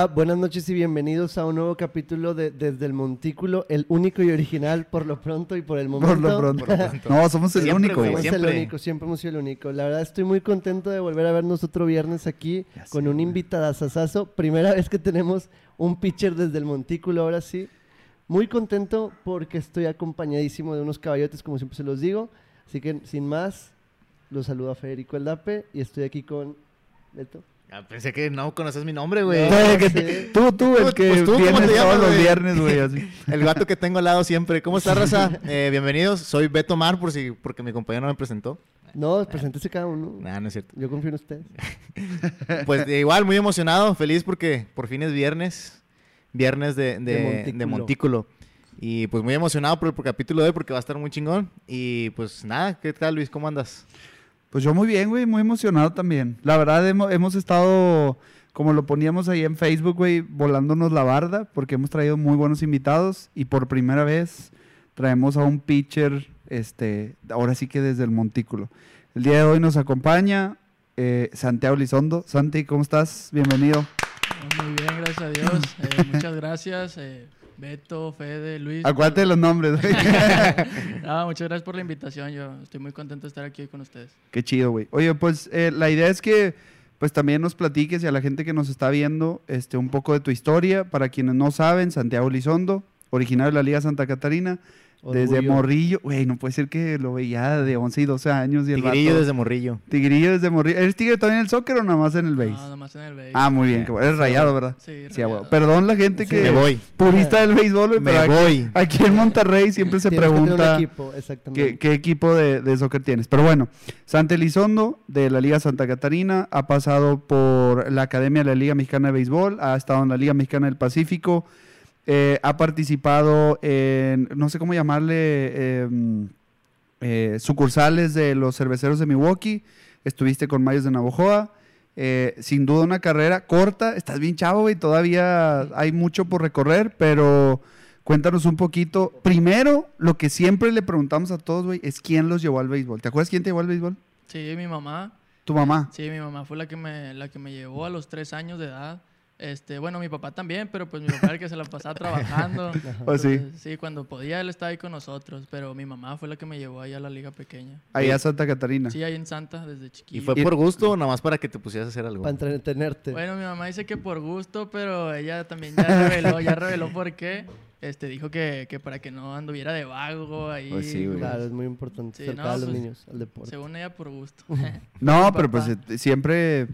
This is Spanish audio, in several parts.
Hola, buenas noches y bienvenidos a un nuevo capítulo de Desde el Montículo, el único y original por lo pronto y por el momento. Por lo pronto. no, somos el Siempre, único. Somos el siempre. único, siempre hemos sido el único. La verdad estoy muy contento de volver a vernos otro viernes aquí Ya con un güey. invitadazazazo. Primera vez que tenemos un pitcher desde el Montículo, ahora sí. Muy contento porque estoy acompañadísimo de unos caballotes, como siempre se los digo. Así que, sin más, los saludo a Federico Eldape y estoy aquí con Beto. Ah, pensé que no conoces mi nombre, güey. No. Tú, que sí. te- tú, tú, el Pues, que pues, ¿tú cómo vienes te llamas, todos los viernes, güey, así. El gato que tengo al lado siempre. ¿Cómo está, raza? Eh, bienvenidos. Soy Beto Mar, por si, porque mi compañero no me presentó. No, preséntese cada uno. Nah, no es cierto. Yo confío en ustedes. Pues eh, igual, muy emocionado, feliz porque por fin es viernes. Viernes de, de- De de Montículo. montículo. Y pues muy emocionado por el por capítulo de hoy porque va a estar muy chingón. Y pues nada, ¿qué tal, Luis? ¿Cómo andas? Pues yo muy bien, güey, muy emocionado también. La verdad, hemos, estado, como lo poníamos ahí en Facebook, güey, volándonos la barda, porque hemos traído muy buenos invitados y por primera vez traemos a un pitcher, este, ahora sí que desde el Montículo. El día de hoy nos acompaña eh, Santiago Lizondo. Santi, ¿cómo estás? Bienvenido. Muy bien, gracias a Dios. Eh, muchas gracias, eh, Beto, Fede, Luis. Acuérdate los nombres, güey. Ah, muchas gracias por la invitación. Yo estoy muy contento de estar aquí con ustedes. Qué chido, güey. Oye, pues eh, la idea es que pues también nos platiques y a la gente que nos está viendo este, un poco de tu historia. Para quienes no saben, Santiago Lizondo, originario de la Liga Santa Catarina, desde. Morrillo. Güey, no puede ser que lo veía de 11 y 12 años y el Tigrillo vato- desde Morrillo. Tigrillo desde Morrillo. ¿Eres tigre también en el soccer o nada más en el base? No, nada más en el base. ah, muy bien. qué bueno. Eres rayado, ¿verdad? Sí, Sí, rayado. Perdón la gente Sí. que... Me voy. Purista del béisbol, güey, Me pero aquí, voy. aquí en Monterrey siempre se pregunta... equipo. ¿Qué, qué equipo de, de soccer tienes? Pero bueno, Santa Elizondo de la Liga Santa Catarina ha pasado por la Academia de la Liga Mexicana de Béisbol, ha estado en la Liga Mexicana del Pacífico, eh, ha participado en, no sé cómo llamarle, eh, eh, sucursales de los cerveceros de Milwaukee, estuviste con Mayos de Navojoa. eh, sin duda una carrera corta, estás bien chavo y todavía hay mucho por recorrer, pero Cuéntanos un poquito. Primero, lo que siempre le preguntamos a todos, güey, es quién los llevó al béisbol. ¿Te acuerdas quién te llevó al béisbol? Sí, mi mamá. Tu mamá. Sí, mi mamá fue la que me, la que me llevó a los tres años de edad. Este, bueno, mi papá también, pero pues mi papá era el que se la pasaba trabajando. Pues sí. Sí, cuando podía él estaba ahí con nosotros, pero mi mamá fue la que me llevó ahí a la liga pequeña. Allá a Santa Catarina. Sí, ahí en Santa desde ¿Y chiquito. fue por gusto o nada más para que te pusieras a hacer algo? Para entretenerte. Bueno, mi mamá dice que por gusto, pero ella también ya reveló, ya reveló por qué. Este, dijo que, que para que no anduviera de vago ahí. Pues sí, güey. Claro, es muy importante Sí, acercar no, a los pues, niños al deporte. Según ella, por gusto. No, pero pues eh, siempre,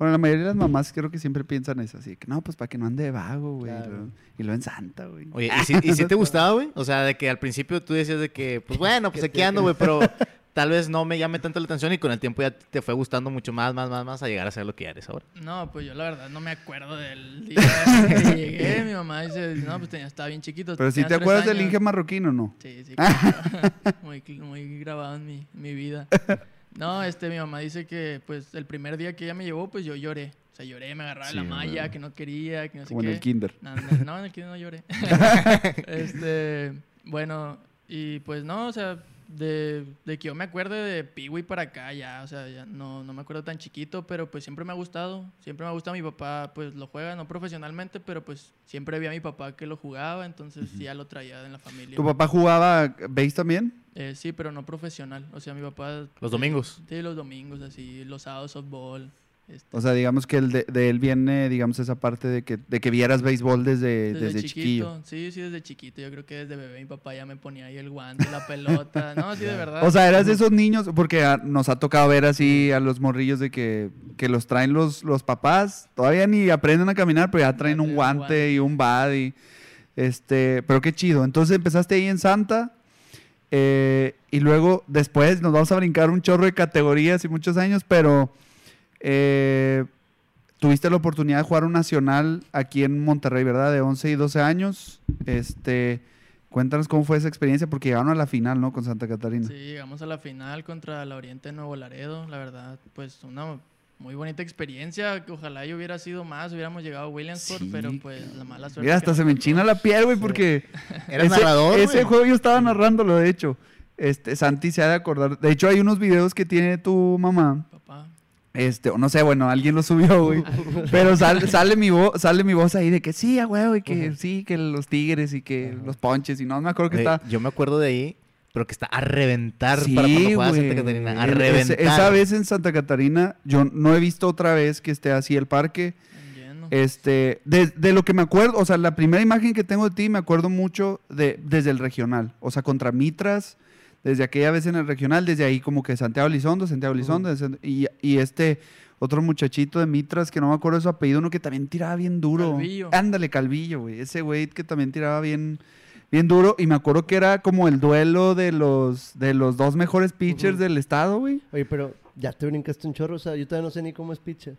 bueno, la mayoría de las mamás creo que siempre piensan eso, así que no, pues para que no ande de vago, güey. Claro. Y lo- Y lo en Santa, güey. Oye, ¿y si, y si te gustaba, güey? O sea, de que al principio tú decías de que, pues bueno, pues aquí ando, güey, pero tal vez no me llame tanto la atención y con el tiempo ya te fue gustando mucho más, más, más, más a llegar a ser lo que eres ahora. No, pues yo la verdad no me acuerdo del día que llegué. Mi mamá dice, no, pues tenía, estaba bien chiquito. Pero si te acuerdas del años". Inge marroquino, ¿no? Sí, sí, claro. muy, muy grabado en mi, mi vida. No, este, mi mamá dice que, pues, el primer día que ella me llevó, pues, yo lloré. O sea, lloré, me agarraba de la Sí, malla, ¿verdad? que no quería, que no sé Como en qué. el kinder. No, no, no, en el kinder no lloré. este, bueno, y pues no, o sea, de, de que yo me acuerde de Piwi para acá ya, o sea, ya no, no me acuerdo tan chiquito, pero pues siempre me ha gustado, siempre me ha gustado mi papá, pues lo juega, no profesionalmente, pero pues siempre vi a mi papá que lo jugaba, entonces sí, ya lo traía en la familia. ¿Tu papá jugaba base también? Eh, sí, pero no profesional, o sea, mi papá... Los domingos. Sí, los domingos, así, los sábados softball. Este, O sea, digamos que el de, de él viene, digamos, esa parte de que, de que vieras béisbol desde, desde, chiquillo. Sí, sí, desde chiquito. Yo creo que desde bebé mi papá ya me ponía ahí el guante, la pelota. No, sí, de verdad. O sea, eras de esos niños, porque ah, nos ha tocado ver así a los morrillos de que, que los traen los, los papás, todavía ni aprenden a caminar, pero ya traen Ya un traen un guante guante. y un bad y, este, pero qué chido. Entonces empezaste ahí en Santa eh, y luego después nos vamos a brincar un chorro de categorías y muchos años, pero eh, tuviste la oportunidad de jugar un nacional aquí en Monterrey, ¿verdad? De 11 y 12 años. Este, cuéntanos cómo fue esa experiencia, porque llegaron a la final, ¿no? Con Santa Catarina. Sí, llegamos a la final contra la Oriente de Nuevo Laredo. La verdad, pues una muy bonita experiencia. que Ojalá yo hubiera sido más, hubiéramos llegado a Williamsport, Sí, pero pues la mala suerte. Mira, hasta se me enchina la piel, güey, porque Eras ese, narrador, ese juego yo estaba narrándolo, de hecho. Este, Santi se ha de acordar. De hecho, hay unos videos que tiene tu mamá. Este, o no sé, bueno, alguien lo subió, güey. Pero sale, sale, mi voz, sale mi voz ahí de que sí, güey, y que sí, que los tigres y que los ponches. Y no, me acuerdo que está. Yo me acuerdo de ahí, pero que está a reventar Sí, para cuando juega güey. Santa Catarina. A reventar. esa vez en Santa Catarina, yo no he visto otra vez que esté así el parque. Lleno. Este, de, de lo que me acuerdo, o sea, la primera imagen que tengo de ti me acuerdo mucho de desde el regional, o sea, contra Mitras, desde aquella vez en el regional, desde ahí como que Santiago Elizondo, Santiago Elizondo, desde- y, y este otro muchachito de Mitras que no me acuerdo de su apellido, uno que también tiraba bien duro. Calvillo. Ándale, Calvillo, güey, ese güey que también tiraba bien bien duro y me acuerdo que era como el duelo de los de los dos mejores pitchers del estado, güey. Oye, pero ya te brincaste un chorro, o sea, yo todavía no sé ni cómo es pitcher.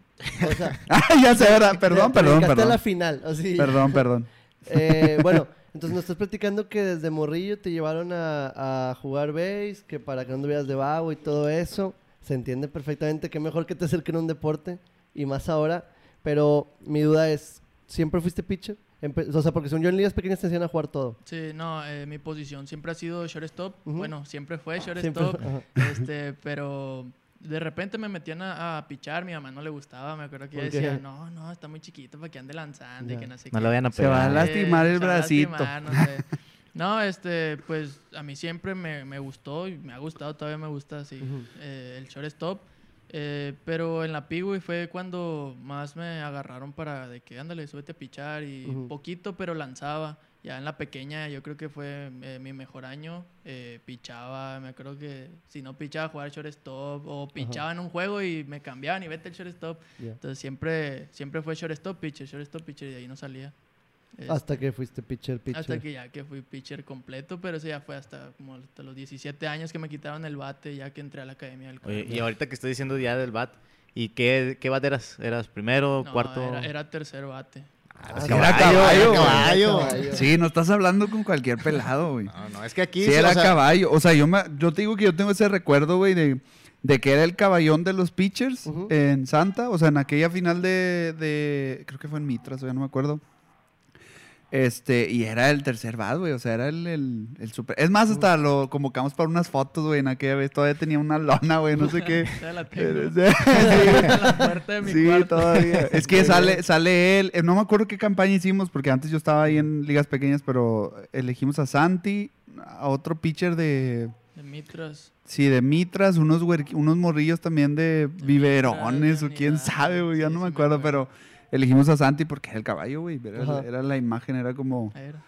O sea, Ah, ya sé, ¿verdad? Perdón, te perdón, a perdón. la final, así. Perdón, perdón. Eh, bueno, entonces nos estás platicando que desde morrillo te llevaron a, a jugar base, que para que no anduvieras de vago y todo eso. Se entiende perfectamente que mejor que te acerquen a un deporte y más ahora. Pero mi duda es, ¿siempre fuiste pitcher? Empe- o sea, porque son yo en ligas pequeñas te enseñan a jugar todo. Sí, no, eh, mi posición siempre ha sido shortstop. Bueno, siempre fue Siempre- shortstop. este, pero de repente me metían a, a pichar, mi mamá no le gustaba, me acuerdo que ella decía, no, no, está muy chiquito para que ande lanzando y que no sé No qué. lo vayan a Se va a lastimar el se va a bracito. lastimar, no, sé. No, este, pues a mí siempre me, me gustó y me ha gustado, todavía me gusta así, eh, el shortstop. Eh, pero en la Pigui fue cuando más me agarraron para de que ándale, súbete a pichar y poquito, pero lanzaba. Ya en la pequeña yo creo que fue eh, mi mejor año. eh, pichaba, me acuerdo que si no pichaba jugar shortstop o pichaba en un juego y me cambiaban y vete el shortstop. Ya. Entonces siempre, siempre fue shortstop, pitcher, shortstop, pitcher y de ahí no salía. Este, Hasta que fuiste pitcher, pitcher. hasta que ya que fui pitcher completo, pero eso ya fue hasta como hasta los 17 años que me quitaron el bate ya que entré a la academia del Oye, y ahorita que estoy diciendo ya del bat, ¿y qué, qué bat eras? ¿Eras primero, No, cuarto? Era, era tercer bate. Ah, sí, era caballo, caballo, era güey. caballo. Caballo. Sí, no estás hablando con cualquier pelado, güey. No, no, es que aquí... Sí, sí, era o sea, caballo. O sea, yo, me, yo te digo que yo tengo ese recuerdo, güey, de, de que era el caballón de los pitchers en Santa. O sea, en aquella final de, de- Creo que fue en Mitras, ya no me acuerdo. Este, y era el tercer bat, güey. O sea, era el, el, el super. Es más, hasta lo convocamos para unas fotos, güey, en aquella vez. Todavía tenía una lona, güey, no sé qué. La tengo. Sí, en la puerta de mi Sí, cuarto. todavía. Es que sale, sale él. Eh, No me acuerdo qué campaña hicimos, porque antes yo estaba ahí en ligas pequeñas, pero elegimos a Santi, a otro pitcher de. De Mitras. Sí, de Mitras, unos, unos morrillos también de biberones, o de quién sabe, güey, ya sí, no me acuerdo. pero elegimos a Santi porque era el caballo, güey. Era, la imagen, era como. Era.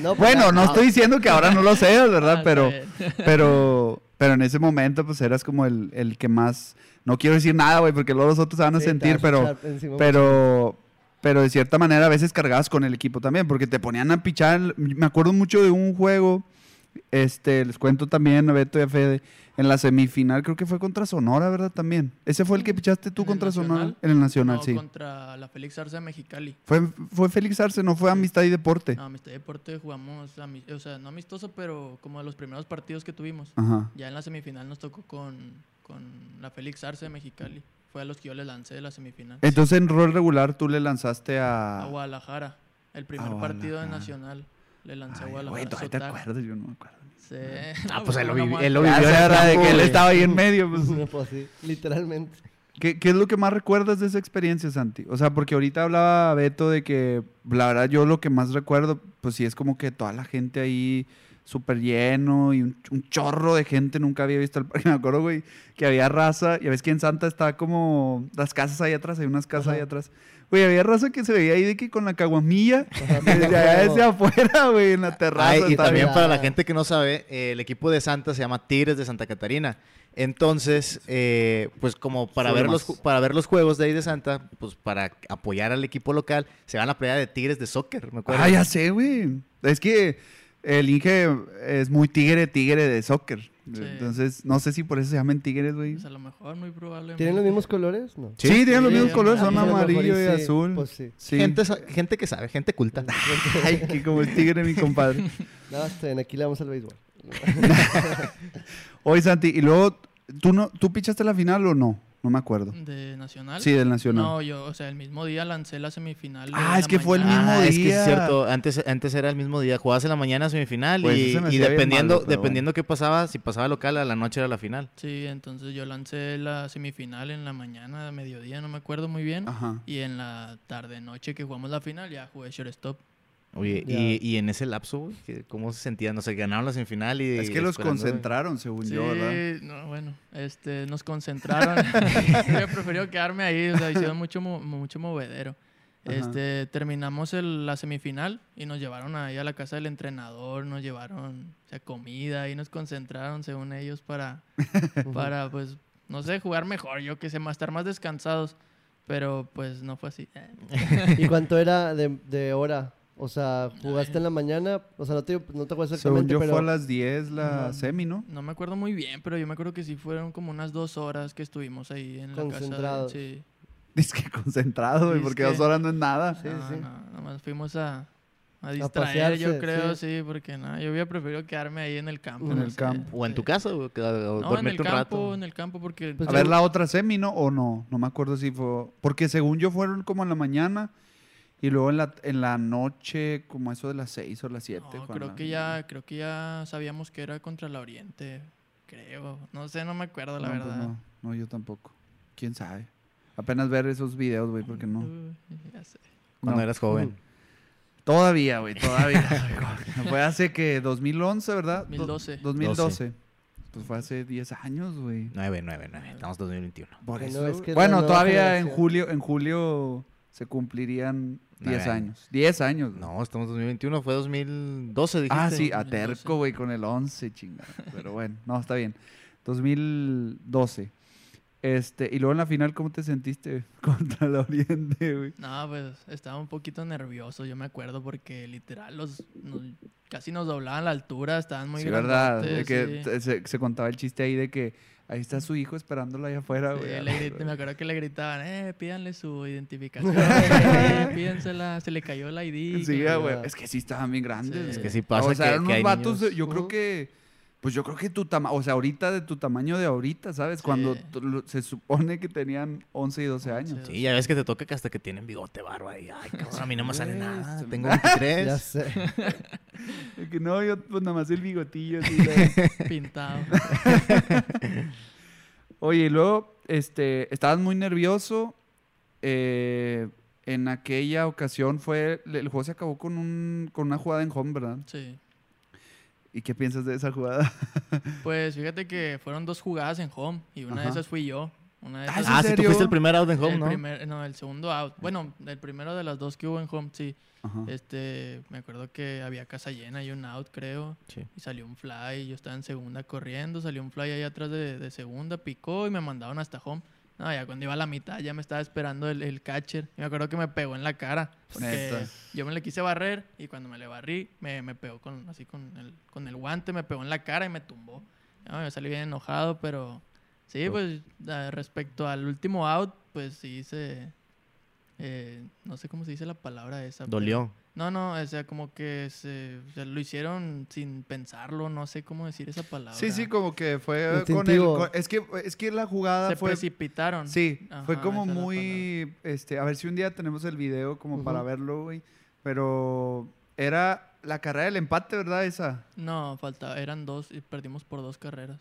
No, pues, Bueno, ya- no estoy diciendo que ahora no lo seas, ¿verdad? Ah, pero, pero, pero en ese momento, pues eras como el, el que más. No quiero decir nada, güey, porque luego los otros se van a Sí, sentir, pero. Pero, pero de cierta manera a veces cargabas con el equipo también, porque te ponían a pichar. Me acuerdo mucho de un juego, este, les cuento también a Beto y a Fede, en la semifinal, creo que fue contra Sonora, ¿verdad? También. ¿Ese fue el que pichaste tú ¿En el contra Sonora? En el Nacional, No, sí. contra la Félix Arce de Mexicali. Fue, fue Félix Arce, no fue Amistad y Deporte. No, Amistad y Deporte jugamos, o sea, no amistoso, pero como de los primeros partidos que tuvimos. Ajá. Ya en la semifinal nos tocó con, con la Félix Arce de Mexicali. Fue a los que yo le lancé de la semifinal. Entonces en rol regular tú le lanzaste A a... Guadalajara. El primer partido de. Nacional. Le lancé a Guadalajara. Güey, todavía te acuerdas, yo no me acuerdo. Sí. Ah, pues él lo, ¿cómo no vivi- me él lo Ya vivió él estaba ahí en medio, pues. Pues sí, literalmente. ¿Qué, qué es lo que más recuerdas de esa experiencia, Santi? O sea, porque ahorita hablaba Beto de que, la verdad, yo lo que más recuerdo, pues sí es como que toda la gente ahí súper lleno y un, un chorro de gente. Nunca había visto el parque. Me acuerdo, güey, que había raza. Ya ves que en Santa está como las casas ahí atrás, hay unas casas Ajá. ahí atrás. Güey, había raza que se veía ahí de que con la caguamilla, desde allá desde afuera, güey, en la terraza. Ay, y también bien- para la gente que no sabe, eh, el equipo de Santa se llama Tigres de Santa Catarina. Entonces, eh, pues como para ver, los, más. para ver los juegos de ahí de Santa, pues para apoyar al equipo local, se van a la playa de Tigres de soccer, me acuerdo. Ah, ya sé, güey. Es que el Inge es muy tigre, tigre de soccer. Sí. Entonces, no sé si por eso se llaman tigres, güey. Pues a lo mejor, muy probablemente. ¿Tienen los mismos colores? No. Sí, tienen los Sí, mismos colores, son amarillo y azul. Pues sí. Sí. Gente, gente que sabe, gente culta. Ay, que como es tigre, mi compadre. No, está bien, aquí le vamos al béisbol. Oye, Santi, y luego, ¿tú, no, ¿tú pichaste la final o no? No me acuerdo. de Nacional. Sí, del Nacional. No, yo, o sea, el mismo día lancé la semifinal. Ah, es que fue el mismo Ah, es que día. es cierto. Antes, antes era el mismo día. Jugabas en la mañana semifinal Pues y, dependiendo, malo, dependiendo qué pasaba, si pasaba local, a la noche era la final. Sí, entonces yo lancé la semifinal en la mañana, a mediodía, no me acuerdo muy bien. Ajá. Y en la tarde-noche que jugamos la final ya jugué shortstop. Oye, y, y en ese lapso, güey, ¿qué- ¿cómo se sentían? No sé, ganaron la semifinal y... Es que los concentraron, según Sí, yo, ¿verdad? no, bueno, este, nos concentraron. yo prefiero quedarme ahí, o sea, hicieron mucho, mucho movedero. Ajá. Este, terminamos el- la semifinal y nos llevaron ahí a la casa del entrenador, nos llevaron o sea, comida y nos concentraron, según ellos, para, para, pues, no sé, jugar mejor, yo que sé, más, estar más descansados. Pero, pues, no fue así. ¿Y cuánto era de, de hora? O sea, jugaste en la mañana, o sea, no te, no te acuerdo Según exactamente, yo pero... fue a las 10 la Ajá. semi, ¿no? No me acuerdo muy bien, pero yo me acuerdo que sí fueron como unas dos horas que estuvimos ahí en la casa. de- Concentrados. Sí. Dice que concentrado, güey, Es porque que- dos horas no es nada. Sí, no, sí. no, nomás fuimos a, a distraer, pasearse, yo creo, sí. sí, porque no, yo hubiera preferido quedarme ahí en el campo. En no el sé, campo. O en tu casa, que- o No, en dormirte el un campo, rato. en el campo, porque... Pues A yo- ver la otra semi, ¿no? O no, no me acuerdo si fue... Porque según yo fueron como en la mañana y luego en la, en la noche, como eso de las 6 o las 7. no, creo que ya, creo que ya sabíamos que era contra la Oriente, creo. No sé, no me acuerdo, la verdad. no, no, yo tampoco. ¿Quién sabe? Apenas ver esos videos, güey, porque no. Ya sé. Cuando no. eras joven. Todavía, güey, todavía. fue hace que 2011, ¿verdad? Do- 2012. 2012. Pues fue hace 10 años, güey. Nueve, nueve, nueve. Estamos 2021. Por no, eso, es que la bueno, todavía en julio, en julio se cumplirían 10 Nueve años. años. 10 años. güey. No, estamos 2021. Fue 2012, dijiste. Ah, sí, a 2012. terco, güey, con el 11, chingada. Pero bueno, no, está bien. 2012. Este, y luego en la final, ¿cómo te sentiste contra el Oriente, güey? No, pues estaba un poquito nervioso, yo me acuerdo, porque literal los nos- casi nos doblaban la altura, estaban muy sí, ¿verdad? De que sí. te- se, se contaba el chiste ahí de que ahí está su hijo esperándolo allá afuera, Sí, güey. le grité- me acuerdo que le gritaban, eh, pídanle su identificación, eh, pídensela, se le cayó la ID. Sí, güey. Es que sí estaban bien grandes. Sí. Es que sí pasa O sea, que- eran que unos hay vatos, niños- yo creo Ujú. que... Pues yo creo que tu tamaño, o sea, ahorita de tu tamaño de ahorita, ¿sabes? Cuando Sí. se supone que tenían 11 y 12 años. Sí. Ya ves que te toca que hasta que tienen bigote, barba. Y, ay, cabrón, a mí no me sale nada. Tengo Ya 23. sé. De que no, yo pues nada más el bigotillo. así, ¿sabes? Pintado. Oye, y luego, este, estabas muy nervioso. eh, en aquella ocasión fue, el juego se acabó con, un, con una jugada en home, ¿verdad? Sí. ¿Y qué piensas de esa jugada? Pues fíjate que fueron dos jugadas en home y una Ajá. de esas fui yo. Una de Ah, esas ¿es en Ah, si tú fuiste el primer out en home, el ¿no? primer- no, el segundo out. Bueno, el primero de las dos que hubo en home, sí. Ajá. Este, me acuerdo que había casa llena y un out, creo. Sí. Y salió un fly, yo estaba en segunda corriendo, salió un fly ahí atrás de, de segunda, picó y me mandaron hasta home. No, ya cuando iba a la mitad ya me estaba esperando el, el catcher. Y me acuerdo que me pegó en la cara. Porque Neta. yo me le quise barrer y cuando me le barrí, me, me pegó con, así con el, con el guante, me pegó en la cara y me tumbó. No, me salí bien enojado, pero sí, pues respecto al último out, pues sí se... eh, no sé cómo se dice la palabra esa. pero- Dolió. No, no, o sea, como que se, o sea, lo hicieron sin pensarlo, no sé cómo decir esa palabra. Sí, sí, como que fue con el... Con- es, que, es que la jugada Se fue... precipitaron. Sí, fue como muy... Este, a ver si un día tenemos el video como para verlo, güey. Pero era la carrera del empate, ¿verdad? Esa. No, faltaba, eran dos y perdimos por dos carreras.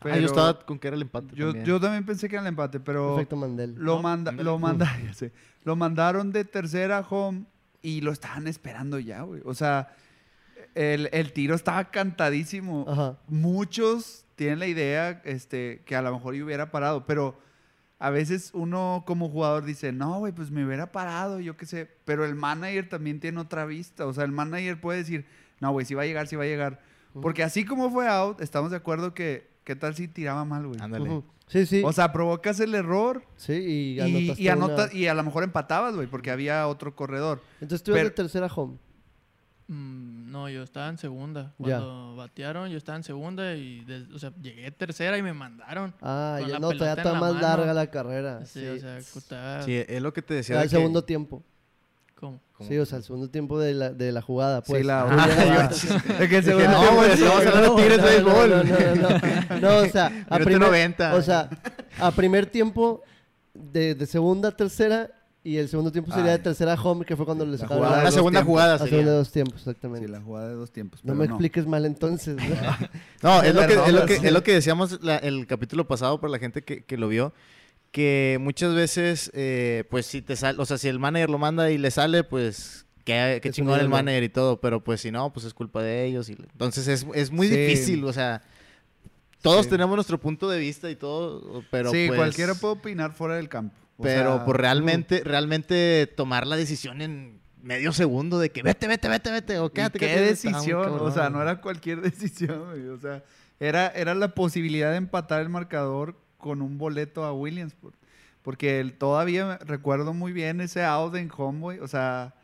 Ah, yo Pero estaba con que era el empate Yo, también. yo también pensé que era el empate, pero... Efecto Mandel. Lo, manda, lo, manda, ya sé. lo mandaron de tercera a home y lo estaban esperando ya, güey. O sea, el, el tiro estaba cantadísimo. Ajá. Muchos tienen la idea este, que a lo mejor yo hubiera parado, pero a veces uno como jugador dice, no, güey, pues me hubiera parado, yo qué sé. Pero el manager también tiene otra vista. O sea, el manager puede decir, no, güey, si va a llegar, si va a llegar. Porque así como fue out, estamos de acuerdo que, ¿qué tal si tiraba mal, güey? Ándale. Sí, sí. O sea, provocas el error sí, y y, anotaste y, anota- una- y a lo mejor empatabas, güey, porque había otro corredor. Entonces tú eres pero- de tercera home. Mm, no, yo estaba en segunda. Ya. Cuando batearon, yo estaba en segunda y, o sea, llegué tercera y me mandaron. Ah, ya la no, todavía está la más mano. larga la carrera. Sí, Sí, o sea, estaba... Sí, es lo que te decía. Era de el que- segundo tiempo. ¿Cómo? ¿Cómo? Sí, o sea, el segundo tiempo de la, de la jugada, pues. sí, la Tú llegas Ah, a- yo- de que el segundo no, tiempo estamos hablando de Tigres no, béisbol. No, no, no, no. No, o sea, a Minuto primer- 90. O sea, a primer tiempo de, de segunda a tercera y el segundo tiempo sería Ay. de tercera a home, que fue cuando le La sacaron jugada la, dos segunda tiempos. jugada la sería. segunda de dos tiempos, exactamente. Sí, la jugada de dos tiempos. no pero me expliques mal entonces. No, es lo, que, es lo, que, es lo que decíamos la- el capítulo pasado para la gente que, que lo vio. Que muchas veces, eh, pues si te sale, o sea, si el manager lo manda y le sale, pues qué, chingón el manager y todo. Pero pues si no, pues es culpa de ellos. Y, entonces es, es muy Sí. difícil, o sea, todos Sí. tenemos nuestro punto de vista y todo, pero sí, pues, cualquiera puede opinar fuera del campo. O Pero sea, pues realmente, realmente tomar la decisión en medio segundo de que vete, vete, vete, vete, o ¿Y quédate, qué quédate, decisión? O sea, no era cualquier decisión. O sea, era, era la posibilidad de empatar el marcador con un boleto a Williamsport. Porque él, todavía recuerdo muy bien ese out en Homeboy. O sea,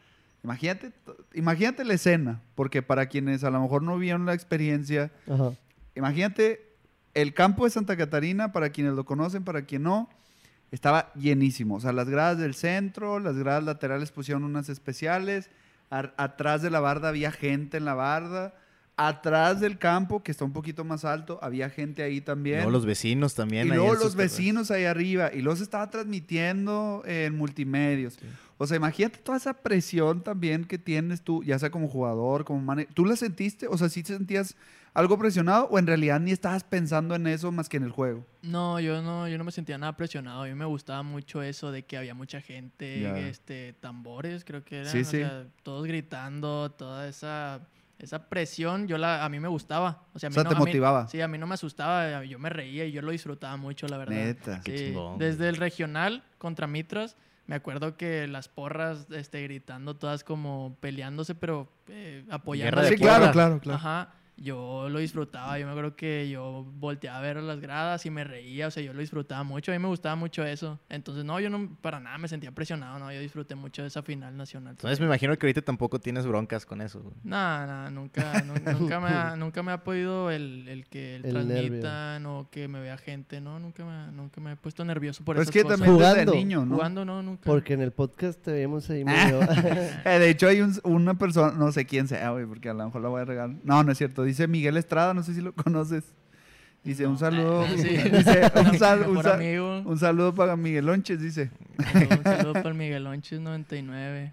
imagínate, imagínate la escena. Porque para quienes a lo mejor no vieron la experiencia, Ajá. imagínate el campo de Santa Catarina, para quienes lo conocen, para quien no, estaba llenísimo. O sea, las gradas del centro, las gradas laterales pusieron unas especiales. atrás de la barda había gente en la barda. Atrás del campo, que está un poquito más alto, había gente ahí también. luego los vecinos también. y luego los vecinos ahí arriba. Y luego se estaba transmitiendo en multimedios. O sea, imagínate toda esa presión también que tienes tú, ya sea como jugador, como manager. ¿Tú la sentiste? O sea, ¿sí te sentías algo presionado o en realidad ni estabas pensando en eso más que en el juego? No, yo no, yo no me sentía nada presionado. A mí me gustaba mucho eso de que había mucha gente, este, tambores, creo que eran, Sí, o sí. sea, todos gritando, toda esa, esa presión, yo la, a mí me gustaba. O sea, a O mí sea, no, te a mí- motivaba. sí, a mí no me asustaba, yo me reía y yo lo disfrutaba mucho, la verdad. Neta. Qué chingón, Desde güey. el regional contra Mitras, me acuerdo que las porras este, gritando todas como peleándose, pero eh, apoyando. Sí, claro, claro, claro. Ajá. Yo lo disfrutaba, yo me acuerdo que yo volteaba a ver las gradas y me reía, o sea, yo lo disfrutaba mucho, a mí me gustaba mucho eso. Entonces, no, yo no para nada me sentía presionado, no, yo disfruté mucho de esa final nacional. Entonces me imagino que ahorita tampoco tienes broncas con eso. No, no, nunca, nu- nunca, me ha, nunca me ha podido el, el que el El transmitan o que me vea gente, no, nunca me, nunca me he puesto nervioso por Pero es que cosas. también desde Jugando. niño, ¿no? Jugando, no, nunca. Porque en el podcast te vemos ahí medio... Eh, de hecho, hay un- una persona, no sé quién sea, güey, porque a lo mejor la voy a regalar. No, no es cierto. Dice Miguel Estrada, no sé si lo conoces. Dice, un No. saludo. Sí. Dice, un, sal- un sal- amigo. un saludo para Miguel Lonches, dice. Un saludo para el Miguelonchis 99.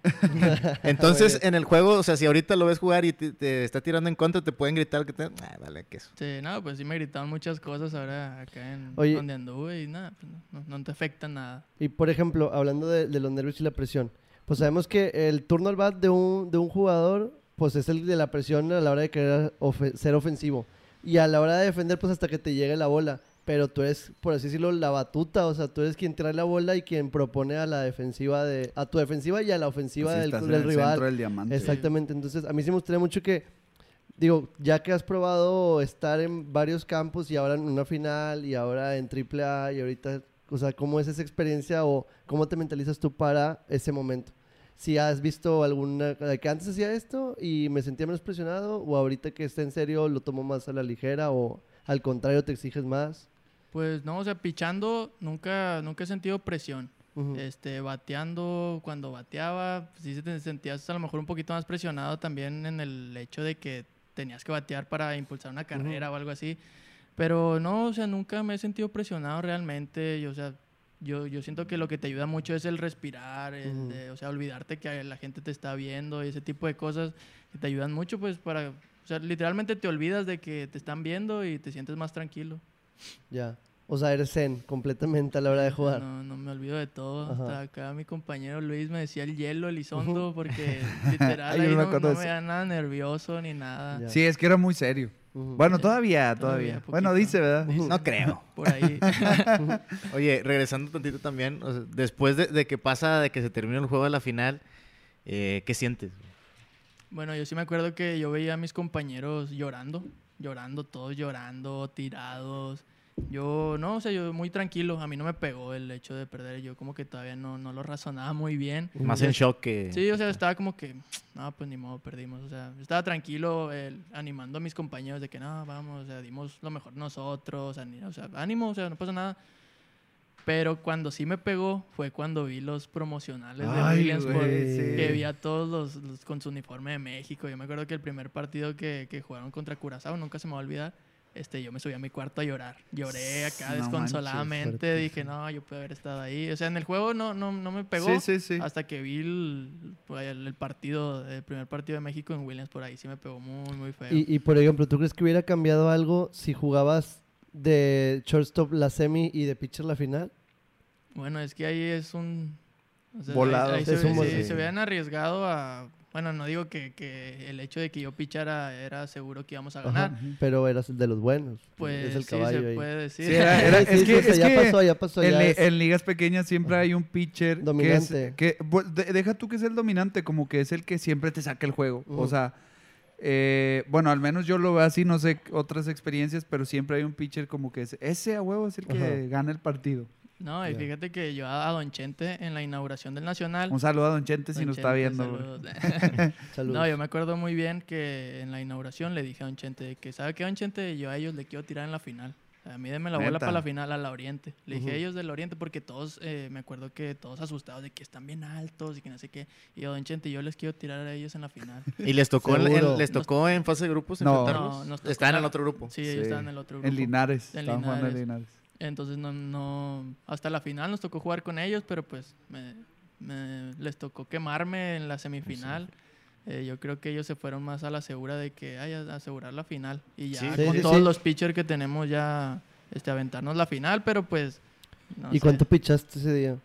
Entonces, en el juego, o sea, si ahorita lo ves jugar y te, te está tirando en contra, te pueden gritar que te... Ah, vale, que eso. Sí, no, pues sí me gritaron muchas cosas ahora acá en Oye. donde anduve y nada, pues no, no- no te afecta nada. Y por ejemplo, hablando de, de los nervios y la presión, pues sabemos que el turno al bat de un, de un jugador, pues es el de la presión a la hora de querer ofe- ser ofensivo. Y a la hora de defender, pues hasta que te llegue la bola. Pero tú eres, por así decirlo, la batuta, o sea, tú eres quien trae la bola y quien propone a la defensiva de, a tu defensiva y a la ofensiva Pues del, estás en del el rival. centro del diamante. Exactamente, entonces a mí sí me gustaría mucho que, digo, ya que has probado estar en varios campos y ahora en una final y ahora en AAA y ahorita, o sea, ¿cómo es esa experiencia o cómo te mentalizas tú para ese momento? Si has visto alguna, que antes hacía esto y me sentía menos presionado o ahorita que está en serio lo tomo más a la ligera o al contrario te exiges más. Pues no, o sea, pichando nunca, nunca he sentido presión. Ujú. Este, bateando, cuando bateaba, pues sí te sentías a lo mejor un poquito más presionado también en el hecho de que tenías que batear para impulsar una carrera o algo así. Pero no, o sea, nunca me he sentido presionado realmente. Yo, o sea, yo, yo siento que lo que te ayuda mucho es el respirar, el Ujú. de, o sea, olvidarte que la gente te está viendo y ese tipo de cosas que te ayudan mucho, pues, para, o sea, literalmente te olvidas de que te están viendo y te sientes más tranquilo. Ya. O sea, eres zen completamente a la hora de jugar. No, no me olvido de todo. Ajá. Hasta acá mi compañero Luis me decía el hielo, Elizondo, porque literal Ay, ahí no me no, me da nada nervioso ni nada. Ya. Sí, es que era muy serio. Bueno, todavía, todavía, todavía. Bueno, dice, ¿verdad? No creo. Por ahí. Oye, regresando tantito también, o sea, después de, de que pasa, de que se termina el juego de la final, eh, ¿qué sientes? bueno, yo sí me acuerdo que yo veía a mis compañeros llorando, llorando, todos llorando, tirados. Yo, no, o sea, yo muy tranquilo. A mí no me pegó el hecho de perder. Yo como que todavía no, no lo razonaba muy bien. Más en shock que... Sí, o sea, estaba como que, no, pues ni modo, perdimos. O sea, estaba tranquilo, el- animando a mis compañeros de que, no, vamos, o sea, dimos lo mejor nosotros, o sea, ni- o sea, ánimo, o sea, no pasa nada. Pero cuando sí me pegó fue cuando vi los promocionales de Ay, Williamsport, sí. que vi a todos los, los con su uniforme de México. Yo me acuerdo que el primer partido que, que jugaron contra Curazao, nunca se me va a olvidar, este, yo me subí a mi cuarto a llorar. Lloré acá No desconsoladamente. manches, Dije, no, yo pude haber estado ahí. O sea, en el juego no, no, no me pegó. Sí, sí, sí. Hasta que vi el, pues, el- el partido, el primer partido de México en Williams, por ahí sí me pegó muy, muy feo. Y, y, por ejemplo, ¿tú crees que hubiera cambiado algo si jugabas de shortstop la semi y de pitcher la final? Bueno, es que ahí es un... o sea, Volado. ahí- ahí Es se, un se habían arriesgado a... Bueno, no digo que, que el hecho de que yo pichara era seguro que íbamos a ganar. Ajá, Pero eras el de los buenos. Pues es el sí, caballo se ahí. puede decir. Sí, era- era- Sí, es sí, que, o sea, es ya que pasó, ya pasó. en, ya li- es- en ligas pequeñas siempre hay un pitcher que es- Dominante. que, de- deja tú que es el dominante, como que es el que siempre te saca el juego. O sea, eh, bueno, al menos yo lo veo así, no sé otras experiencias, pero siempre hay un pitcher como que es, ese a huevo es el que Ajá. gana el partido. No, y fíjate que yo a, Don Chente en la inauguración del Nacional... Un saludo a Don Chente si Don nos está viendo. saludos. No, yo me acuerdo muy bien que en la inauguración le dije a Don Chente de que, ¿sabe qué, Don Chente? Yo a ellos le quiero tirar en la final. A mí denme la bola para la final a la Oriente. Le dije Ujú. a ellos del Oriente porque todos, eh, me acuerdo que todos asustados de que están bien altos y que no sé qué. Y yo, Don Chente, yo les quiero tirar a ellos en la final. ¿Y les tocó, en, en- les tocó en fase de grupos No. enfrentarlos? No, nos tocó Estaban en el otro grupo. Sí, Sí. ellos estaban en el otro grupo. En Linares. En estaban jugando en Linares. Entonces no, no, hasta la final nos tocó jugar con ellos, pero pues me, me- les tocó quemarme en la semifinal. Eh, yo creo que ellos se fueron más a la segura de que ay, a asegurar la final y ya Sí. Con sí, todos los pitchers que tenemos ya este aventarnos la final, pero pues no ¿Y sé, cuánto pichaste ese día?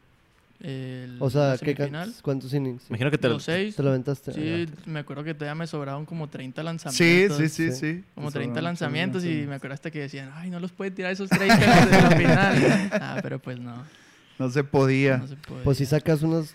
El- O sea, ¿qué ¿cuántos innings? Imagino que te lo... los seis. ¿Te lo aventaste? Sí, Ah, me acuerdo que todavía me sobraron como 30 Sí, lanzamientos. sí, sí, sí. sí. Como Eso, 30 muchos lanzamientos y me hasta que decían, ay, no los puede tirar esos 30 en la final. Ah, pero pues no, No se podía. no se puede. Pues si sacas unos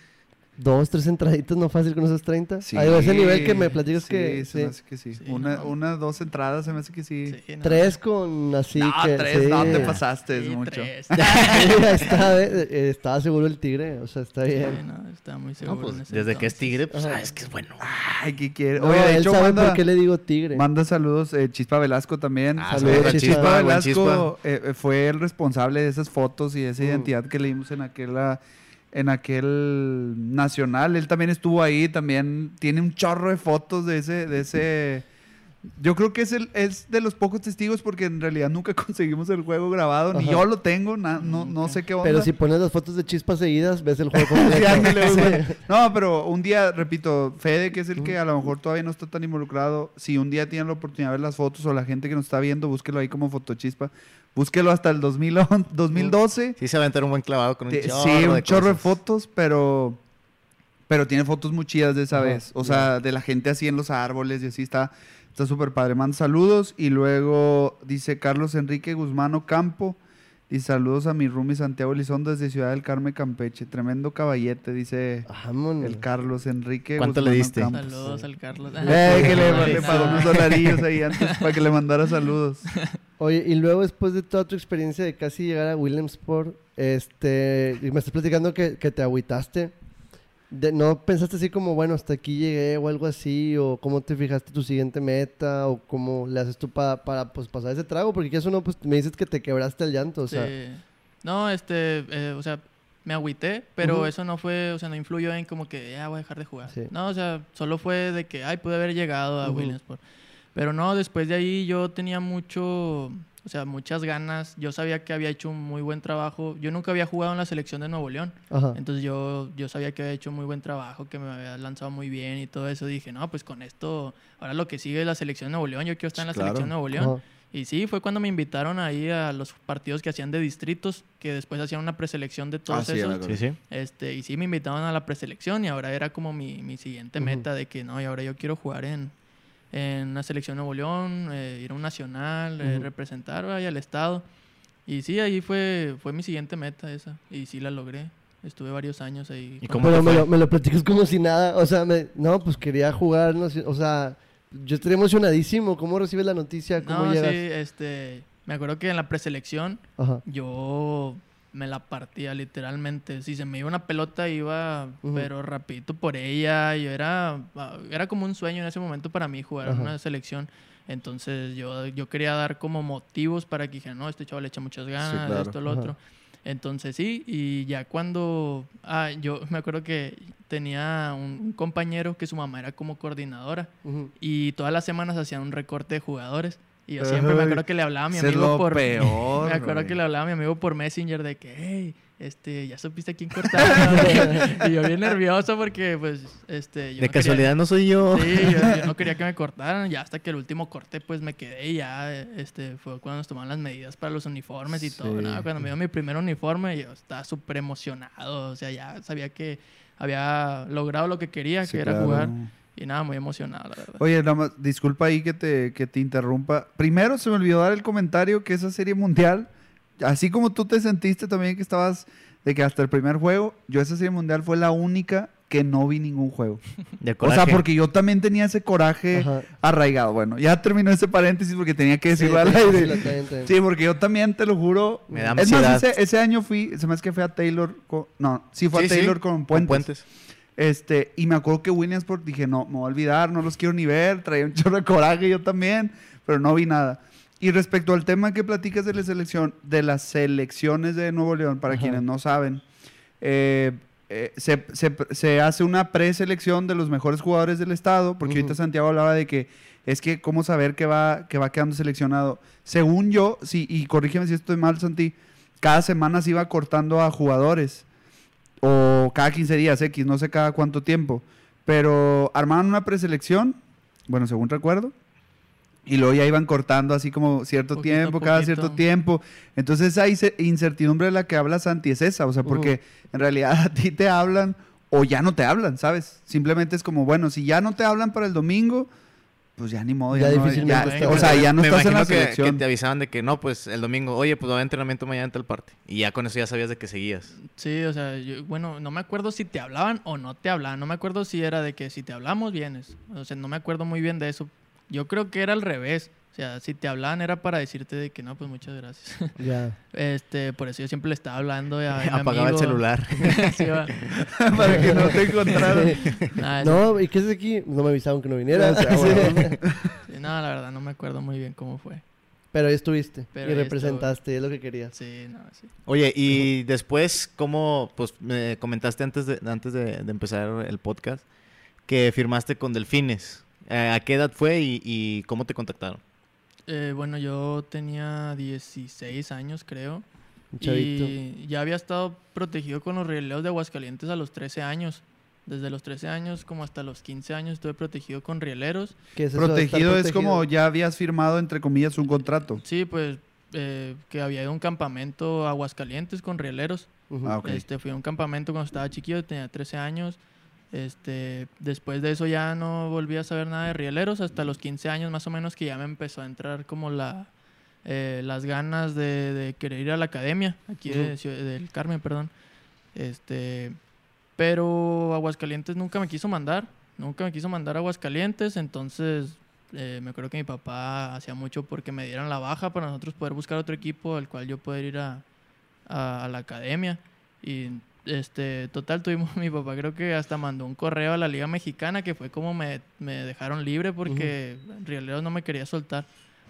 dos, tres entraditas, no fácil con esos 30. Sí, a ese nivel que me platicas sí, que... se me hace que sí. Sí, una, no. una, dos entradas se me hace que sí. Sí, no. Tres con así no, que... tres, sí. no te pasaste, es mucho. tres. Ahí está, eh, eh, estaba seguro el tigre, o sea, está Sí, bien. no, estaba muy No, seguro. pues, en ese desde que es entonces. tigre, pues, Ajá. ah, es que es bueno. Ay, ¿qué quiere? No, Oye, de él hecho, sabe manda, por qué le digo tigre. manda saludos eh, Chispa Velasco también. Ah, Saludos, saludos, Chispa. Chispa Velasco eh, eh, fue el responsable de esas fotos y de esa Mm. identidad que leímos en aquella en aquel nacional. Él también estuvo ahí, también tiene un chorro de fotos de ese, de ese. Yo creo que es el, es de los pocos testigos porque en realidad nunca conseguimos el juego grabado, ni yo lo tengo, na- no, no sé qué onda. Pero si pones las fotos de chispas seguidas, ves el juego completo. Sí, ándale, Sí. güey. No, pero un día, repito, Fede, que es el que a lo mejor todavía no está tan involucrado, si un día tiene la oportunidad de ver las fotos o la gente que nos está viendo, búsquelo ahí como fotochispa. Búsquelo hasta el 2011 2012. Sí se va a aventar un buen clavado con un chorro sí, un de chorro de fotos, pero pero tiene fotos muy chidas de esa Ajá, vez. O sea, de la gente así en los árboles y así está está súper padre. Manda saludos y luego dice Carlos Enrique Guzmán Ocampo y saludos a mi roomie Santiago Elizondo desde Ciudad del Carmen, Campeche. Tremendo caballete, dice Vámonos. el Carlos Enrique ¿Cuánto le Guzmán diste? Ocampo. Saludos al Carlos. Eh, que le, le pagó unos dolarillos ahí antes para que le mandara saludos. Oye, y luego después de toda tu experiencia de casi llegar a Williamsport, este, y me estás platicando que, que te agüitaste. De, ¿No pensaste así como, bueno, hasta aquí llegué o algo así? ¿O cómo te fijaste tu siguiente meta? ¿O cómo le haces tú pa- para pues, pasar ese trago? Porque ya eso no, pues me dices que te quebraste el llanto, o sea... Sí. No, este, eh, o sea, me agüité, pero eso no fue, o sea, no influyó en como que ya voy a dejar de jugar. Sí. No, o sea, solo fue de que, ay, pude haber llegado a. Williamsport. Pero no, después de ahí yo tenía mucho, o sea, muchas ganas. Yo sabía que había hecho un muy buen trabajo. Yo nunca había jugado en la selección de Nuevo León. Ajá. Entonces yo, yo sabía que había hecho muy buen trabajo, que me había lanzado muy bien y todo eso. Dije, no, pues con esto, ahora lo que sigue es la selección de Nuevo León. Yo quiero estar en la Claro. selección de Nuevo León. Ajá. Y sí, fue cuando me invitaron ahí a los partidos que hacían de distritos, que después hacían una preselección de todos Ah, sí, esos. acuerdo. Sí, sí. Este, y sí, me invitaron a la preselección y ahora era como mi, mi siguiente meta de que no, y ahora yo quiero jugar en, en una selección de Nuevo León, eh, ir a un nacional, eh, Ujú. representar ahí al estado. Y sí, ahí fue, fue mi siguiente meta esa. Y sí la logré. Estuve varios años ahí. ¿Y cómo me lo, me lo platicas como si nada, o sea, me- no, pues quería jugar, no o sea, yo estaría emocionadísimo. ¿Cómo recibes la noticia? ¿Cómo No, llegas? sí, este, me acuerdo que en la preselección Ajá. yo me la partía literalmente. Si se me iba una pelota iba, Ujú. pero rapidito por ella. Yo era, ah, era como un sueño en ese momento para mí jugar en una selección. Entonces yo, yo quería dar como motivos para que dijeran, no, este chaval le echa muchas ganas, claro. esto, lo otro. Entonces sí, y ya cuando... Ah, yo me acuerdo que tenía un, un compañero que su mamá era como coordinadora y todas las semanas hacían un recorte de jugadores. Y yo siempre me acuerdo que le hablaba a mi amigo por... peor, me acuerdo que le hablaba a mi amigo por Messenger de que, hey, este, ya supiste a quién cortar. y yo bien nervioso porque, pues, este... Yo De no quería- casualidad no soy yo. Sí, yo, yo no quería que me cortaran, ya hasta que el último corte pues me quedé y ya este, fue cuando nos tomaron las medidas para los uniformes y todo. Cuando me dio mi primer uniforme yo estaba súper emocionado, o sea, ya sabía que había logrado lo que quería, Sí, que era claro. jugar y nada, muy emocionado, la verdad. Oye, nada más, disculpa ahí que te, que te interrumpa. Primero se me olvidó dar el comentario que esa serie mundial, así como tú te sentiste también que estabas de que hasta el primer juego, yo esa serie mundial fue la única que no vi ningún juego. De O sea, porque yo también tenía ese coraje Ajá. arraigado. Bueno, ya terminó ese paréntesis porque tenía que decirlo Sí, al aire. sí, porque yo también, te lo juro. Me da es más, ansiedad. ese, ese año fui, se me hace que fue a Taylor. con- no, sí fue Sí, a sí, Taylor con con Puentes. Este, y me acuerdo que Williamsport dije, no, me voy a olvidar, no los quiero ni ver. Traía un chorro de coraje yo también, pero no vi nada. Y respecto al tema que platicas de la selección, de las selecciones de Nuevo León, para Ajá. quienes no saben, eh, eh, se, se- se hace una preselección de los mejores jugadores del estado, porque ahorita Ujú. Santiago hablaba de que es que cómo saber que va, que va quedando seleccionado. Según yo, sí, y corrígeme si estoy mal, Santi, cada semana se iba cortando a jugadores. O cada 15 días, X, no sé cada cuánto tiempo. Pero armaban una preselección, bueno, según recuerdo. Y luego ya iban cortando así como cierto Poquito tiempo, cada poquito. cierto tiempo. Entonces esa ince- incertidumbre de la que habla Santi es esa. O sea, porque en realidad a ti te hablan o ya no te hablan, ¿sabes? Simplemente es como, bueno, si ya no te hablan para el domingo, pues ya ni modo. Ya Ya, no- difícilmente ya- está- o sea, ya no Me estás en la imagino que- selección. Que, te avisaban de que no, pues el domingo, oye, pues va a haber entrenamiento mañana en tal parte. Y ya con eso ya sabías de que seguías. Sí, o sea, yo- bueno, no me acuerdo si te hablaban o no te hablaban. No me acuerdo si era de que si te hablamos, vienes. O sea, no me acuerdo muy bien de eso. Yo creo que era al revés. O sea, si te hablaban era para decirte de que no, pues muchas gracias. Ya. Este, por eso yo siempre le estaba hablando a, mi Apagaba el celular. Sí, para que no te encontraran. No, ¿y qué es aquí? No me avisaron que no viniera. O sea, bueno. Sí, no, la verdad no me acuerdo muy bien cómo fue. Pero ahí estuviste Pero y ahí representaste, es lo que querías. Sí, no, sí. Oye, y después, ¿cómo? Pues me comentaste antes de, antes de, de empezar el podcast que firmaste con Delfines. Eh, ¿A qué edad fue y, y cómo te contactaron? Eh, bueno, yo tenía 16 años, creo. Un chavito. Y ya había estado protegido con los rieleros de Aguascalientes a los 13 años. Desde los 13 años como hasta los 15 años estuve protegido con rieleros. ¿Qué es eso de estar protegido es como ya habías firmado, entre comillas, un contrato. Sí, pues eh, que había ido a un campamento a Aguascalientes con rieleros. Ah. Este, fui a un campamento cuando estaba chiquillo, tenía 13 años. Este, después de eso ya no volví a saber nada de rieleros hasta los 15 años más o menos que ya me empezó a entrar como la eh, las ganas de, de querer ir a la academia aquí del Carmen, perdón. Este, pero Aguascalientes nunca me quiso mandar, nunca me quiso mandar a Aguascalientes, entonces eh, me acuerdo que mi papá hacía mucho porque me dieran la baja para nosotros poder buscar otro equipo al cual yo poder ir a, a, a la academia. Y este, total, tuvimos, mi papá creo que hasta mandó un correo a la Liga Mexicana que fue como me, me dejaron libre porque Rieleros no me quería soltar,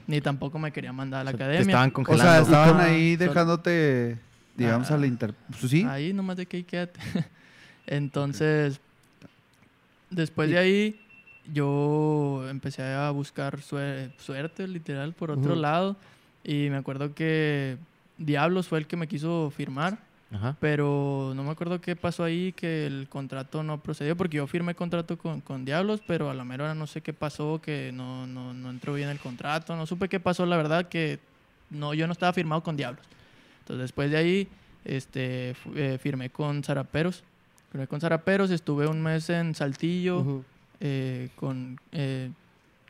ni tampoco me quería mandar a la O sea, academia. Te estaban O congelando. sea, estaban ahí dejándote, digamos, Ah. a la inter... Pues sí. Ahí nomás de que ahí quédate. Entonces, después de ahí, yo empecé a buscar sue- suerte, literal, por otro lado. Y me acuerdo que Diablos fue el que me quiso firmar, Ajá. pero no me acuerdo qué pasó ahí, que el contrato no procedió, porque yo firmé contrato con, con Diablos, pero a la mera hora no sé qué pasó, que no, no, no entró bien el contrato, no supe qué pasó, la verdad, que no, yo no estaba firmado con Diablos. Entonces después de ahí este, eh, firmé con Zaraperos. Firmé con Zaraperos, estuve un mes en Saltillo Ujú. eh, con, eh,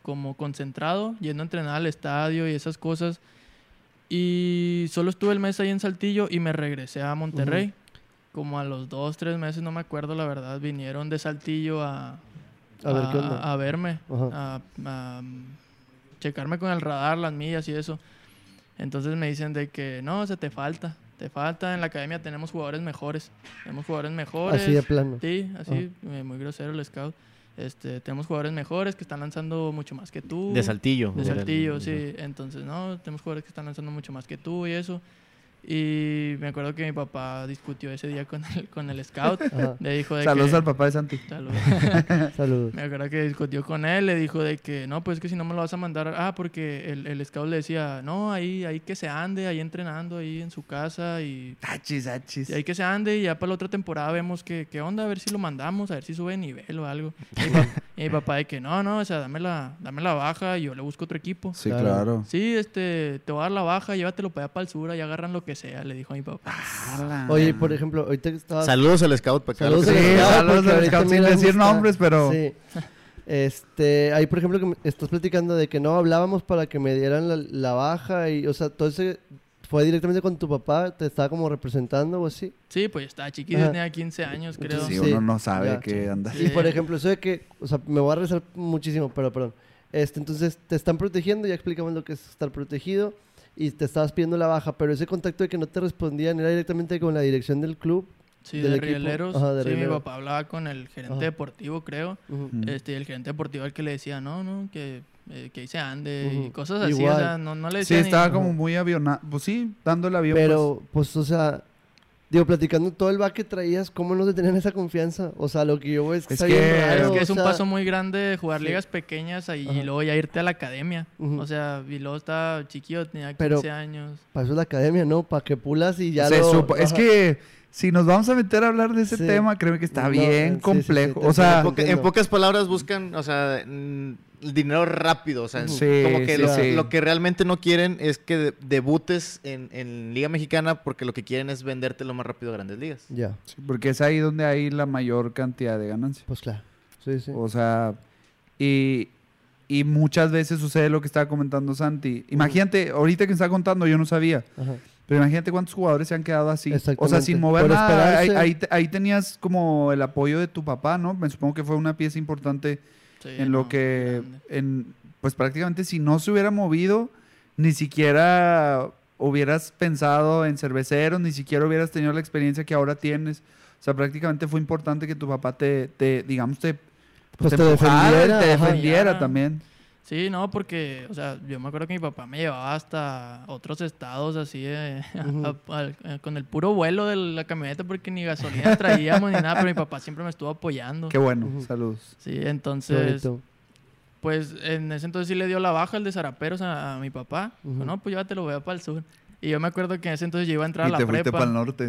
como concentrado, yendo a entrenar al estadio y esas cosas. Y solo estuve el mes ahí en Saltillo y me regresé a Monterrey. Como a los dos, tres meses, no me acuerdo la verdad, vinieron de Saltillo a, A ver onda. a verme, Ajá. a, a, checarme con el radar, las millas y eso. Entonces me dicen de que no, se te falta, te falta, en la academia tenemos jugadores mejores, tenemos jugadores mejores. Así de plano. Sí, así, eh, muy grosero el scout. Este, tenemos jugadores mejores que están lanzando mucho más que tú. De Saltillo. De el- Saltillo, sí. Entonces, no, tenemos jugadores que están lanzando mucho más que tú y eso. Y me acuerdo que mi papá discutió ese día con el, con el scout. Ajá. Le dijo de Saludos que... al papá de Santi. Saludos. Saludos. Me acuerdo que discutió con él, le dijo de que no, pues que si no me lo vas a mandar, ah, porque el, el scout le decía, no, ahí, ahí que se ande, ahí entrenando, ahí en su casa y, Achis, achis. y ahí que se ande y ya para la otra temporada vemos que, qué onda, a ver si lo mandamos, a ver si sube de nivel o algo. Y mi, pa- y mi papá de que no, no, o sea, dame la, dame la baja y yo le busco otro equipo. Sí, Claro. claro. Sí, este, te voy a dar la baja, llévatelo para allá para el sur, ahí agarran lo que sea, le dijo a mi papá. Oye, por ejemplo, ahorita que estabas... Saludos al scout para acá. Saludos Sí, al scout, saludos al scout, sin decir nombres, pero- Sí. Este, ahí por ejemplo que me estás platicando de que no hablábamos para que me dieran la, la baja y, o sea, todo ese fue directamente con tu papá, te estaba como representando o así. Sí, pues estaba chiquito, Ajá. tenía 15 años, creo. Sí, Sí, uno no sabe ya. qué anda. Sí. Y por ejemplo, eso de que, o sea, me voy a rezar muchísimo, pero perdón. Este, entonces te están protegiendo, ya explicamos lo que es estar protegido y te estabas pidiendo la baja, pero ese contacto de que no te respondían era directamente con la dirección del club. Sí, del de equipo. rieleros. Ajá, de sí, mi rieleros. papá hablaba con el gerente Ajá. deportivo, creo. Ujú. Mm. Este, y el gerente deportivo al que le decía, no, no, que, eh, que ahí se ande y cosas así. Igual. O sea, no, no le Sí, decía ni- estaba como muy avionado. Pues sí, dando el avión. Pero, pues, o sea, digo, platicando todo el back que traías, ¿cómo no te tenían esa confianza? O sea, lo que yo veo es que Es está que- raro, Es que o es un sea, paso muy grande jugar sí. ligas pequeñas ahí, y luego ya irte a la academia. O sea, y luego estaba chiquillo, tenía 15 Pero- años. Para eso es la academia, ¿no? Para que pulas y ya Se lo... supo- Es que si nos vamos a meter a hablar de ese Sí. tema, creo que está No, bien sí, sí, sí, complejo. o sea, En, poca- en Entiendo. pocas palabras buscan, o sea, dinero rápido. O sea, Sí, como que sí, lo, sí. lo que realmente no quieren es que de- debutes en, en Liga Mexicana porque lo que quieren es venderte lo más rápido a grandes ligas. Ya, sí, porque es ahí donde hay la mayor cantidad de ganancias. pues claro. Sí, sí. O sea, y, y muchas veces sucede lo que estaba comentando Santi. Imagínate, ahorita que me está contando, yo no sabía. Ajá. Pero imagínate cuántos jugadores se han quedado así. O sea, sin mover Por nada. Ahí, ahí te- ahí tenías como el apoyo de tu papá, ¿no? Me supongo que fue una pieza importante Sí, en lo no, que, en, pues prácticamente si no se hubiera movido, ni siquiera hubieras pensado en cerveceros, ni siquiera hubieras tenido la experiencia que ahora tienes. O sea, prácticamente fue importante que tu papá te, te digamos, te, Pues te empujara, defendiera, te ajá. defendiera Ya. también. Sí, no, porque, o sea, yo me acuerdo que mi papá me llevaba hasta otros estados así, eh, a- eh, con el puro vuelo de la camioneta, porque ni gasolina traíamos ni nada, pero mi papá siempre me estuvo apoyando. Qué bueno, saludos. Sí, entonces, pues en ese entonces sí le dio la baja el de Zaraperos a, a mi papá. Dijo, Ujú. no, pues llévatelo, voy a para el sur. Y yo me acuerdo que en ese entonces yo iba a entrar Y a la te fuiste prepa. para el norte.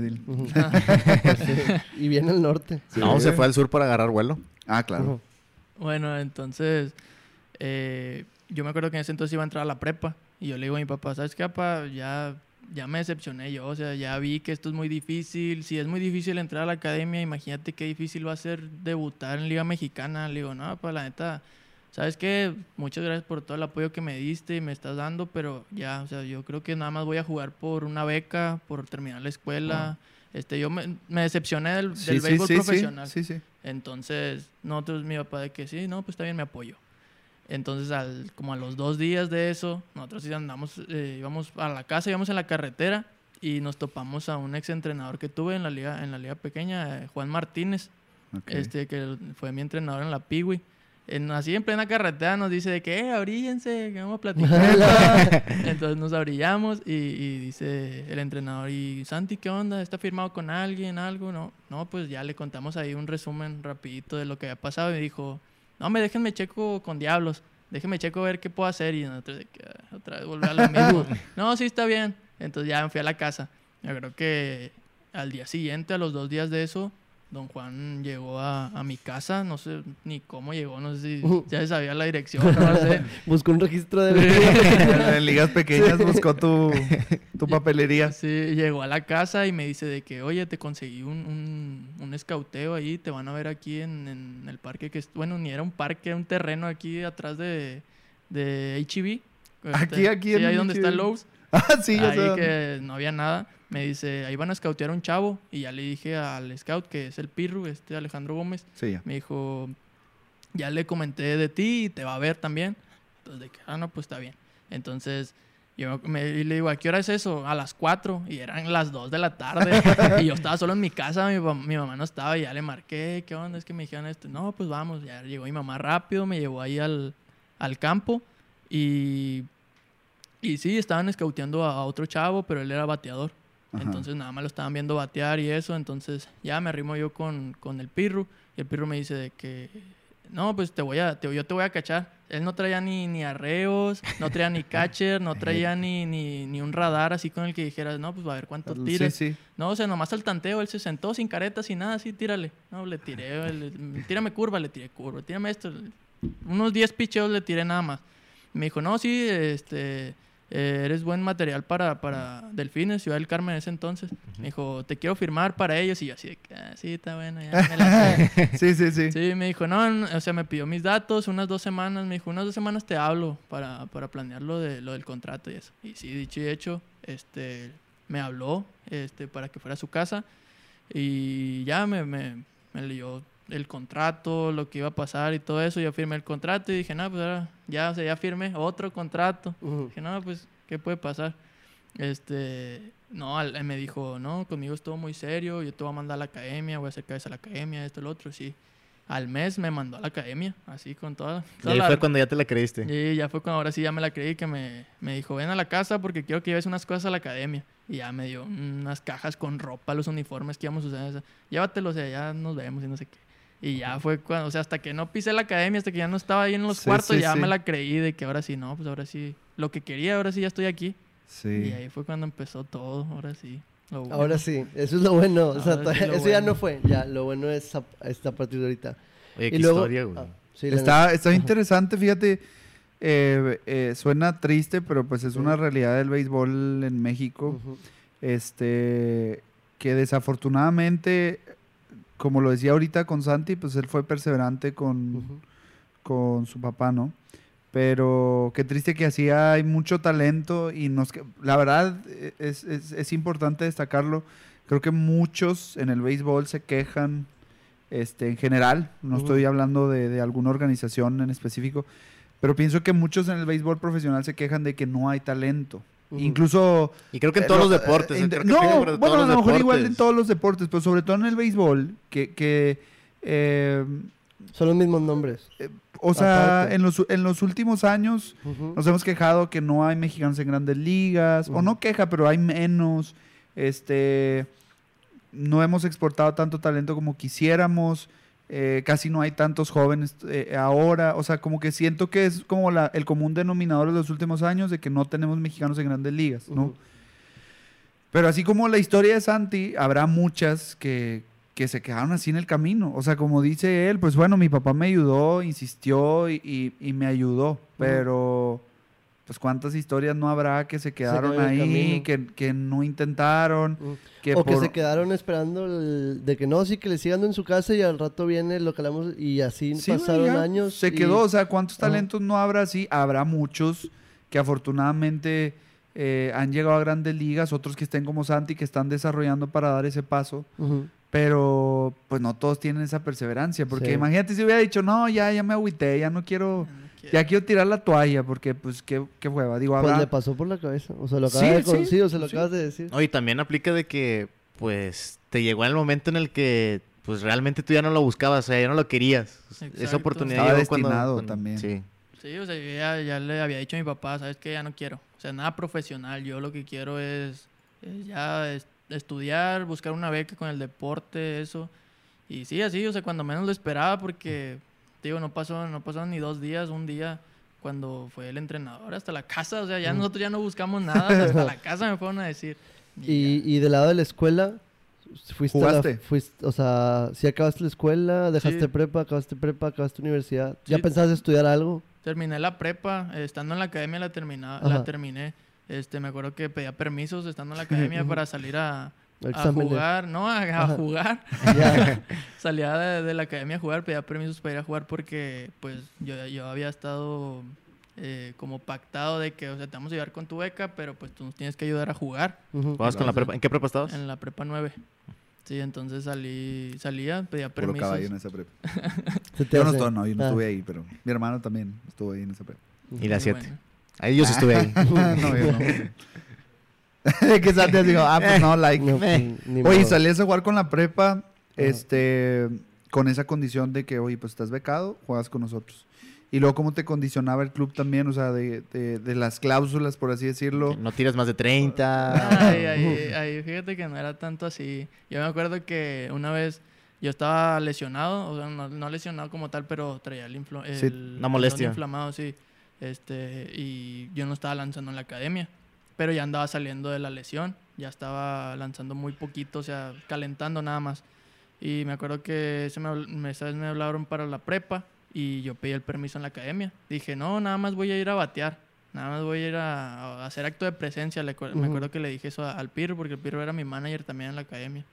Sí. Y viene al norte. No, se fue al sur para agarrar vuelo. Ah, claro. Bueno, entonces eh, yo me acuerdo que en ese entonces iba a entrar a la prepa y yo le digo a mi papá, ¿sabes qué, papá? Ya, ya me decepcioné yo, o sea, ya vi que esto es muy difícil. Si es muy difícil entrar a la academia, imagínate qué difícil va a ser debutar en Liga Mexicana. Le digo, no, pues la neta, ¿sabes qué? Muchas gracias por todo el apoyo que me diste y me estás dando, pero ya, o sea, yo creo que nada más voy a jugar por una beca, por terminar la escuela. Este, yo me, me decepcioné del, del Sí, sí, béisbol sí, profesional. Entonces, nosotros, mi papá, de que sí, no, pues está bien, me apoyo. Entonces, al, como a los dos días de eso, nosotros andamos, eh, íbamos a la casa, íbamos en la carretera y nos topamos a un ex entrenador que tuve en la liga, en la liga pequeña, eh, Juan Martínez, este que fue mi entrenador en la Piwi. En, así en plena carretera nos dice de que, eh, abríllense, que vamos a platicar. Entonces nos abrillamos y, y dice el entrenador, ¿y Santi qué onda? ¿Está firmado con alguien, algo? No, no, pues ya le contamos ahí un resumen rapidito de lo que había pasado y dijo, no, me déjenme checo con Diablos, déjenme checo a ver qué puedo hacer y nosotros "Ah, otra vez volver a lo mismo. no, sí está bien. Entonces ya me fui a la casa. Yo creo que al día siguiente, a los dos días de eso, don Juan llegó a, a mi casa, no sé ni cómo llegó, no sé si ya se sabía la dirección, no sé. Buscó un registro de... en ligas pequeñas buscó tu, tu papelería. Sí, llegó a la casa y me dice de que, oye, te conseguí un, un, un escauteo ahí, te van a ver aquí en, en el parque que es, bueno, ni era un parque, era un terreno aquí atrás de, de HEB. Aquí, aquí Sí, en ahí donde está el H-E-B. Lowe's. Ah, sí, ya ahí que no había nada. Me dice, ahí van a escautear a un chavo. Y ya le dije al scout, que es el Pirru, este Alejandro Gómez. Sí. Me dijo, ya le comenté de ti y te va a ver también. Entonces, de que, ah, no, pues está bien. Entonces, yo me, y le digo, ¿a qué hora es eso? A las 4. Y eran las 2 de la tarde. y yo estaba solo en mi casa, mi mamá no estaba. Y ya le marqué, ¿qué onda? Es que me dijeron esto. No, pues vamos. Ya llegó mi mamá rápido, me llevó ahí al, al campo. Y, y sí, estaban escauteando a, a otro chavo, pero él era bateador. Ajá. Entonces nada más lo estaban viendo batear y eso. Entonces ya me arrimo yo con, con el Pirru. Y el Pirru me dice de que, no, pues te voy a, te- yo te voy a cachar. Él no traía ni, ni arreos, no traía ni catcher, no traía ni, ni, ni un radar así con el que dijeras, no, pues va a ver cuánto Sí, tires. sí. No, o sea, nomás al tanteo, él se sentó sin caretas, sin nada, así, tírale. No, le tiré, le- tírame curva, le tiré curva, tírame esto. Unos 10 picheos le tiré nada más. Me dijo, no, sí, este, eh, eres buen material para, para Delfines, Ciudad del Carmen en ese entonces. Me dijo, te quiero firmar para ellos. Y yo así, de "Ah, sí, está bueno, ya me la sé". Sí, sí, sí. Sí, me dijo, no, no", o sea, me pidió mis datos, unas dos semanas, me dijo, unas dos semanas te hablo para, para planear lo, de, lo del contrato y eso. Y sí, dicho y hecho, este, me habló este, para que fuera a su casa y ya me, me, me leyó el contrato, lo que iba a pasar y todo eso. Yo firmé el contrato y dije, no, pues ahora ya, o sea, ya firmé otro contrato. Dije, no, pues, ¿qué puede pasar? Este, no, al- él me dijo, no, conmigo es todo muy serio, yo te voy a mandar a la academia, voy a hacer cabeza a la academia, esto, lo otro, sí. Al mes me mandó a la academia, así con toda. Y toda ahí la- fue cuando ya te la creíste. Y ya fue cuando ahora sí ya me la creí que me, me dijo, ven a la casa porque quiero que lleves unas cosas a la academia. Y ya me dio unas cajas con ropa, los uniformes que íbamos a usar. Llévatelos, o sea, ya nos vemos y no sé qué. Y ya fue cuando, o sea, hasta que no pisé la academia, hasta que ya no estaba ahí en los Sí, cuartos, sí, ya sí. me la creí de que ahora sí, no, pues ahora sí, lo que quería, ahora sí ya estoy aquí. Sí. Y ahí fue cuando empezó todo, ahora sí. lo bueno. Ahora sí, eso es lo bueno. O sea, lo eso ya no fue. Ya, lo bueno es a, es a partir de ahorita. Oye, qué y luego, historia, güey. ah, Está, está interesante, fíjate. eh, eh, suena triste, pero pues es una realidad del béisbol en. México. Este, que desafortunadamente, como lo decía ahorita con Santi, pues él fue perseverante con, con su papá, ¿no? Pero qué triste que así hay mucho talento y nos, la verdad eh, es, es- es importante destacarlo. Creo que muchos en el béisbol se quejan, este, en general, no estoy hablando de, de alguna organización en específico, pero pienso que muchos en el béisbol profesional se quejan de que no hay talento. Incluso Y creo que en eh, todos no, los deportes. eh, eh, en- creo que no, bueno, todos a lo mejor igual en todos los deportes, pero sobre todo en el béisbol, que, que eh, Son los mismos nombres. o sea, en los, en los últimos años nos hemos quejado que no hay mexicanos en grandes ligas, o no queja, pero hay menos, este, no hemos exportado tanto talento como quisiéramos, eh, casi no hay tantos jóvenes eh, ahora, o sea, como que siento que es como la, el común denominador de los últimos años de que no tenemos mexicanos en grandes ligas, ¿no? Pero así como la historia de Santi, habrá muchas que, que se quedaron así en el camino. O sea, como dice él, pues bueno, mi papá me ayudó, insistió y, y- y me ayudó. Pero, pues cuántas historias no habrá que se quedaron ahí, que, que no intentaron. Que o que se quedaron esperando el- de que no, sí, que le sigan en su casa y al rato viene lo que hablamos y así Sí, pasaron ya, años. Se y- quedó, o sea, ¿cuántos talentos no habrá? Sí, habrá muchos que afortunadamente eh, han llegado a grandes ligas, otros que estén como Santi, que están desarrollando para dar ese paso. Pero pues no todos tienen esa perseverancia, porque Sí. imagínate si hubiera dicho, no, ya, ya me agüité, ya no quiero, Ya no quiero. Ya quiero tirar la toalla, porque pues qué, qué hueva. Digo, Pues habrá- le pasó por la cabeza. O sea, lo Sí, acabas de sí, sí, o sea, lo sí. acabas de decir. Oye, también aplica de que, pues, te llegó el momento en el que, pues, realmente tú ya no lo buscabas, o sea, ya no lo querías. Esa oportunidad Estaba llegó cuando- destinado cuando- también. Sí. Sí, o sea, yo ya, ya le había dicho a mi papá, ¿sabes qué? Ya no quiero. O sea, nada profesional. Yo lo que quiero es, es ya es- estudiar, buscar una beca con el deporte, eso. Y sí, así, o sea, cuando menos lo esperaba, porque, digo, no pasó, no pasaron ni dos días, un día, cuando fue el entrenador hasta la casa. O sea, ya nosotros ya no buscamos nada, hasta la casa me fueron a decir. Y, y del lado de la escuela, fuiste a la- ¿Jugaste? fuiste, o sea, si acabaste la escuela, dejaste Sí. prepa, acabaste prepa, acabaste universidad. ¿Ya Sí. pensabas estudiar algo? Terminé la prepa, eh, estando en la academia la, termina, la terminé. Este, me acuerdo que pedía permisos estando en la academia para salir a, a de- jugar, no, a, jugar. Salía de, de la academia a jugar, pedía permisos para ir a jugar porque pues yo, yo había estado eh, como pactado de que, o sea, te vamos a ayudar con tu beca, pero pues tú nos tienes que ayudar a jugar. ¿Jugabas con la prepa? ¿En qué prepa estabas? en la prepa 9. Sí, entonces salí, salía, pedía Puro permisos. caballo en esa prepa. Yo no, estuve, no, yo no Ah. estuve ahí, pero mi hermano también estuvo ahí en esa prepa. Y la Muy 7. bueno. Ahí yo sí estuve ahí. no, yo no. que Santi dijo, ah, pues no, like. No, pues, ni Oye, modo. salías a jugar con la prepa, este, con esa condición de que, oye, pues estás becado, juegas con nosotros. Y luego cómo te condicionaba el club también, o sea, de, de- de las cláusulas, por así decirlo. No tiras más de 30. Ay, ay, ay, fíjate que no era tanto así. Yo me acuerdo que una vez yo estaba lesionado, o sea, no, no lesionado como tal, pero traía el, influ- el Sí, una molestia. inflamado, sí. Este, y yo no estaba lanzando en la academia, pero ya andaba saliendo de la lesión, ya estaba lanzando muy poquito, o sea, calentando nada más. Y me acuerdo que se me, esa vez me hablaron para la prepa y yo pedí el permiso en la academia. Dije, no, nada más voy a ir a batear. Nada más voy a ir a, a hacer acto de presencia. Le Me acuerdo que le dije eso a- al Pirro, porque el Pirro era mi manager también en la academia.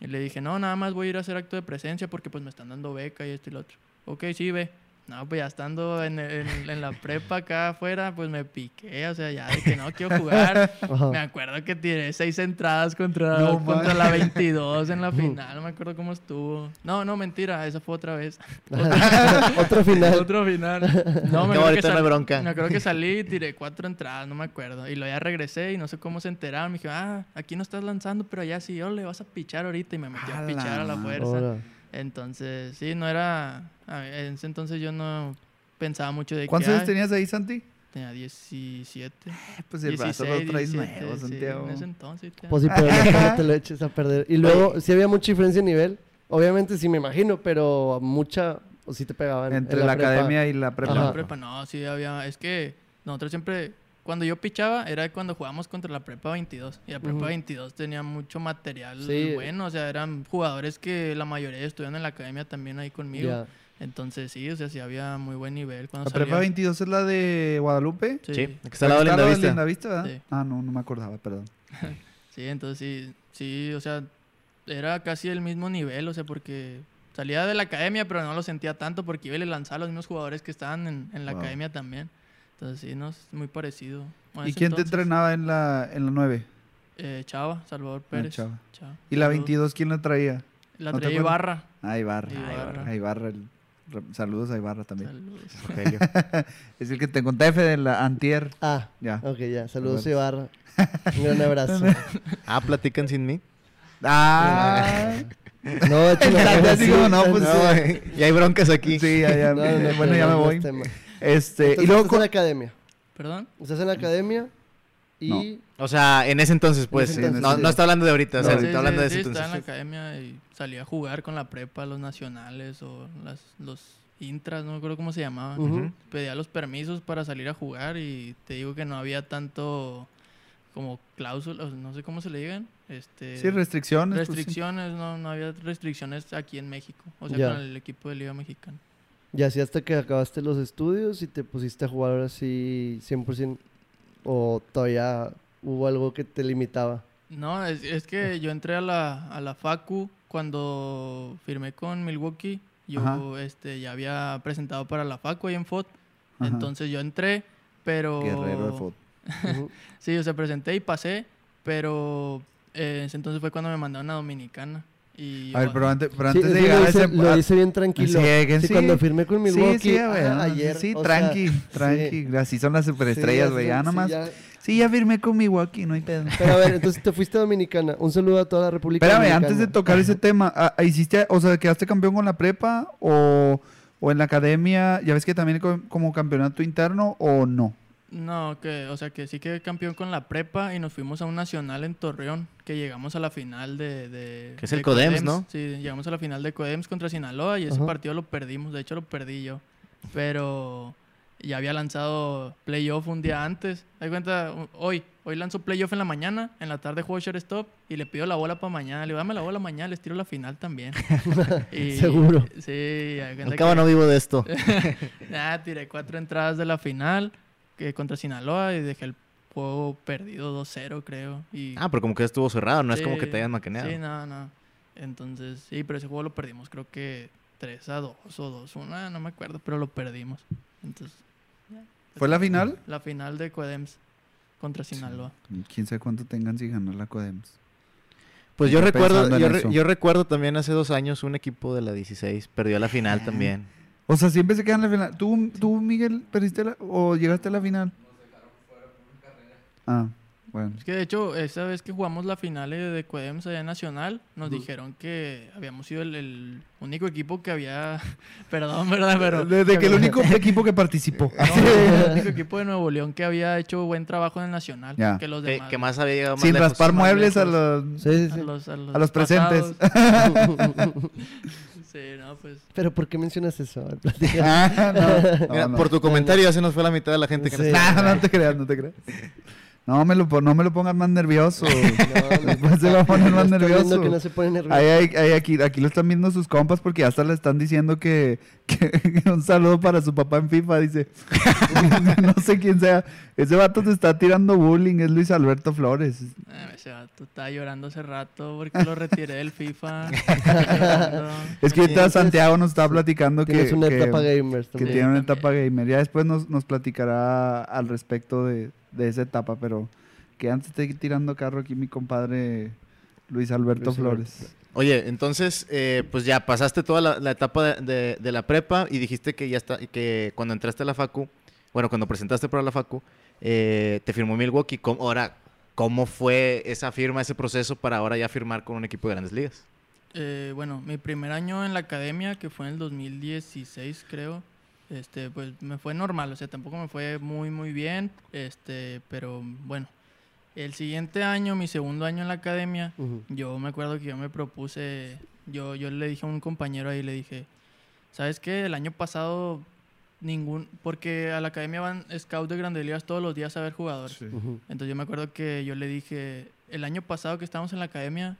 Y le dije, no, nada más voy a ir a hacer acto de presencia porque pues me están dando beca y esto y lo otro. Ok, sí, ve. No, pues ya estando en, en- en la prepa acá afuera, pues me piqué, o sea, ya de que no quiero jugar. Ajá. Me acuerdo que tiré seis entradas contra, No contra la 22 en la final, no me acuerdo cómo estuvo. No, no, mentira, esa fue otra vez. Otro final. Otro final. No, me acuerdo que, ahorita no hay sal- bronca. me acuerdo que salí y tiré cuatro entradas, no me acuerdo. Y luego ya regresé y no sé cómo se enteraron. Me dijeron, ah, aquí no estás lanzando, pero allá sí, yo le vas a pichar ahorita. Y me metí A a la pichar a la fuerza. Entonces, sí, no era. En ese entonces yo no pensaba mucho de ¿Cuántos que. años "Ay, tenías ahí, Santi? Tenía 17. Pues el brazo 16, lo traes 17, nuevo, sí, Santiago. en ese entonces. ya. Pues sí, pero no, te lo eches a perder. Y luego, sí había mucha diferencia de nivel. Obviamente sí me imagino, pero mucha, o sí te pegaban. en Entre la, academia y la prepa. En la Ajá. prepa, no, sí había. Es que nosotros siempre. Cuando yo pichaba era cuando jugábamos contra la prepa 22. Y la prepa Ujú. 22 tenía mucho material Sí. bueno. O sea, eran jugadores que la mayoría estudian en la academia también ahí conmigo. Entonces sí, o sea, sí había muy buen nivel. Cuando ¿La prepa salía. 22 es la de Guadalupe? Sí, Sí, sí. que está al lado de ¿Está la al lado vista. Sí. Ah, no, no me acordaba, perdón. entonces sí, sí, o sea, era casi el mismo nivel, o sea, porque salía de la academia, pero no lo sentía tanto porque iba y le lanzaba a los mismos jugadores que estaban en, en la Wow. academia también. Entonces sí, no, es muy parecido. ¿Y quién te entrenaba en la, en la 9? Eh, Chava, Salvador Ah, Pérez. Chava. Chava. ¿Y la Saludos. 22 quién la traía? La ¿No traía? Ibarra. Ah, Ibarra. Ibarra. Ah, Ibarra. el- saludos a Ibarra también. Saludos. Rogelio. Es el que te conté, F, de la Antier. Ah, Ya. ok, ya. Saludos, Bueno. Ibarra. Un gran abrazo. Ah, platican sin mí. Ah. No, sí, no, pues. No, güey, y hay broncas aquí. Sí, ya, ya. No, no, no, bueno, ya me voy. Este, Entonces, y luego estás en la academia. ¿Perdón? Estás en la academia y... O sea, en ese entonces, pues. ese entonces, no, sí. no está hablando de ahorita, o sea, No, Sí, está hablando sí, de ese sí, estaba en la entonces. academia y salía a jugar con la prepa, los nacionales o las, los intras, no me acuerdo cómo se llamaban. Ujú. Pedía los permisos para salir a jugar y te digo que no había tanto como cláusulas, no sé cómo se le digan. Este, Sí, restricciones. pues, sí. restricciones, no, no había restricciones aquí en México, o sea, Ya. con el equipo de Liga Mexicana. Y así hasta que acabaste los estudios y te pusiste a jugar ahora sí 100% o todavía hubo algo que te limitaba. No, es, es que yo entré a la, a la Facu cuando firmé con Milwaukee. Yo Ajá. este, ya había presentado para la Facu ahí en FOT. Ajá. Entonces yo entré, pero... Guerrero de. Ujú. Sí, o sea, presenté y pasé, pero eh, ese entonces fue cuando me mandaron a Dominicana. Y A ver, pero antes, pero Sí, antes de llegar lo a ese... lo hice bien tranquilo. Sí, que Sí, sí. cuando firmé con Milwaukee Sí, sí, güey, ah, ayer. Sí, tranqui, sea, tranqui. sí. Así son las superestrellas, Sí, güey. ya nomás. sí, ya. Sí, ya firmé con Milwaukee, no hay pedo. Pero a ver, entonces te fuiste a Dominicana. Un saludo a toda la República Espérame, Dominicana. antes de tocar ese tema, ¿hiciste, o sea, quedaste campeón con la prepa o, o en la academia? ¿Ya ves que también co- como campeonato interno o no? No, que, o sea, que sí quedé campeón con la prepa y nos fuimos a un nacional en Torreón, que llegamos a la final de... de Que es el de Codems, ¿no? Sí, llegamos a la final de Codems contra Sinaloa y ese Ajá. partido lo perdimos, de hecho lo perdí yo, pero ya había lanzado playoff un día antes. Hay cuenta, hoy, hoy lanzo playoff en la mañana, en la tarde juego shortstop y le pido la bola para mañana. Le digo, dame la bola mañana, les tiro la final también. Y- Seguro. Sí, Al cabo que- no vivo de esto. Nada, tiré cuatro entradas de la final que contra Sinaloa y dejé el juego perdido 2-0, creo. Y, Ah, pero como que ya estuvo cerrado, no es como que Sí, te hayan maquineado. Sí, no, no. Entonces, sí, pero ese juego lo perdimos, creo que 3 a 2 o 2 1, ah, no me acuerdo, pero lo perdimos. Entonces, ya. ¿Fue la final? La final de Codems contra Sinaloa. Quién sabe cuánto tengan si ganar la Codems. Pues yo recuerdo, yo, re- yo recuerdo también hace dos años un equipo de la 16 perdió la final también. O sea, siempre se quedan en la final. ¿Tú, tú Miguel, perdiste la, o llegaste a la final? Ah, Bueno. Es que de hecho, esa vez que jugamos la final eh, de Cuedems allá en Nacional, nos dijeron que habíamos sido el, el único equipo que había. Perdón, ¿verdad? Pero. Desde que el único equipo que participó. No, el único equipo de Nuevo León que había hecho buen trabajo en el Nacional. Ya. Que los Que, demás. que más había llegado más Sin lejos. raspar más muebles a los... Sí, sí, a los, a los, A los presentes. sí, no, pues. Pero ¿por qué mencionas eso? Ah, no, no, Mira, no. por tu comentario ya se nos fue la mitad de la gente que nos Sí. está- Nah, no te creas, no te creas. No me lo, no me lo pongas más nervioso. No, no, Después se va a poner más nervioso. que no se pone nervioso. Ahí, ahí- ahí- aquí, aquí lo están viendo sus compas porque hasta le están diciendo que, que un saludo para su papá en FIFA, dice. no sé quién sea. Ese vato te está tirando bullying, es Luis Alberto Flores. eh, ese vato estaba llorando hace rato porque lo retiré del FIFA. Es que ahorita Santiago nos estaba platicando que, Tienes una que- etapa gamers que tiene una etapa gamer. Ya después nos, nos platicará al respecto de, de esa etapa, pero que antes esté tirando carro aquí mi compadre Luis Alberto Luis Alberto. Flores. Oye, entonces, eh, pues ya pasaste toda la, la etapa de, de- de la prepa y dijiste que ya está, que cuando entraste a la facu, bueno, cuando presentaste para la facu, eh, te firmó Milwaukee. ¿Cómo- ahora, ¿cómo fue esa firma, ese proceso para ahora ya firmar con un equipo de grandes ligas? Eh, bueno, mi primer año en la academia, que fue en el 2016, creo, este, pues me fue normal, o sea, tampoco me fue muy, muy bien, este, pero bueno. El siguiente año, mi segundo año en la academia, Ujú. yo me acuerdo que yo me propuse, yo, yo le dije a un compañero ahí, le dije, ¿sabes qué? El año pasado ningún, porque a la academia van scouts de grandes ligas todos los días a ver jugadores. Ujú. Entonces yo me acuerdo que yo le dije, el año pasado que estábamos en la academia,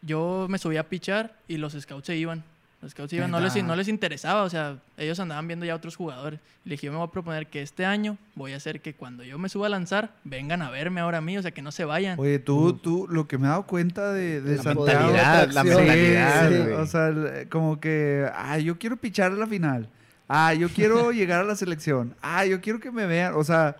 yo me subía a pichar y los scouts se iban. Los scouts se iban, no les, no les interesaba, o sea, ellos andaban viendo ya otros jugadores. Le dije, yo me voy a proponer que este año voy a hacer que cuando yo me suba a lanzar, vengan a verme ahora a mí, o sea, que no se vayan. Oye, tú, tú, lo que me he dado cuenta de, de La Santiago. mentalidad, la mentalidad, Sí, o sea, como que, ah, yo quiero pichar a la final. Ah, yo quiero llegar a la selección. Ah, yo quiero que me vean. O sea,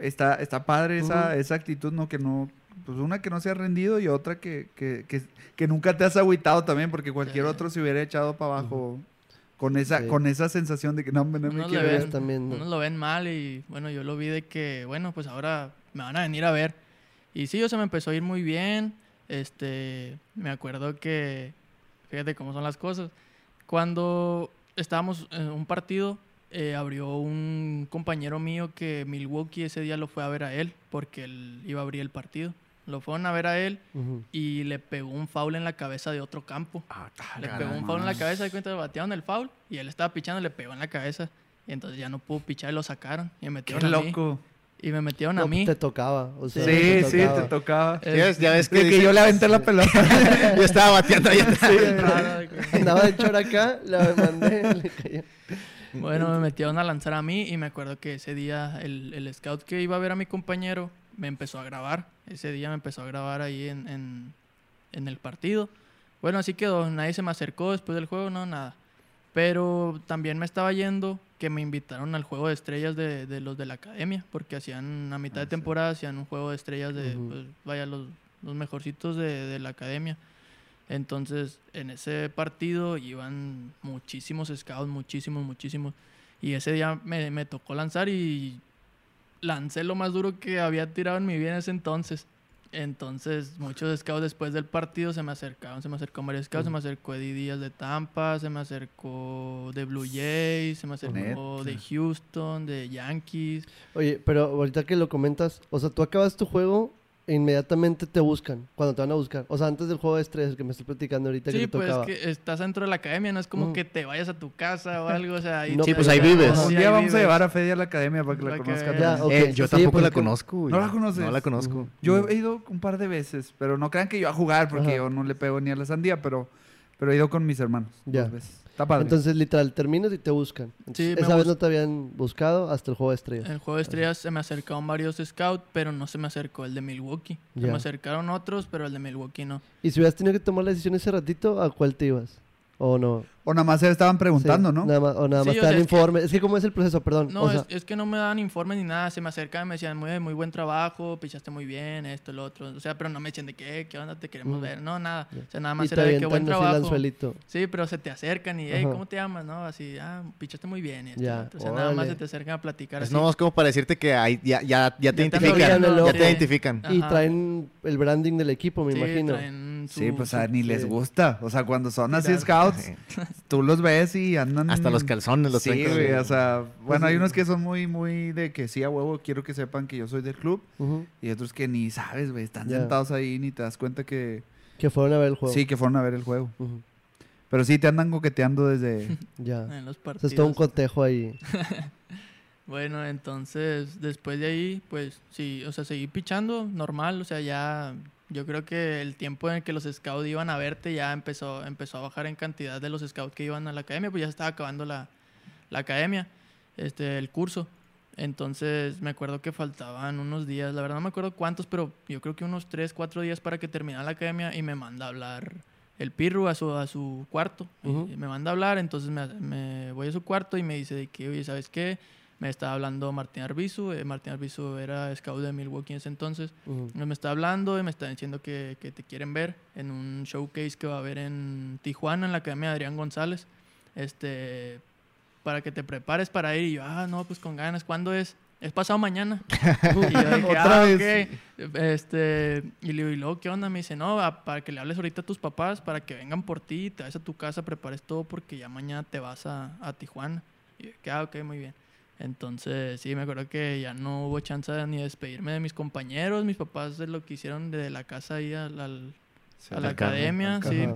está, está padre esa, esa actitud, ¿no? Que no, pues una que no se ha rendido y otra que, que, que, que nunca te has agüitado también, porque cualquier Sí. otro se hubiera echado para abajo con esa, Sí. con esa sensación de que no, no me Unos quiero ven, también, ¿no? unos lo ven mal y bueno, yo lo vi de que, bueno, pues ahora me van a venir a ver. Y sí, o sea, me empezó a ir muy bien. Este, me acuerdo que, fíjate cómo son las cosas. Cuando estábamos en un partido, eh, abrió un compañero mío que Milwaukee ese día lo fue a ver a él porque él iba a abrir el partido. Lo fueron a ver a él y le pegó un foul en la cabeza de otro campo. Ah, Le pegó un foul en la cabeza, de cuenta, batearon el foul y él estaba pichando y le pegó en la cabeza. Y entonces ya no pudo pichar y lo sacaron. Y me Qué metieron mí. loco. Y me metieron No, a mí. Te tocaba. O sea, Sí, sí, te tocaba. Eh, Ya ves, ya ves que, De que dice- yo le aventé la pelota. yo estaba bateando ahí Andaba de chor acá, la mandé, le cayó. Bueno, me metieron a lanzar a mí y me acuerdo que ese día el, el scout que iba a ver a mi compañero me empezó a grabar. Ese día me empezó a grabar ahí en, en, en el partido. Bueno, así quedó. Nadie se me acercó después del juego, no, nada. Pero también me estaba yendo que me invitaron al juego de estrellas de, de los de la academia, porque hacían a mitad Ah, de sí. temporada, hacían un juego de estrellas de, pues, vaya, los, los mejorcitos de, de la academia. Entonces, en ese partido iban muchísimos scouts, muchísimos, muchísimos. Y ese día me, me tocó lanzar y lancé lo más duro que había tirado en mi vida en ese entonces. Entonces, muchos scouts después del partido se me acercaron, se me acercó varios scouts, se me acercó Eddie Díaz de Tampa, se me acercó de Blue Jays, se me acercó de. Houston, de Yankees. Oye, pero ahorita que lo comentas, o sea, tú acabas tu juego inmediatamente te buscan, cuando te van a buscar. O sea, antes del juego de estrés, que me estoy platicando ahorita que Sí, te pues tocaba. que estás dentro de la academia, no es como Mm. que te vayas a tu casa o algo, o sea, ahí No, Sí, pues ahí vives. sí, Un día vamos a llevar a Fede a la academia para que la Para que conozcan. vean. Ya, ok, Eh, yo sí, tampoco la conozco, güey. ¿No la conoces? No la conozco. Yo he ido un par de veces, pero no crean que yo a jugar porque Ajá. yo no le pego ni a la sandía, pero, pero he ido con mis hermanos. Ya. Dos veces. Está padre. Entonces, literal, terminas y te buscan. Entonces, Sí, esa vez no te habían buscado hasta el juego de estrellas. El juego de estrellas se me acercaron varios scouts, pero no se me acercó el de Milwaukee. Se me acercaron otros, pero el de Milwaukee no. Y si hubieras tenido que tomar la decisión ese ratito, ¿a cuál te ibas? ¿O no? O nada más se estaban preguntando, Sí, ¿no? Nada más, o nada Sí, más o te dan sea, es que-. Es que, ¿cómo es el proceso? Perdón. No, o sea, es, es que no me daban informes ni nada. Se me acercaban y me decían, muy, muy buen trabajo, pichaste muy bien, esto, lo otro. O sea, pero no me decían de qué, qué onda, te queremos Mm. ver. No, nada. O sea, nada y más te era de que buen trabajo. anzuelito. Sí, pero se te acercan y, hey, Ajá. ¿cómo te llamas? ¿No? Así, ah, pichaste muy bien. y esto. O sea, nada más se te acercan a platicar Es así. no, es como para decirte que ahí ya, ya, ya te Ya identifican. Ya sí. te identifican. Y traen el branding del equipo, me Sí, imagino. traen su- Sí, pues su- a ni les gusta. O sea, cuando son así scouts, tú los ves y andan... Hasta los calzones los Sí, güey, o sea, bueno, hay sí. unos que son muy, muy de que sí, a huevo, quiero que sepan que yo soy del club. Y otros que ni sabes, güey, están sentados ahí ni te das cuenta que... Que fueron a ver el juego. Sí, que fueron a ver el juego. Pero sí, te andan coqueteando desde... Ya. en los O sea, partidos. es todo un cotejo ahí. Bueno, entonces, después de ahí, pues sí, o sea, seguí pichando normal, o sea, ya yo creo que el tiempo en el que los scouts iban a verte ya empezó, empezó a bajar en cantidad de los scouts que iban a la academia, pues ya estaba acabando la, la academia, este, el curso. Entonces me acuerdo que faltaban unos días, la verdad no me acuerdo cuántos, pero yo creo que unos 3, 4 días para que terminara la academia y me manda a hablar el Pirru a su, a su cuarto. Y Ujú. me manda a hablar, entonces me, me voy a su cuarto y me dice de que, oye, ¿sabes qué? Me estaba hablando Martín Arbizu, eh, Martín Arbizu era scout de Milwaukee en ese entonces. Me está hablando y me está diciendo que, que te quieren ver en un showcase que va a haber en Tijuana, en la Academia de Adrián González. Este, para que te prepares para ir. Y yo, ah, no, pues con ganas. ¿Cuándo es? Es pasado mañana. y yo dije, Otra ah, vez. ok. Este, y le digo, ¿y luego qué onda? Me dice, no, a- para que le hables ahorita a tus papás, para que vengan por ti, te vayas a tu casa, prepares todo, porque ya mañana te vas a, a Tijuana. Y yo, ah, ok, muy bien. Entonces, sí, me acuerdo que ya no hubo chance de ni despedirme de mis compañeros. Mis papás de lo que hicieron de la casa ahí al- al- a la academia, sí.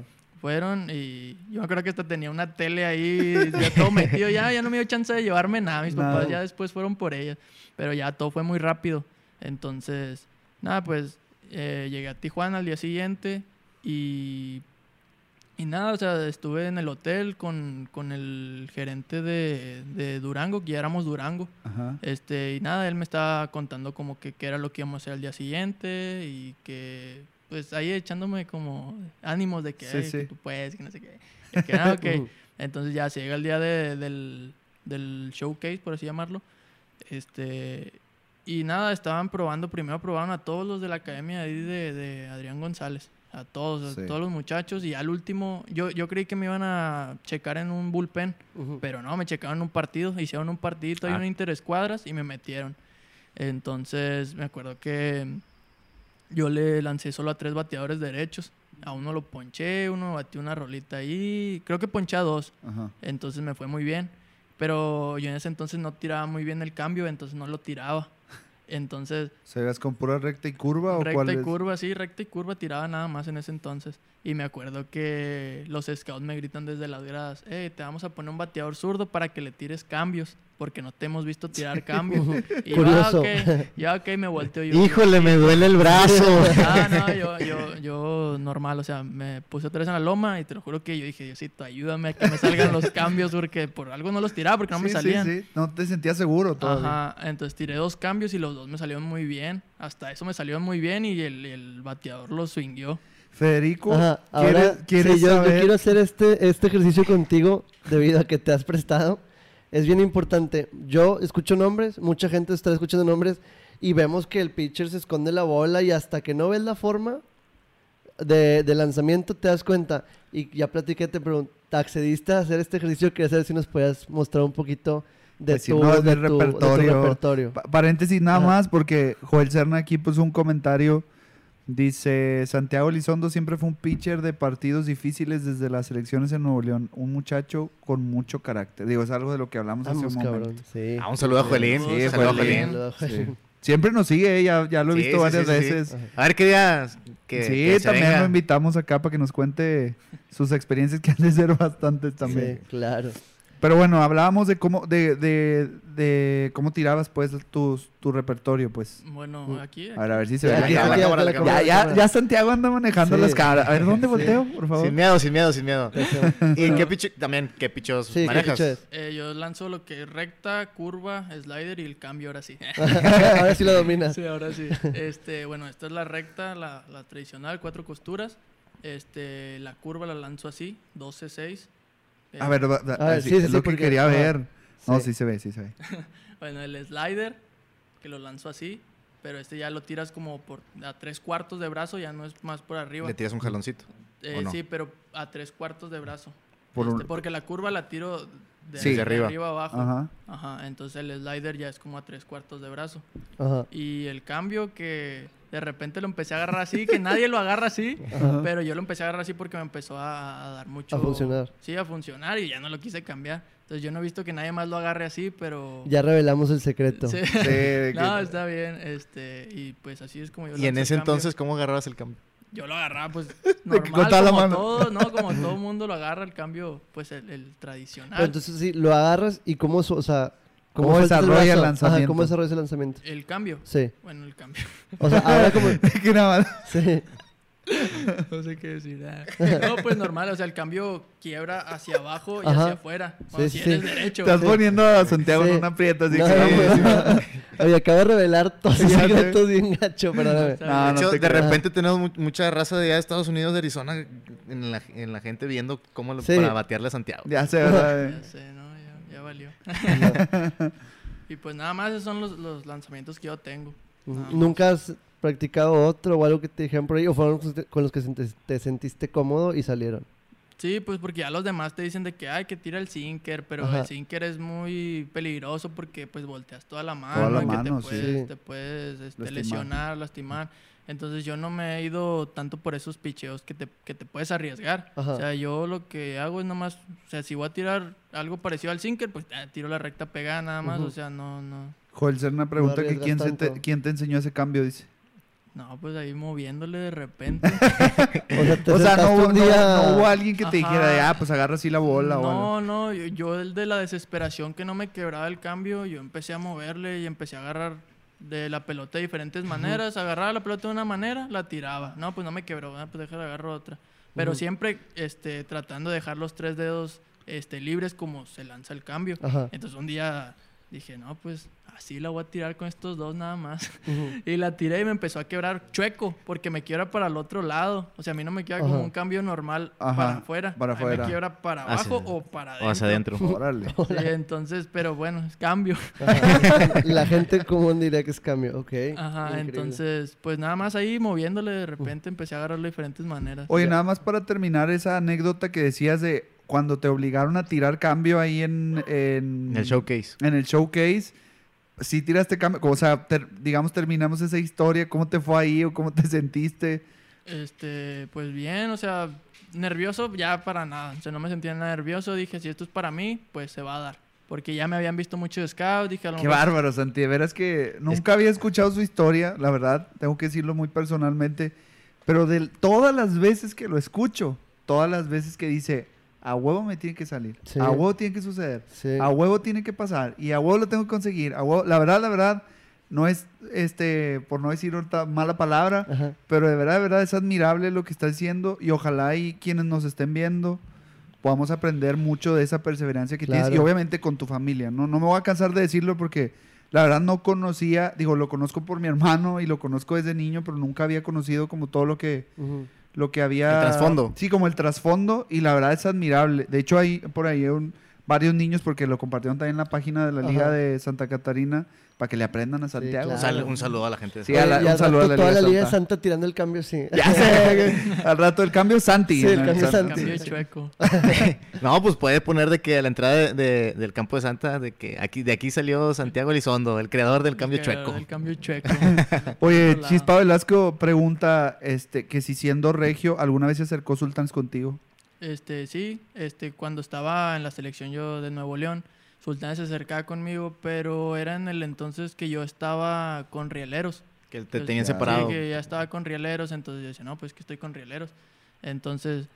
Fueron y yo me acuerdo que hasta tenía una tele ahí, ya todo metido, ya, ya no me dio chance de llevarme nada. Mis Nada. papás ya después fueron por ella, pero ya todo fue muy rápido. Entonces, nada, pues eh, llegué a Tijuana al día siguiente y, y nada, o sea, estuve en el hotel con, con el gerente de, de Durango, que ya éramos Durango. Ajá. Este, y nada, él me estaba contando como que qué era lo que íbamos a hacer al día siguiente y que, pues ahí echándome como ánimos de que, Sí, "Ay, sí. que tú puedes, que no sé qué. Y que, ah. Ujú. Entonces ya se llega el día de- del, del showcase, por así llamarlo. Este, y nada, estaban probando, primero probaron a todos los de la academia ahí de, de Adrián González. A todos, a todos los muchachos. Y al último, yo, yo creí que me iban a checar en un bullpen. Pero no, me checaron un partido, hicieron un partidito ahí Ah. en interescuadras y me metieron. Entonces me acuerdo que yo le lancé solo a tres bateadores derechos. A uno lo ponché, uno batió una rolita ahí. Creo que ponché a dos. Ajá. Entonces me fue muy bien. Pero yo en ese entonces no tiraba muy bien el cambio, entonces no lo tiraba. Entonces, ¿Se veas con pura recta y curva o cuál recta y es? curva, sí, recta y curva tiraba nada más en ese entonces. Y me acuerdo que los scouts me gritan desde las gradas, hey, te vamos a poner un bateador zurdo para que le tires cambios, porque no te hemos visto tirar cambios. y yo, ah, Curioso. ok, ya, ok, me volteo yo. Híjole, me duele el brazo. Ah, no, yo, yo, yo normal, o sea, me puse otra vez en la loma y te lo juro que yo dije, Diosito, ayúdame a que me salgan los cambios porque por algo no los tiraba, porque no me salían. Sí, sí, no te sentías seguro todavía. Ajá, entonces tiré dos cambios y los dos me salieron muy bien. Hasta eso me salieron muy bien y el, el bateador lo swingueó. Federico, Ajá, ¿quieres, ahora quieres sí, yo, quiero hacer este, este ejercicio contigo debido a que te has prestado. Es bien importante. Yo escucho nombres, mucha gente está escuchando nombres y vemos que el pitcher se esconde la bola y hasta que no ves la forma de, de lanzamiento te das cuenta. Y ya platiqué, te pregunté, ¿accediste a hacer este ejercicio? Quería saber si nos podías mostrar un poquito de, Pues tu, de de repertorio. repertorio. Pa- Paréntesis nada Ajá. más porque Joel Serna aquí puso un comentario. Dice, Santiago Elizondo siempre fue un pitcher de partidos difíciles desde las elecciones en Nuevo León. Un muchacho con mucho carácter. Digo, es algo de lo que hablamos hace un momento. Sí. Ah, un saludo a Joelín. Sí, un saludo a Joelín. Sí. Siempre nos sigue, eh, ya, ya lo he Sí, visto sí, varias sí, sí, sí. veces. A ver qué día que, Sí, que también venga. lo invitamos acá para que nos cuente sus experiencias que han de ser bastantes también. Sí, claro. Pero bueno, hablábamos de cómo, de, de, de cómo tirabas pues tu, tu repertorio, pues. Bueno, Mm. aquí, A ver, a ver si se Ya, ve. Ya, ya, ya, Santiago anda manejando Sí. las cámaras. A ver, ¿dónde Sí. volteo, por favor? Sin miedo, sin miedo, sin miedo. Eso. ¿Y qué picho, también qué pichos Sí, ¿qué manejas? Eh, yo lanzo lo que es recta, curva, slider y el cambio ahora sí. Ahora sí lo dominas. Sí, ahora sí. Este, bueno, esta es la recta, la, la tradicional, cuatro costuras. Este, la curva la lanzo así, 12-6. Eh, A ver, va- va- A ver, sí, sí, es sí, lo que quería ver. No, Sí. sí se ve, sí se ve. Bueno, el slider, que lo lanzo así, pero este ya lo tiras como por a tres cuartos de brazo, ya no es más por arriba. Le tiras un jaloncito. Eh. Sí, pero a tres cuartos de brazo. Por Este, un- Porque la curva la tiro de, Sí. de De arriba. arriba. abajo. Ajá. Ajá, entonces el slider ya es como a tres cuartos de brazo. Ajá. Y el cambio que de repente lo empecé a agarrar así, que nadie lo agarra así, Ajá. pero yo lo empecé a agarrar así porque me empezó a, a dar mucho... A funcionar. Sí, a funcionar y ya no lo quise cambiar. Entonces yo no he visto que nadie más lo agarre así, pero... Ya revelamos el secreto. Sí. Sí, de que- no, está bien. Este, y pues así es como yo Y en ese entonces, ¿cómo agarrabas el cambio? Yo lo agarraba, pues, normal, la como mano. todo, ¿no? Como todo mundo lo agarra, el cambio, pues, el, el tradicional. Pero entonces sí, lo agarras y cómo, o sea, ¿Cómo desarrolla el lanzamiento? Ajá, ¿cómo desarrolla ese lanzamiento? El cambio. Sí. Bueno, el cambio. O sea, ahora como... que nada más. Sí. no sé qué decir. ah. No, pues normal, o sea, el cambio quiebra hacia abajo y Ajá. hacia afuera. Bueno, Sí, si sí. eres derecho. Estás poniendo a Santiago Sí. en un aprieto, así No, que... no, pues, no. Oye, acabo de revelar todos los secretos bien gacho, perdóname. No, de hecho, de repente tenemos mu- mucha raza de allá de Estados Unidos, de Arizona, en la, en la gente viendo cómo lo, Sí. para batearle a Santiago. Ya sé, ¿verdad? Ya sé, ¿no? Valió. y pues nada más esos son los, los lanzamientos que yo tengo. ¿Nunca has practicado otro o algo que te dijeron por ahí o fueron con los que- te sentiste cómodo y salieron? Sí, pues porque ya los demás te dicen de que hay que tira el sinker, pero Ajá. el sinker es muy peligroso porque pues volteas toda la mano, Toda la y que mano, te puedes, Sí. te puedes este, Lastimar. lesionar, lastimar. Entonces yo no me he ido tanto por esos picheos que te, que te puedes arriesgar. Ajá. O sea, yo lo que hago es nomás, o sea, si voy a tirar algo parecido al sinker, pues ah, tiro la recta pegada nada más, o sea, no, no. Joel, ser una pregunta que quién, se te, quién te enseñó ese cambio, dice. No, pues ahí moviéndole de repente. O sea, O no, hubo- un no- día... no hubo alguien que te Ajá. dijera, de, ah, pues agarra así la bola o algo. No, no, yo, yo el de la desesperación que no me quebraba el cambio, yo empecé a moverle y empecé a agarrar de la pelota de diferentes maneras, agarraba la pelota de una manera, la tiraba. No, pues no me quebró, ah, pues déjala agarro otra. Pero Ujú. siempre este, tratando de dejar los tres dedos este, libres como se lanza el cambio. Ajá. Entonces un día dije, no, pues así la voy a tirar con estos dos nada más. Y la tiré y me empezó a quebrar chueco, porque me quiebra para el otro lado. O sea, a mí no me queda como un cambio normal Ajá, para afuera. para A mí afuera. me quiebra para Hacia- abajo o para adentro. O hacia adentro. Órale. Sí, entonces, pero bueno, es cambio. Ajá. La gente común diría que es cambio, ok. Ajá, Increíble. entonces, pues nada más ahí moviéndole, de repente empecé a agarrarlo de diferentes maneras. Oye, Ya. nada más para terminar esa anécdota que decías de cuando te obligaron a tirar cambio ahí en... En, En el showcase. En el showcase. Si tiraste cambio, o sea, ter- digamos, terminamos esa historia, ¿cómo te fue ahí o cómo te sentiste? Este, pues bien, o sea, nervioso ya para nada. O sea, no me sentía nada nervioso. Dije, si esto es para mí, pues se va a dar. Porque ya me habían visto mucho de scout. Dije, a lo Qué mejor- bárbaro, Santi. De veras que nunca había escuchado su historia, la verdad. Tengo que decirlo muy personalmente. Pero de todas las veces que lo escucho, todas las veces que dice, a huevo me tiene que salir, Sí. a huevo tiene que suceder, Sí. a huevo tiene que pasar y a huevo lo tengo que conseguir. A huevo- La verdad, la verdad, no es, este, por no decir otra mala palabra, Ajá. pero de verdad, de verdad es admirable lo que está haciendo y ojalá y quienes nos estén viendo podamos aprender mucho de esa perseverancia que tienes y obviamente con tu familia. No, no me voy a cansar de decirlo porque la verdad no conocía, digo, lo conozco por mi hermano y lo conozco desde niño, pero nunca había conocido como todo lo que. Lo que había... El trasfondo. Sí, como el trasfondo y la verdad es admirable. De hecho hay por ahí un- varios niños porque lo compartieron también en la página de la Liga Ajá. de Santa Catarina para que le aprendan a Santiago. Un, claro. sal- un saludo a la gente de Sí, a la- y un al saludo a toda la Liga de Santa. Santa tirando el cambio, sí. Ya sé, al rato el cambio Santi. Sí, el ¿no? cambio. Santi. Cambio chueco. No, pues puede poner de que a la entrada de- de- del campo de Santa, de que aquí, de aquí salió Santiago Elizondo, el creador del cambio Que- chueco. El cambio chueco. Oye. Chispa Velasco pregunta este, que si siendo regio, ¿alguna vez se acercó Sultans contigo? Este, sí, este, cuando estaba en la selección yo de Nuevo León, Sultán se acercaba conmigo, pero era en el entonces que yo estaba con rieleros. Que te Pues, tenían separado. Sí, que ya estaba con rieleros, entonces yo decía, no, pues que estoy con rieleros. Entonces,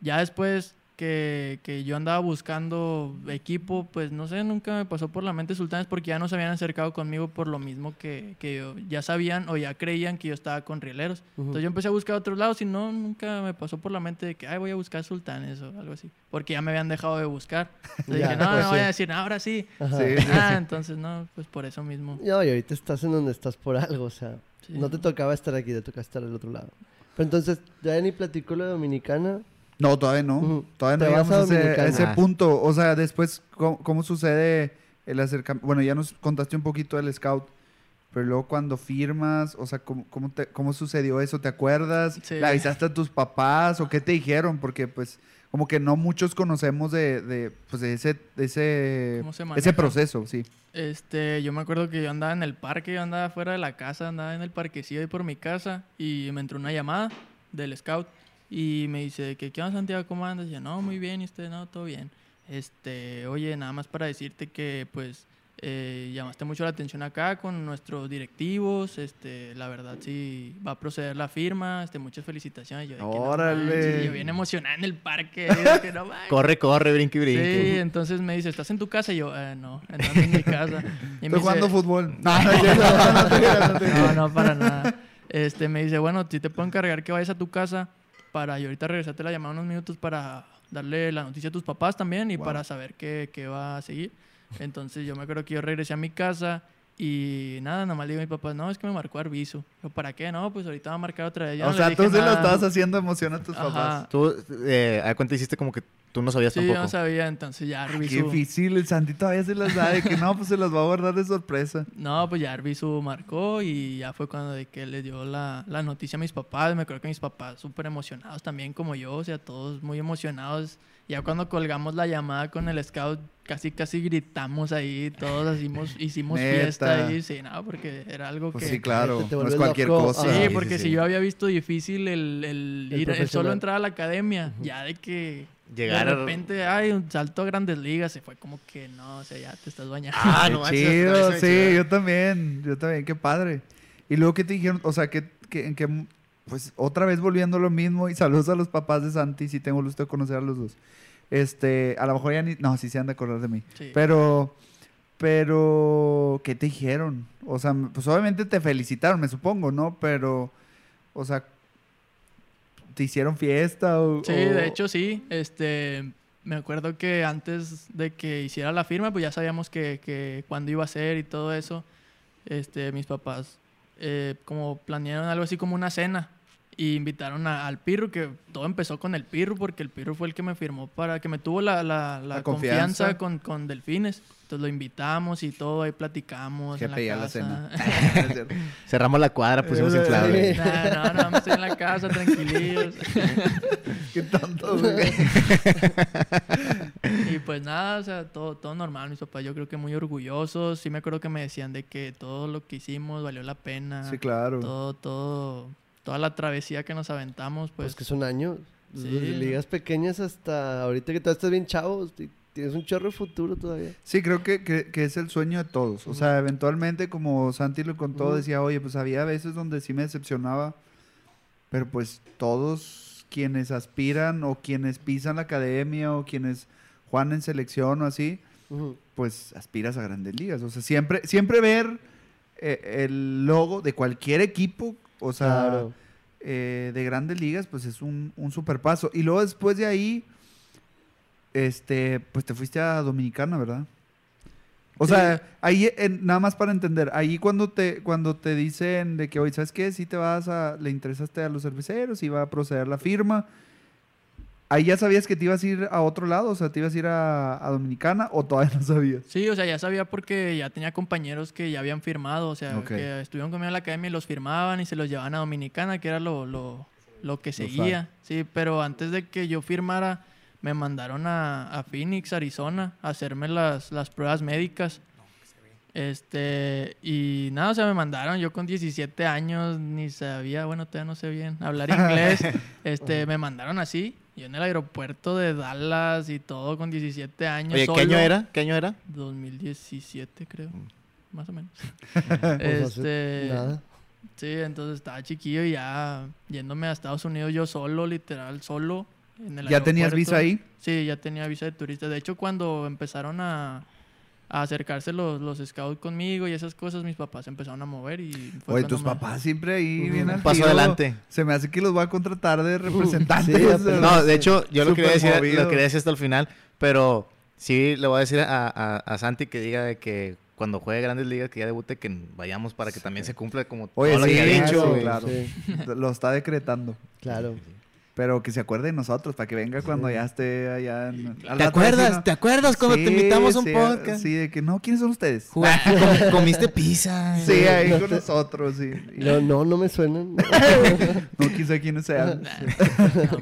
ya después que, que yo andaba buscando equipo, pues no sé, nunca me pasó por la mente Sultanes porque ya no se habían acercado conmigo por lo mismo que, que yo- ya sabían o ya creían que yo estaba con rieleros. Entonces yo empecé a buscar otros lados y no, nunca me pasó por la mente de que, ay, voy a buscar sultanes o algo así. Porque ya me habían dejado de buscar. Entonces Ya, dije, no, pues no voy a decir, "No, ahora sí. Ajá. Sí. Ah, entonces no, pues por eso mismo. No, y ahorita estás en donde estás por algo, o sea, Sí. no te tocaba estar aquí, te tocaba estar al otro lado. Pero entonces, ya ni platicó lo de Dominicana, No, todavía no. Todavía no llegamos a ese, a ese Ah. punto. O sea, después, ¿cómo, cómo sucede el acercamiento? Bueno, ya nos contaste un poquito del scout. Pero luego cuando firmas, o sea, ¿cómo, cómo, te- cómo sucedió eso? ¿Te acuerdas? Sí. ¿Le avisaste a tus papás o qué te dijeron? Porque pues como que no muchos conocemos de, de, pues, de ese, de ese, ¿Cómo se ese proceso, sí. Este, yo me acuerdo que yo andaba en el parque, yo andaba fuera de la casa, andaba en el parquecillo ahí por mi casa y me entró una llamada del scout y me dice que qué onda Santiago, ¿cómo andas? Y yo, no, muy bien, y usted, no, todo bien. Este, oye, nada más para decirte que pues eh, llamaste mucho la atención acá con nuestros directivos, este, la verdad sí va a proceder la firma, este, muchas felicitaciones. Yo, no Órale. manches, yo bien emocionada en el parque, que, no. Corre, corre, brinque, Sí, brinque. entonces me dice, ¿estás en tu casa? Y yo, eh, no, no en mi casa. Y me Estoy jugando dice, fútbol. No, no, no, no no no, no, para nada. Este, me dice, bueno, si te puedo encargar que vayas a tu casa para yo ahorita regresarte la llamada unos minutos para darle la noticia a tus papás también y Wow. para saber qué, qué va a seguir. Entonces yo me acuerdo que yo regresé a mi casa y nada, nomás le digo a mi papá, no, es que me marcó Arbizu. Yo, ¿para qué? No, pues ahorita va a marcar otra vez. Yo O no le sea, tú sí lo nada. estabas haciendo emoción a tus Ajá. papás. Tú, eh, ¿a cuenta hiciste como que tú no sabías Sí, yo tampoco? no sabía, entonces ya Qué Arbizu... difícil, el Santi todavía se las da de que no, pues se las va a guardar de sorpresa. No, pues ya Arbizu marcó y ya fue cuando de que le dio la, la noticia a mis papás. Me acuerdo que mis papás súper emocionados también como yo, o sea, todos muy emocionados. Ya cuando colgamos la llamada con el scout, casi casi gritamos ahí, todos hicimos, hicimos fiesta ahí, sí, no, porque era algo Pues que... sí, claro, Te- te no es cualquier loco. cosa. Sí, porque sí, si yo había visto difícil el, el, El ir, el solo profesional. entrar a la academia, ya de que Llegar de a- repente, ay, un salto a grandes ligas, se fue como que no, o sea, ya te estás bañando. Ah, Qué no chido, sí, chido. yo también, yo también, qué padre. Y luego, ¿qué te dijeron? O sea, que, que, en que, pues, otra vez volviendo a lo mismo, y saludos a los papás de Santi, si tengo gusto de conocer a los dos. Este, a lo mejor ya ni, no, sí se han de acordar de mí. Sí. Pero, pero, ¿qué te dijeron? O sea, pues obviamente te felicitaron, me supongo, ¿no? Pero, o sea, ¿te hicieron fiesta o...? Sí, o- de hecho sí. Este, me acuerdo que antes de que hiciera la firma, pues ya sabíamos que, que cuándo iba a ser y todo eso. Este, mis papás eh, como planearon algo así como una cena y invitaron a- al Pirro, que todo empezó con el Pirro, porque el Pirro fue el que me firmó para que me tuvo la, la- la La confianza, confianza. con, con Delfines. Entonces lo invitamos y todo, ahí platicamos. Jefe, ya la cena. Cerramos la cuadra, pusimos inflable. sí. Nah, no, no, me estoy en la casa, tranquilillos. Qué tonto, güey. Y pues nada, o sea, todo, todo normal. Mis papás yo creo que muy orgullosos. Sí me acuerdo que me decían de que todo lo que hicimos valió la pena. Sí, claro. Todo, todo, toda la travesía que nos aventamos, Pues, pues... que son años. Sí. Desde ligas pequeñas hasta ahorita que todavía estás bien chavo. Tienes un chorro de futuro todavía. Sí, creo que, que- que es el sueño de todos. O sea, eventualmente, como Santi lo contó, decía, oye, pues había veces donde sí me decepcionaba, pero pues todos quienes aspiran o quienes pisan la academia o quienes juegan en selección o así, pues aspiras a grandes ligas. O sea, siempre, siempre ver eh, el logo de cualquier equipo, o sea, Claro. eh, de grandes ligas, pues es un, un super paso. Y luego después de ahí, este, pues te fuiste a Dominicana, ¿verdad? O Sí. sea, ahí, en- nada más para entender, ahí cuando te, cuando te dicen de que, oye, ¿sabes qué? Si te vas a, le interesaste a los cerveceros y va a proceder la firma, ahí ya sabías que te ibas a ir a otro lado, o sea, te ibas a ir a, a Dominicana o todavía no sabías. Sí, o sea, ya sabía porque ya tenía compañeros que ya habían firmado, o sea, que estuvieron conmigo en la academia y los firmaban y se los llevaban a Dominicana, que era lo, lo, lo que seguía. Sí, pero antes de que yo firmara, me mandaron a, a Phoenix, Arizona, a hacerme las, las pruebas médicas. Este, y nada, o sea, me mandaron, yo con 17 años ni sabía, bueno, todavía no sé bien hablar inglés, este, me mandaron así, yo en el aeropuerto de Dallas y todo con 17 años. Oye, ¿qué solo. año era? ¿Qué año era? 2017, creo. Más o menos. Pues este. Nada. Sí, entonces estaba chiquillo y ya yéndome a Estados Unidos yo solo, literal, solo. En el ¿Ya tenías visa ahí? Sí, ya tenía visa de turista. De hecho, cuando empezaron a, a acercarse los, los scouts conmigo y esas cosas, mis papás se empezaron a mover y fue Oye, tus me- papás siempre ahí bien al paso tiro. adelante. Se me hace que los voy a contratar de representantes. sí. No, de hecho, yo lo quería, decir, lo quería decir hasta el final, pero sí le voy a decir a, a- a Santi que diga de que cuando juegue Grandes Ligas, que ya debute, que vayamos para que también se cumpla como Oye, todo lo sí, que ha dicho, claro, güey. claro. Sí, Lo está decretando. claro. Pero que se acuerde de nosotros, para que venga cuando ya esté allá. En, ¿Te acuerdas? ¿Te acuerdas cuando te invitamos a un sí, podcast? Sí, de que no, ¿quiénes son ustedes? Comiste pizza. Sí, ahí con nosotros, sí. No, no, no me suenan. No quise quiénes sean. No.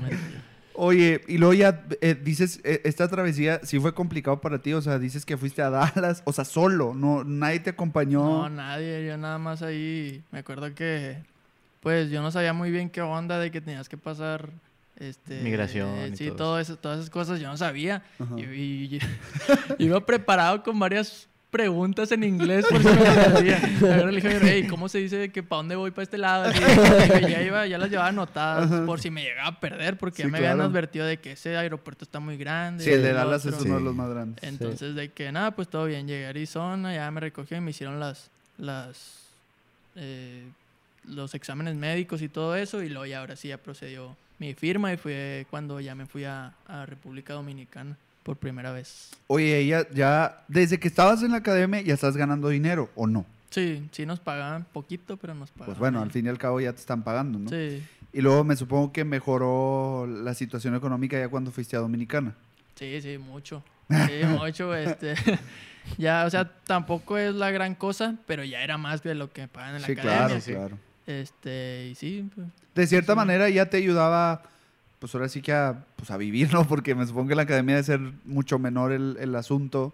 Oye, y luego ya eh, dices, eh, esta travesía sí fue complicado para ti, o sea, dices que fuiste a Dallas, o sea, solo, no, nadie te acompañó. No, nadie, yo nada más ahí. Me acuerdo que, pues yo no sabía muy bien qué onda de que tenías que pasar. Este, Migración eh, y sí, todo todo eso, todas esas cosas yo no sabía. Y, y- y- iba preparado con varias preguntas en inglés por si me las perdía. Luego le dije, hey, ¿cómo se dice que para dónde voy para este lado? Así, y ya, iba, ya las llevaba anotadas Ajá. por si me llegaba a perder, porque Sí, ya me habían claro. advertido de que ese aeropuerto está muy grande. Sí, el de Dallas es uno de los más grandes. Entonces, de que nada, pues todo bien. Llegué a Arizona, ya me recogieron y me hicieron las, las, eh, los exámenes médicos y todo eso. Y luego ya ahora sí ya procedió mi firma y fue cuando ya me fui a, a República Dominicana por primera vez. Oye, ella ya, desde que estabas en la academia, ya estás ganando dinero, ¿o no? Sí, sí nos pagaban poquito, pero nos pagaban. Pues bueno, al fin y al cabo ya te están pagando, ¿no? Sí, Y luego me supongo que mejoró la situación económica ya cuando fuiste a Dominicana. sí, sí, mucho. Sí, mucho, este... Ya, o sea, tampoco es la gran cosa, pero ya era más de lo que pagan en la Sí, academia. claro, sí. claro. Este, y sí, pues, De cierta Sí. manera ya te ayudaba, pues ahora sí que a, pues a vivir, ¿no? Porque me supongo que en la academia debe ser mucho menor el, el asunto.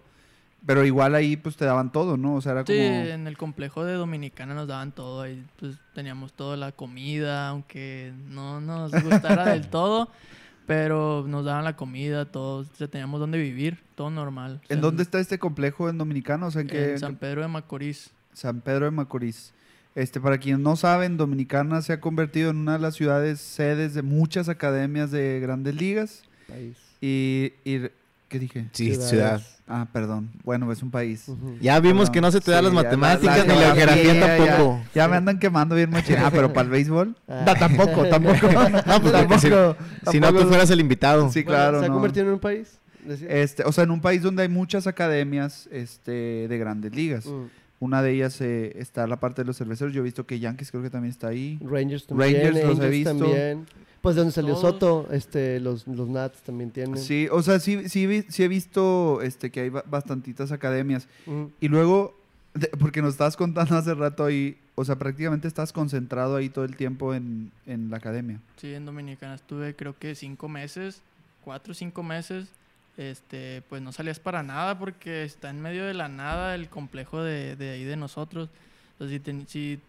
Pero igual ahí pues te daban todo, ¿no? O sea, era Sí, como... en el complejo de Dominicana nos daban todo ahí, pues teníamos toda la comida, aunque no nos gustara del todo, pero nos daban la comida, todo, o sea, teníamos donde vivir, todo normal. O sea, ¿En dónde está este complejo en Dominicano? O sea, ¿en qué? En San Pedro de Macorís. San Pedro de Macorís. Este, para quienes no saben, Dominicana se ha convertido en una de las ciudades sedes de muchas academias de grandes ligas. País. Y, y- ¿qué dije? Sí, Ciudades. ciudad. Ah, perdón. Bueno, es un país. Ya vimos Perdón. que no se te dan Sí, las matemáticas ni la geografía tampoco. Ya, ya me andan quemando bien machín. Ah, pero para el béisbol. Ah. No, tampoco, tampoco. No, pues, porque si- Si no, tú fueras el invitado. Sí, Bueno, claro. ¿Se ha no. convertido en un país? Este, o sea, en un país donde hay muchas academias este, de grandes ligas. Mm. Una de ellas eh, está la parte de los cerveceros. Yo he visto que Yankees creo que también está ahí. Rangers también. Rangers los he Angels visto. también. Pues de donde salió Todos. Soto, este, los, los Nats también tienen. Sí, o sea, sí, sí, sí he visto este, que hay ba- bastantitas academias. Mm. Y luego, de- porque nos estabas contando hace rato ahí, o sea, prácticamente estás concentrado ahí todo el tiempo en, en la academia. Sí, en Dominicana estuve creo que cinco meses, cuatro o cinco meses. Este, pues no salías para nada porque está en medio de la nada el complejo de, de ahí de nosotros. Entonces, si, ten- si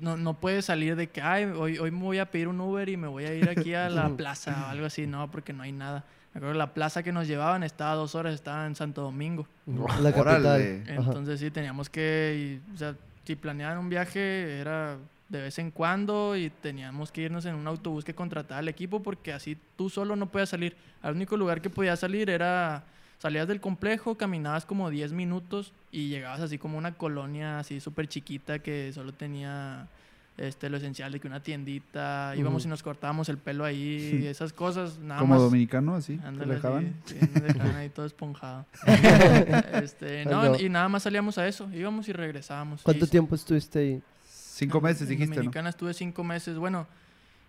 no, no puedes salir de que, ay, hoy, hoy me voy a pedir un Uber y me voy a ir aquí a la plaza o algo así, no, porque no hay nada. Me acuerdo que la plaza que nos llevaban estaba a dos horas, estaba en Santo Domingo. La capital. Entonces sí, teníamos que, y, o sea, si planeaban un viaje era de vez en cuando y teníamos que irnos en un autobús que contrataba el equipo porque así tú solo no podías salir. El único lugar que podías salir era, salías del complejo, caminabas como 10 minutos y llegabas así como una colonia así súper chiquita que solo tenía este, lo esencial de que una tiendita, íbamos y nos cortábamos el pelo ahí y esas cosas, nada Como más. dominicano, así. te Ándale, dejaban. sí, sí, nos dejaban ahí todo esponjado. este, no, y nada más salíamos a eso, íbamos y regresábamos. ¿Cuánto Y- tiempo estuviste ahí? Cinco en- meses, en dijiste, ¿no? Dominicana estuve cinco meses. Bueno,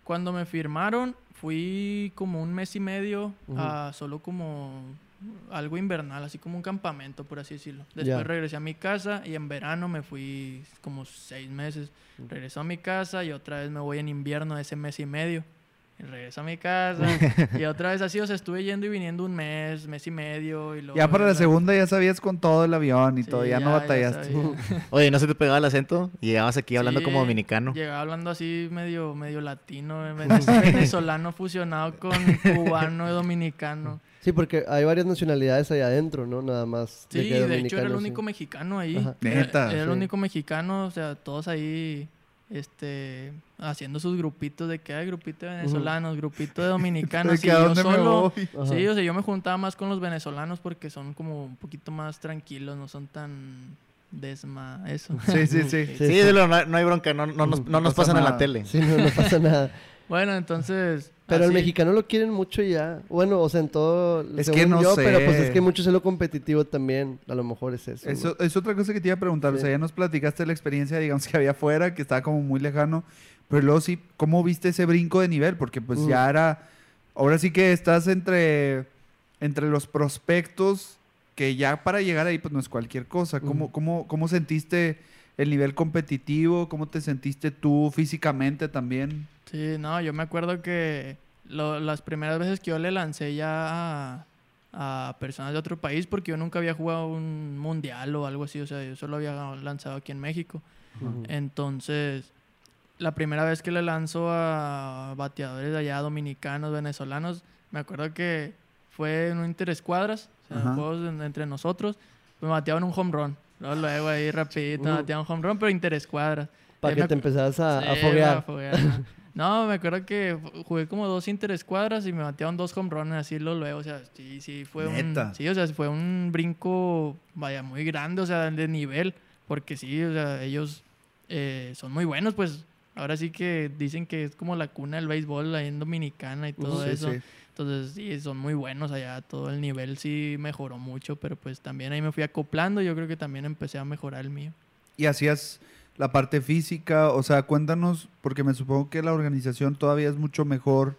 cuando me firmaron, fui como un mes y medio a solo como algo invernal, así como un campamento, por así decirlo. Después regresé a mi casa y en verano me fui como seis meses. Regreso a mi casa y otra vez me voy en invierno ese mes y medio. Y regreso a mi casa y otra vez así, o sea, estuve yendo y viniendo un mes, mes y medio. Y luego Ya para la segunda ya sabías con todo el avión y Sí, todo, ya, no batallaste. Oye, ¿no se te pegaba el acento? Y llegabas aquí hablando Sí, como dominicano. Llegaba hablando así medio, medio latino, eh, vene- venezolano fusionado con cubano y dominicano. Sí, porque hay varias nacionalidades allá adentro, ¿no? Nada más. Sí, que de hecho era el sí. único mexicano ahí. Era- Neta, Era, el sí. único mexicano, o sea, todos ahí este haciendo sus grupitos de que hay grupito de venezolanos, grupito de De dominicanos. que y a yo dónde me solo. Sí, o sea, yo me juntaba más con los venezolanos porque son como un poquito más tranquilos, no son tan desma eso. Sí, sí, sí. Sí, Sí, no, no hay bronca, no, no nos, no nos pasa pasan en la nada. tele. Sí, no, no pasa nada. Bueno, entonces Pero el mexicano lo quieren mucho ya. Bueno, o sea, en todo. Es según que no yo, pero pues sé. es que mucho es lo competitivo también. A lo mejor es eso. Eso es otra cosa que te iba a preguntar. O sea, ya nos platicaste la experiencia, digamos, que había afuera, que estaba como muy lejano. Pero luego sí, ¿cómo viste ese brinco de nivel? Porque pues ya era, ahora sí que estás entre, entre los prospectos que ya para llegar ahí pues no es cualquier cosa. ¿Cómo, cómo, cómo sentiste el nivel competitivo? ¿Cómo te sentiste tú físicamente también? Sí, no, yo me acuerdo que lo- las primeras veces que yo le lancé ya a, a personas de otro país, porque yo nunca había jugado un mundial o algo así, o sea, yo solo había lanzado aquí en México. Entonces, la primera vez que le lanzo a bateadores de allá, dominicanos, venezolanos, me acuerdo que fue en un interescuadras, o sea, juegos en- entre nosotros, me bateaban un home run. Luego, luego ahí rapidito, me Uh. bateaban un home run, pero interescuadras. Para Eh, que te empezaras a, a Sí, foguear. a foguear, ajá. No, me acuerdo que jugué como dos interescuadras y me batearon dos home runs así lo luego, o sea, sí, sí fue Neta. un sí, o sea, fue un brinco vaya muy grande, o sea, de nivel, porque sí, o sea, ellos eh, son muy buenos, pues ahora sí que dicen que es como la cuna del béisbol ahí en Dominicana y todo Sí, eso. sí. Entonces, sí, son muy buenos allá, todo el nivel sí mejoró mucho, pero pues también ahí me fui acoplando, yo creo que también empecé a mejorar el mío. y hacías la parte física, o sea, cuéntanos, porque me supongo que la organización todavía es mucho mejor.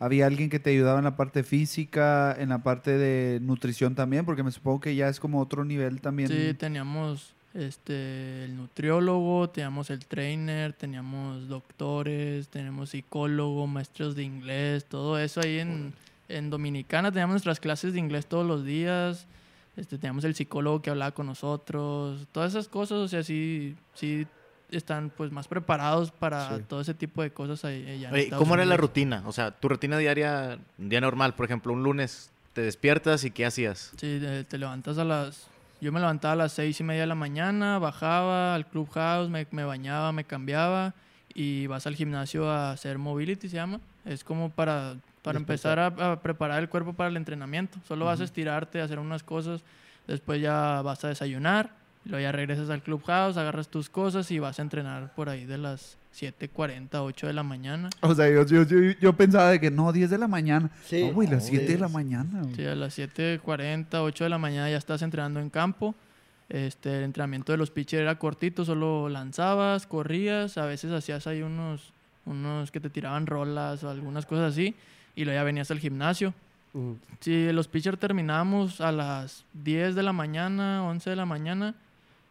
Había alguien que te ayudaba en la parte física, en la parte de nutrición también, porque me supongo que ya es como otro nivel también. Sí, teníamos este el nutriólogo, teníamos el trainer, teníamos doctores, tenemos psicólogo, maestros de inglés, todo eso ahí en, en Dominicana teníamos nuestras clases de inglés todos los días. Este, teníamos el psicólogo que hablaba con nosotros, todas esas cosas, o sea, sí, sí están pues más preparados para Sí. todo ese tipo de cosas ahí, allá Oye, Estados ¿Cómo era la rutina? O sea, tu rutina diaria, un día normal, por ejemplo, un lunes te despiertas y ¿qué hacías? Sí, te, levantas a las... Yo me levantaba a las seis y media de la mañana, bajaba al clubhouse, me, me bañaba, me cambiaba y vas al gimnasio a hacer mobility, se llama. Es como para, para empezar a, a preparar el cuerpo para el entrenamiento. Solo vas a estirarte, a hacer unas cosas, después ya vas a desayunar, luego ya regresas al clubhouse, agarras tus cosas y vas a entrenar por ahí de las 7.40, 8 de la mañana. O sea, yo, yo, yo, yo pensaba de que no, 10 de la mañana. Sí. No, güey, las No, 7 de la mañana. güey. Sí, a las 7.40, 8 de la mañana ya estás entrenando en campo. Este, el entrenamiento de los pitchers era cortito, solo lanzabas, corrías, a veces hacías ahí unos, unos que te tiraban rolas o algunas cosas así, y luego ya venías al gimnasio. Ujú. Si los pitchers terminábamos a las 10 de la mañana, 11 de la mañana,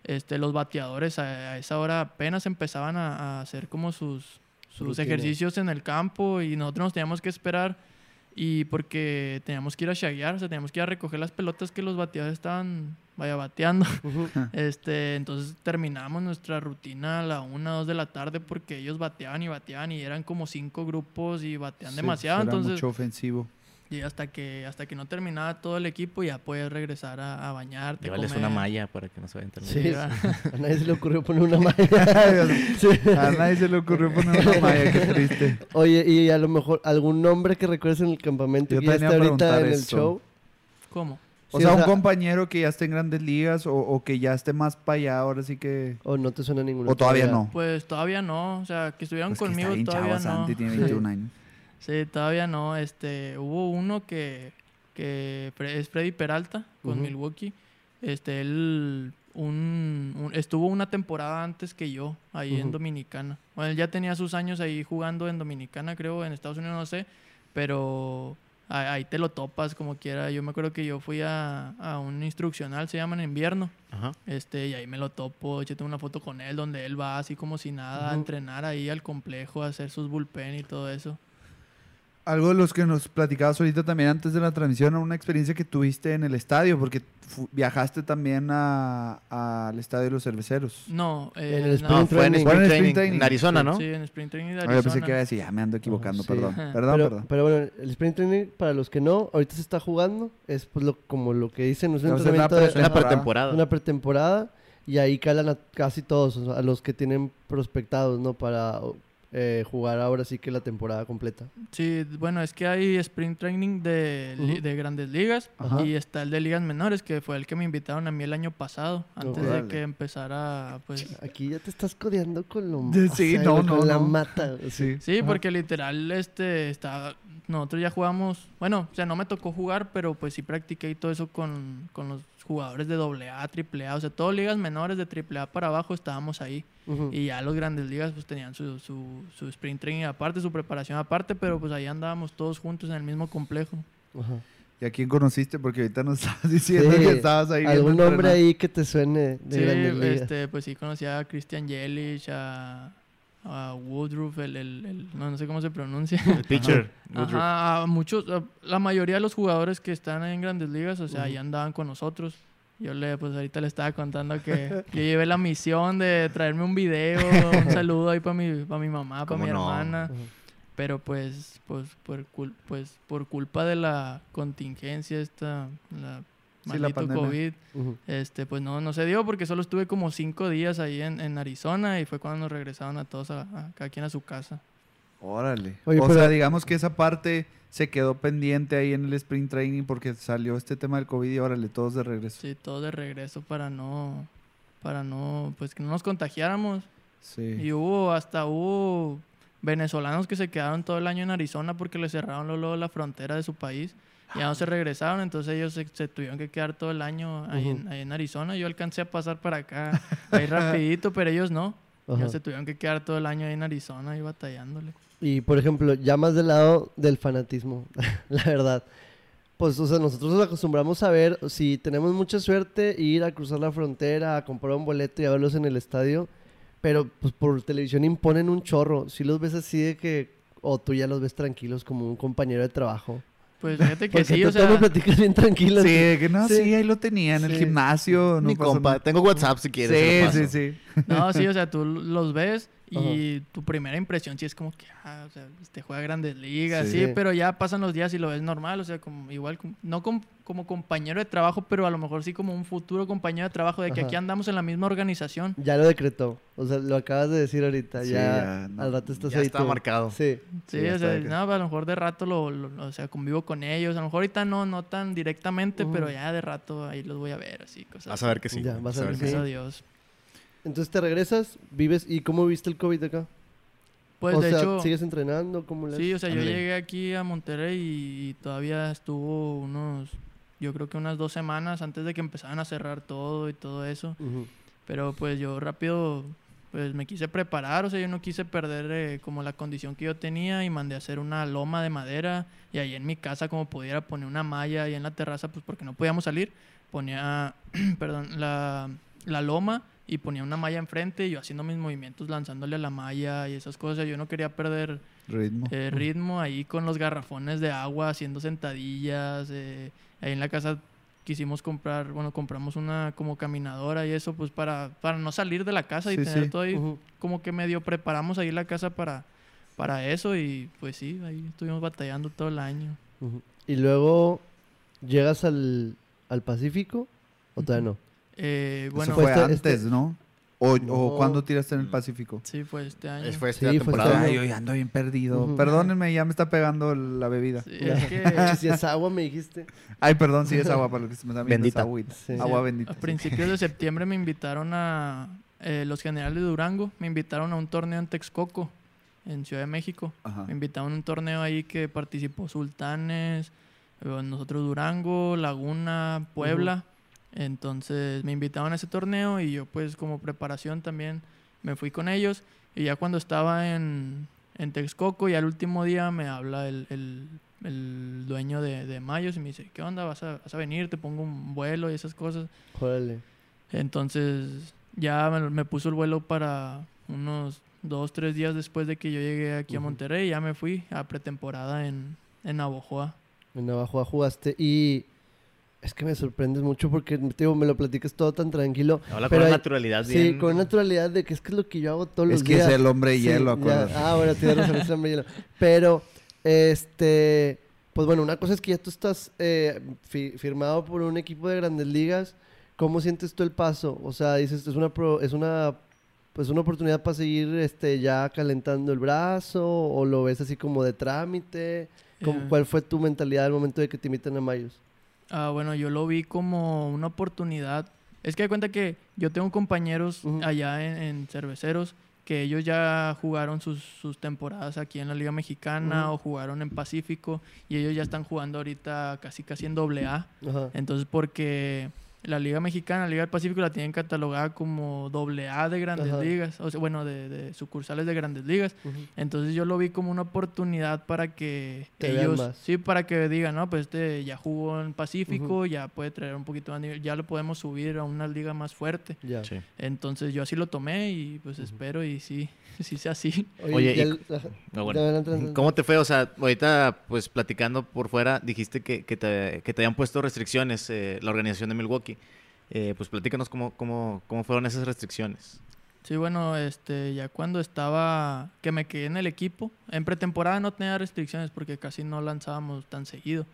este, los bateadores a, a esa hora apenas empezaban a, a hacer como sus, sus Rutina. ejercicios en el campo y nosotros nos teníamos que esperar y porque teníamos que ir a shaguear, o sea, teníamos que ir a recoger las pelotas que los bateadores estaban, vaya, bateando. Este, entonces terminamos nuestra rutina a la una, dos de la tarde porque ellos bateaban y bateaban y eran como cinco grupos y batean Sí, demasiado. era Entonces, mucho ofensivo. Y hasta que, hasta que no terminaba todo el equipo ya puedes regresar a, a bañarte. Comer. una malla para que no se vayan a Sí, va. A nadie se le ocurrió poner una malla. Sí. A nadie se le ocurrió poner una malla, qué triste. Oye, y a lo mejor algún nombre que recuerdes en el campamento Yo que ya a ahorita preguntar en el eso. show. ¿Cómo? O Sí, sea, o un compañero que ya esté en grandes ligas o, o que ya esté más para allá, ahora sí que... O no te suena ninguno. O todavía no. Pues todavía no, o sea, que estuvieron Pues que está conmigo bien todavía chavo, no. Santi, tiene Sí. 21 años. Sí, todavía no. Este, hubo uno que, que es Freddy Peralta con. Milwaukee. Este, él un, un- estuvo una temporada antes que yo ahí en. Dominicana. Bueno, él ya tenía sus años ahí jugando en Dominicana, creo, en Estados Unidos no sé, pero ahí te lo topas como quiera. Yo me acuerdo que yo fui a, a un instruccional, se llama en invierno. Ajá. Este, y ahí me lo topo, yo tengo una foto con él donde él va así como si nada a entrenar ahí al complejo, a hacer sus bullpen y todo eso. Algo de los que nos platicabas ahorita también antes de la transmisión, una experiencia que tuviste en el estadio, porque viajaste también a- al estadio de los cerveceros. No, eh, En el no, No, Sprint fue en training. Spring Training, Spring Training. en Arizona, ¿no? Sí, en Spring Training de Ah, yo pensé Arizona. que iba a decir, ya me ando equivocando, sí. perdón. Perdón, pero, perdón. pero bueno, el sprint training, para los que no, ahorita se está jugando. Es pues lo, como lo que dicen, es un O sea, es la entrenamiento pre- una Temporada. pretemporada. una pretemporada y ahí calan a casi todos, o sea, a los que tienen prospectados, ¿no? Para eh, jugar ahora sí que la temporada completa. Sí, bueno, es que hay Spring Training de, de grandes ligas Ajá. y está el de ligas menores, que fue el que me invitaron a mí el año pasado, antes Órale. de que empezara, pues... Aquí ya te estás codeando con lo Sí, o sea, no, no, con la mata. Sí. Sí, Ajá. porque literal, este, está, nosotros ya jugamos, bueno, o sea, no me tocó jugar, pero pues sí practiqué y todo eso con, con los jugadores de AA, AAA, o sea, todas ligas menores de AAA para abajo estábamos ahí. Y ya los grandes ligas pues tenían su, su, su sprint training aparte, su preparación aparte, pero pues ahí andábamos todos juntos en el mismo complejo. Ajá. ¿Y a quién conociste? Porque ahorita nos estabas diciendo Sí, que estabas ahí. ¿Algún nombre ahí que te suene de Sí, este, pues sí conocía a Christian Yelich, a, a Woodruff, el, el, el- no, no sé cómo se pronuncia. El pitcher. Ajá, a muchos, a- la mayoría de los jugadores que están en grandes ligas, o sea, Ujú. ahí andaban con nosotros. Yo le, pues ahorita le estaba contando que yo llevé la misión de traerme un video, un saludo ahí para mi, pa' mi mamá, para ¿Cómo mi no? hermana. Ujú. Pero pues, pues, por, cul- pues, por culpa de la contingencia esta, la Sí, la maldito pandemia. COVID, Ujú. este, pues no, no se dio porque solo estuve como cinco días ahí en, en Arizona y fue cuando nos regresaron a todos, a, a cada quien a su casa. Órale. Oye, o pero- sea, digamos que esa parte se quedó pendiente ahí en el sprint training porque salió este tema del COVID y órale, todos de regreso. Sí, todo de regreso para no, para no, pues que no nos contagiáramos. Sí. Y hubo, hasta hubo venezolanos que se quedaron todo el año en Arizona porque le cerraron luego, luego la frontera de su país. Y ya no se regresaron, entonces ellos se, se tuvieron que quedar todo el año ahí, en, Ujú. ahí en Arizona. Yo alcancé a pasar para acá ahí rapidito, pero ellos no. Ellos se tuvieron que quedar todo el año ahí en Arizona y batallándole. Y por ejemplo, ya más del lado del fanatismo, la verdad. Pues, o sea, nosotros nos acostumbramos a ver, si tenemos mucha suerte, ir a cruzar la frontera, a comprar un boleto y a verlos en el estadio. Pero, pues, por televisión imponen un chorro. Si los ves así de que, o tú ya los ves tranquilos como un compañero de trabajo. Pues fíjate que Porque sí, o sea, platicas bien tranquilo. Sí, de que no, sí. Sí. ahí lo tenía en el Sí. gimnasio. No Mi pasó compa, nada. tengo WhatsApp si quieres. se lo Sí, sí, sí. no, sí, o sea, tú los ves y tu primera impresión sí es como que, ah, o sea, este juega grandes ligas, Sí. sí. pero ya pasan los días y lo ves normal, o sea, como igual, no com- como compañero de trabajo, pero a lo mejor sí como un futuro compañero de trabajo, de que Ajá. aquí andamos en la misma organización. Ya lo decretó. O sea, lo acabas de decir ahorita. Sí, ya, ya, no. al rato estás Ya ahí está tú. marcado. Sí. Sí, o sea, no, a lo mejor de rato lo, lo- o sea, convivo con ellos, a lo mejor ahorita no, no tan directamente, pero ya de rato ahí los voy a ver, así, cosas. Vas a ver que sí. Ya, vas a ver que sí. a Dios. Entonces te regresas, vives. ¿Y cómo viste el COVID acá? Pues o de sea, yo... ¿sigues entrenando? ¿Cómo le Sí, o sea, yo llegué aquí a Monterrey y, y todavía estuvo unos, yo creo que unas dos semanas antes de que empezaran a cerrar todo y todo eso. Ujú. Pero pues yo rápido, pues me quise preparar, o sea, yo no quise perder eh, como la condición que yo tenía y mandé a hacer una loma de madera y ahí en mi casa como pudiera poner una malla ahí en la terraza, pues porque no podíamos salir, ponía, perdón, la, la loma y ponía una malla enfrente y yo haciendo mis movimientos lanzándole a la malla y esas cosas. Yo no quería perder Ritmo. eh, ritmo ahí con los garrafones de agua, haciendo sentadillas. eh, ahí en la casa quisimos comprar, bueno, compramos una como caminadora y eso, pues para, para no salir de la casa y Sí, tener sí. todo ahí, como que medio preparamos ahí la casa para, para eso y pues sí, ahí estuvimos batallando todo el año. Y luego llegas al, al Pacífico o todavía no. Eh, Eso bueno, fue Fue este- antes, este- ¿no? O, cuando tiraste en el Pacífico. sí, fue este año. Es- Fue Sí, esta fue temporada. este Ay, yo ya ando bien perdido. Perdónenme, ya me está pegando la bebida. Sí, es que si es agua, me dijiste. Ay, perdón, sí es agua para lo que se me está viendo. Bendita. es agüita. Sí. Agua a bendita. principios de septiembre me invitaron a eh, los generales de Durango, me invitaron a un torneo en Texcoco, en Ciudad de México. Ajá. Me invitaron a un torneo ahí que participó Sultanes, eh, nosotros Durango, Laguna, Puebla. Entonces me invitaron a ese torneo y yo pues como preparación también me fui con ellos. Y ya cuando estaba en, en Texcoco y al último día me habla el, el- el dueño de, de Mayos y me dice, ¿qué onda? ¿Vas a, ¿Vas a venir? Te pongo un vuelo y esas cosas. Órale. Entonces ya me, me puso el vuelo para unos dos, tres días después de que yo llegué aquí a. Monterrey. Ya me fui a pretemporada en, en Navojoa. En Navajo jugaste y es que me sorprendes mucho porque te digo, me lo platicas todo tan tranquilo. Habla Pero con hay- naturalidad Sí, bien. con naturalidad de que es que es lo que yo hago todos Es los que días. es el hombre Sí, hielo, acuérdate. Ah, bueno, tienes razón, es el hombre hielo. Pero, este, pues bueno, una cosa es que ya tú estás eh, fi- firmado por un equipo de grandes ligas. ¿Cómo sientes tú el paso? O sea, dices, es una, pro- es una, pues una oportunidad para seguir este, ya calentando el brazo o lo ves así como de trámite. ¿Cómo- Eh, ¿Cuál fue tu mentalidad al momento de que te invitan a Mayos? Ah, bueno, yo lo vi como una oportunidad. Es que de cuenta que yo tengo compañeros allá en, en cerveceros que ellos ya jugaron sus, sus temporadas aquí en la Liga Mexicana o jugaron en Pacífico y ellos ya están jugando ahorita casi casi en doble A. Entonces, porque la Liga Mexicana, la Liga del Pacífico la tienen catalogada como doble A de grandes Ajá. ligas, o sea, bueno, de, de sucursales de grandes ligas. Entonces yo lo vi como una oportunidad para que Te ellos, más. sí, para que digan, no, pues este ya jugó en Pacífico, ya puede traer un poquito más nivel, ya lo podemos subir a una liga más fuerte. Ya. Sí. Entonces yo así lo tomé y pues espero y sí, sí sea así. Oye, y- el- bueno. ¿Cómo te fue? O sea, ahorita, pues platicando por fuera, dijiste que, que te, que te habían puesto restricciones eh, la organización de Milwaukee. Eh, pues platícanos cómo, cómo, cómo fueron esas restricciones. Sí, bueno, este, ya cuando estaba, que me quedé en el equipo, en pretemporada no tenía restricciones porque casi no lanzábamos tan seguido,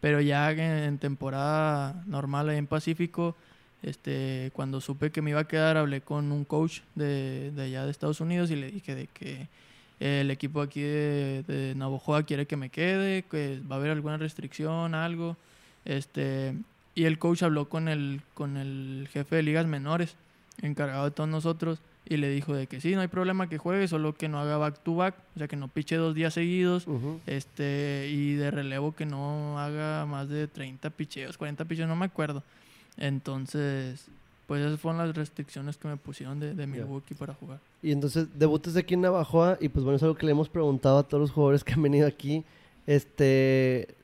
pero ya en, en temporada normal en Pacífico, este, cuando supe que me iba a quedar, hablé con un coach de, de allá de Estados Unidos y le dije de que el equipo aquí de, de Navojoa quiere que me quede, que va a haber alguna restricción, algo, este, y el coach habló con el, con el jefe de ligas menores, encargado de todos nosotros, y le dijo de que sí, no hay problema que juegue, solo que no haga back to back, o sea que no piche dos días seguidos, Ujú. este, y de relevo que no haga más de 30 picheos, 40 picheos, no me acuerdo. Entonces, pues esas fueron las restricciones que me pusieron de, de Milwaukee para jugar. Y entonces debutas aquí en Navajoa y pues bueno, es algo que le hemos preguntado a todos los jugadores que han venido aquí. Este,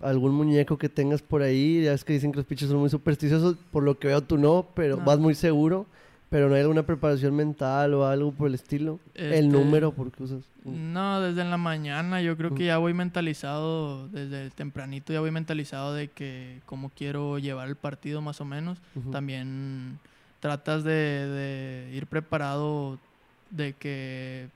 algún muñeco que tengas por ahí, ya es que dicen que los pitchers son muy supersticiosos, por lo que veo tú no, pero No. vas muy seguro, pero no hay alguna preparación mental o algo por el estilo. Este, El número, ¿por qué usas? No, desde en la mañana yo creo que ya voy mentalizado, desde el tempranito ya voy mentalizado de que cómo quiero llevar el partido más o menos. También tratas de, de ir preparado de que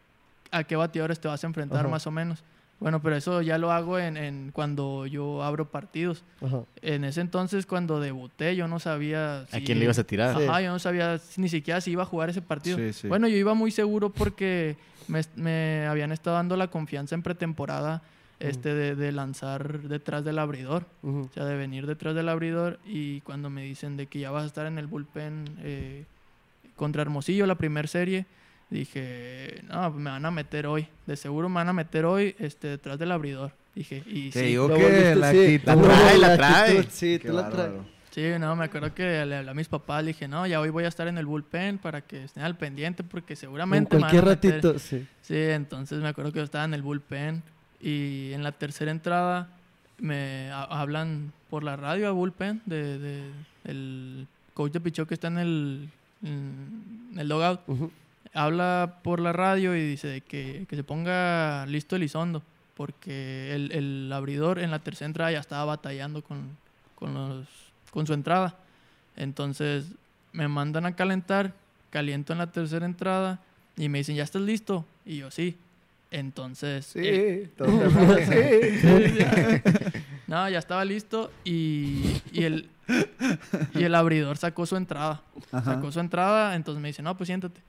a qué bateadores te vas a enfrentar más o menos. Bueno, pero eso ya lo hago en, en cuando yo abro partidos. Ajá. En ese entonces, cuando debuté, yo no sabía... ¿A si- quién le ibas a tirar? Sí. Ajá, yo no sabía ni siquiera si iba a jugar ese partido. Sí, sí. Bueno, yo iba muy seguro porque me, me habían estado dando la confianza en pretemporada este, de, de lanzar detrás del abridor. Ujú. O sea, de venir detrás del abridor y cuando me dicen de que ya vas a estar en el bullpen eh, contra Hermosillo, la primera serie, dije, no, pues me van a meter hoy. De seguro me van a meter hoy este, detrás del abridor. Dije, y Te sí. digo que volviste, la sí. actitud- No, trae, la trae. Sí, Qué tú la traes. Sí, no, me acuerdo que le hablé a mis papás, le dije, no, ya hoy voy a estar en el bullpen para que estén al pendiente porque En seguramente me van a cualquier meter". ratito, sí. Sí, entonces me acuerdo que yo estaba en el bullpen y en la tercera entrada me ha- hablan por la radio a bullpen de, de- el coach de pichó que está en el, en el logout. Ujú. Habla por la radio y dice que, que se ponga listo Elizondo porque el, el abridor en la tercera entrada ya estaba batallando con, con, los, con su entrada. Entonces me mandan a calentar, caliento en la tercera entrada y me dicen, ¿ya estás listo? Y yo, sí. Entonces, Sí, eh, todo te- sí. no, ya estaba listo y, y el, y el abridor sacó su entrada. Ajá. Sacó su entrada, entonces me dice, no, pues siéntate.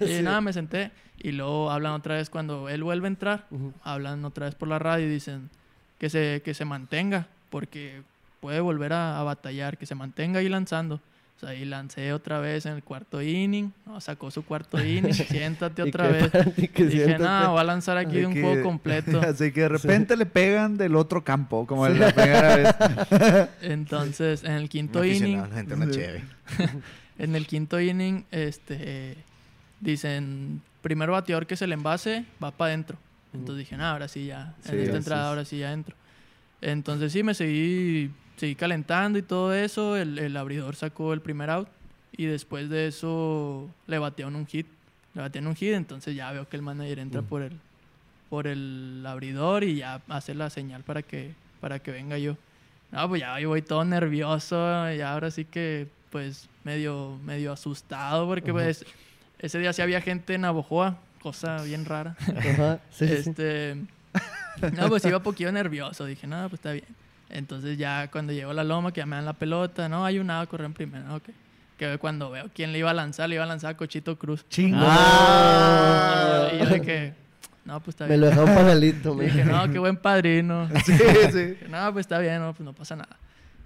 Y Sí. nada, me senté y luego hablan otra vez cuando él vuelve a entrar, Ujú. hablan otra vez por la radio y dicen que se, que se mantenga porque puede volver a, a batallar, que se mantenga ahí lanzando. O sea, ahí lancé otra vez en el cuarto inning, no, sacó su cuarto inning, siéntate otra vez. que Dije, siéntate. no, voy a lanzar aquí De un que- juego completo. Así que de repente le pegan del otro campo, como la primera vez. Entonces, en el quinto inning, gente una Sí. En el quinto inning, este, dicen, primer bateador que se le envase, va para adentro. Entonces dije, ahora sí ya, en Sí, esta entrada es. ahora sí ya entro. Entonces sí, me seguí, seguí calentando y todo eso, el, el abridor sacó el primer out y después de eso le batearon un hit, le batearon un hit, entonces ya veo que el manager entra Mm. por el, por el abridor y ya hace la señal para que, para que venga yo. No, pues ya yo voy todo nervioso, ya ahora sí que pues medio, medio asustado porque pues ese día sí había gente en Navojoa, cosa bien rara. Ajá, sí, este, no, pues iba un poquito nervioso, dije, no, pues está bien. Entonces ya cuando llegó la loma, que ya me dan la pelota, no, hay un nada, correr en primera, ok. Que cuando veo quién le iba a lanzar, le iba a lanzar a Cochito Cruz. Chingo. Ah. Y yo de que, no, pues está Me bien. lo dejaron panelito, me Dije, no, qué buen padrino. Sí, sí. Dije, no, pues está bien, no, pues no pasa nada.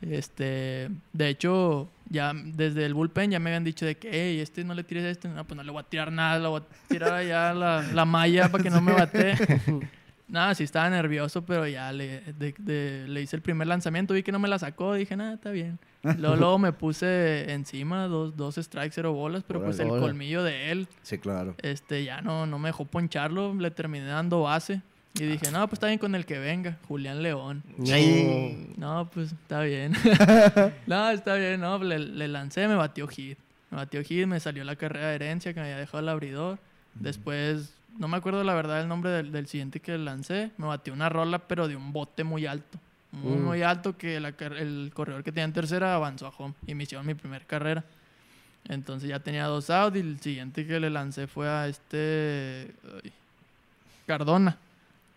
Este, de hecho, ya desde el bullpen ya me habían dicho de que, hey, este no le tires a este, no, pues no le voy a tirar nada, le voy a tirar allá la, la malla para que no me bate. Nada, sí estaba nervioso, pero ya le, de- de- le hice el primer lanzamiento, vi que no me la sacó, dije, nada, está bien. Luego, luego me puse encima, dos, dos strikes, cero bolas, pero pues el colmillo de él, Sí, claro. este, ya no, no me dejó poncharlo, le terminé dando base. Y dije, no, pues está bien con el que venga, Julián León. No, pues está bien. no, está bien, no, le, le lancé, me batió hit. Me batió hit, me salió la carrera de herencia que me había dejado el abridor. Después, no me acuerdo la verdad el nombre del, del siguiente que lancé. Me batió una rola, pero de un bote muy alto. Muy, Mm. muy alto que la el corredor que tenía en tercera avanzó a home y me hicieron mi primer carrera. Entonces ya tenía dos out y el siguiente que le lancé fue a este... ay, Cardona.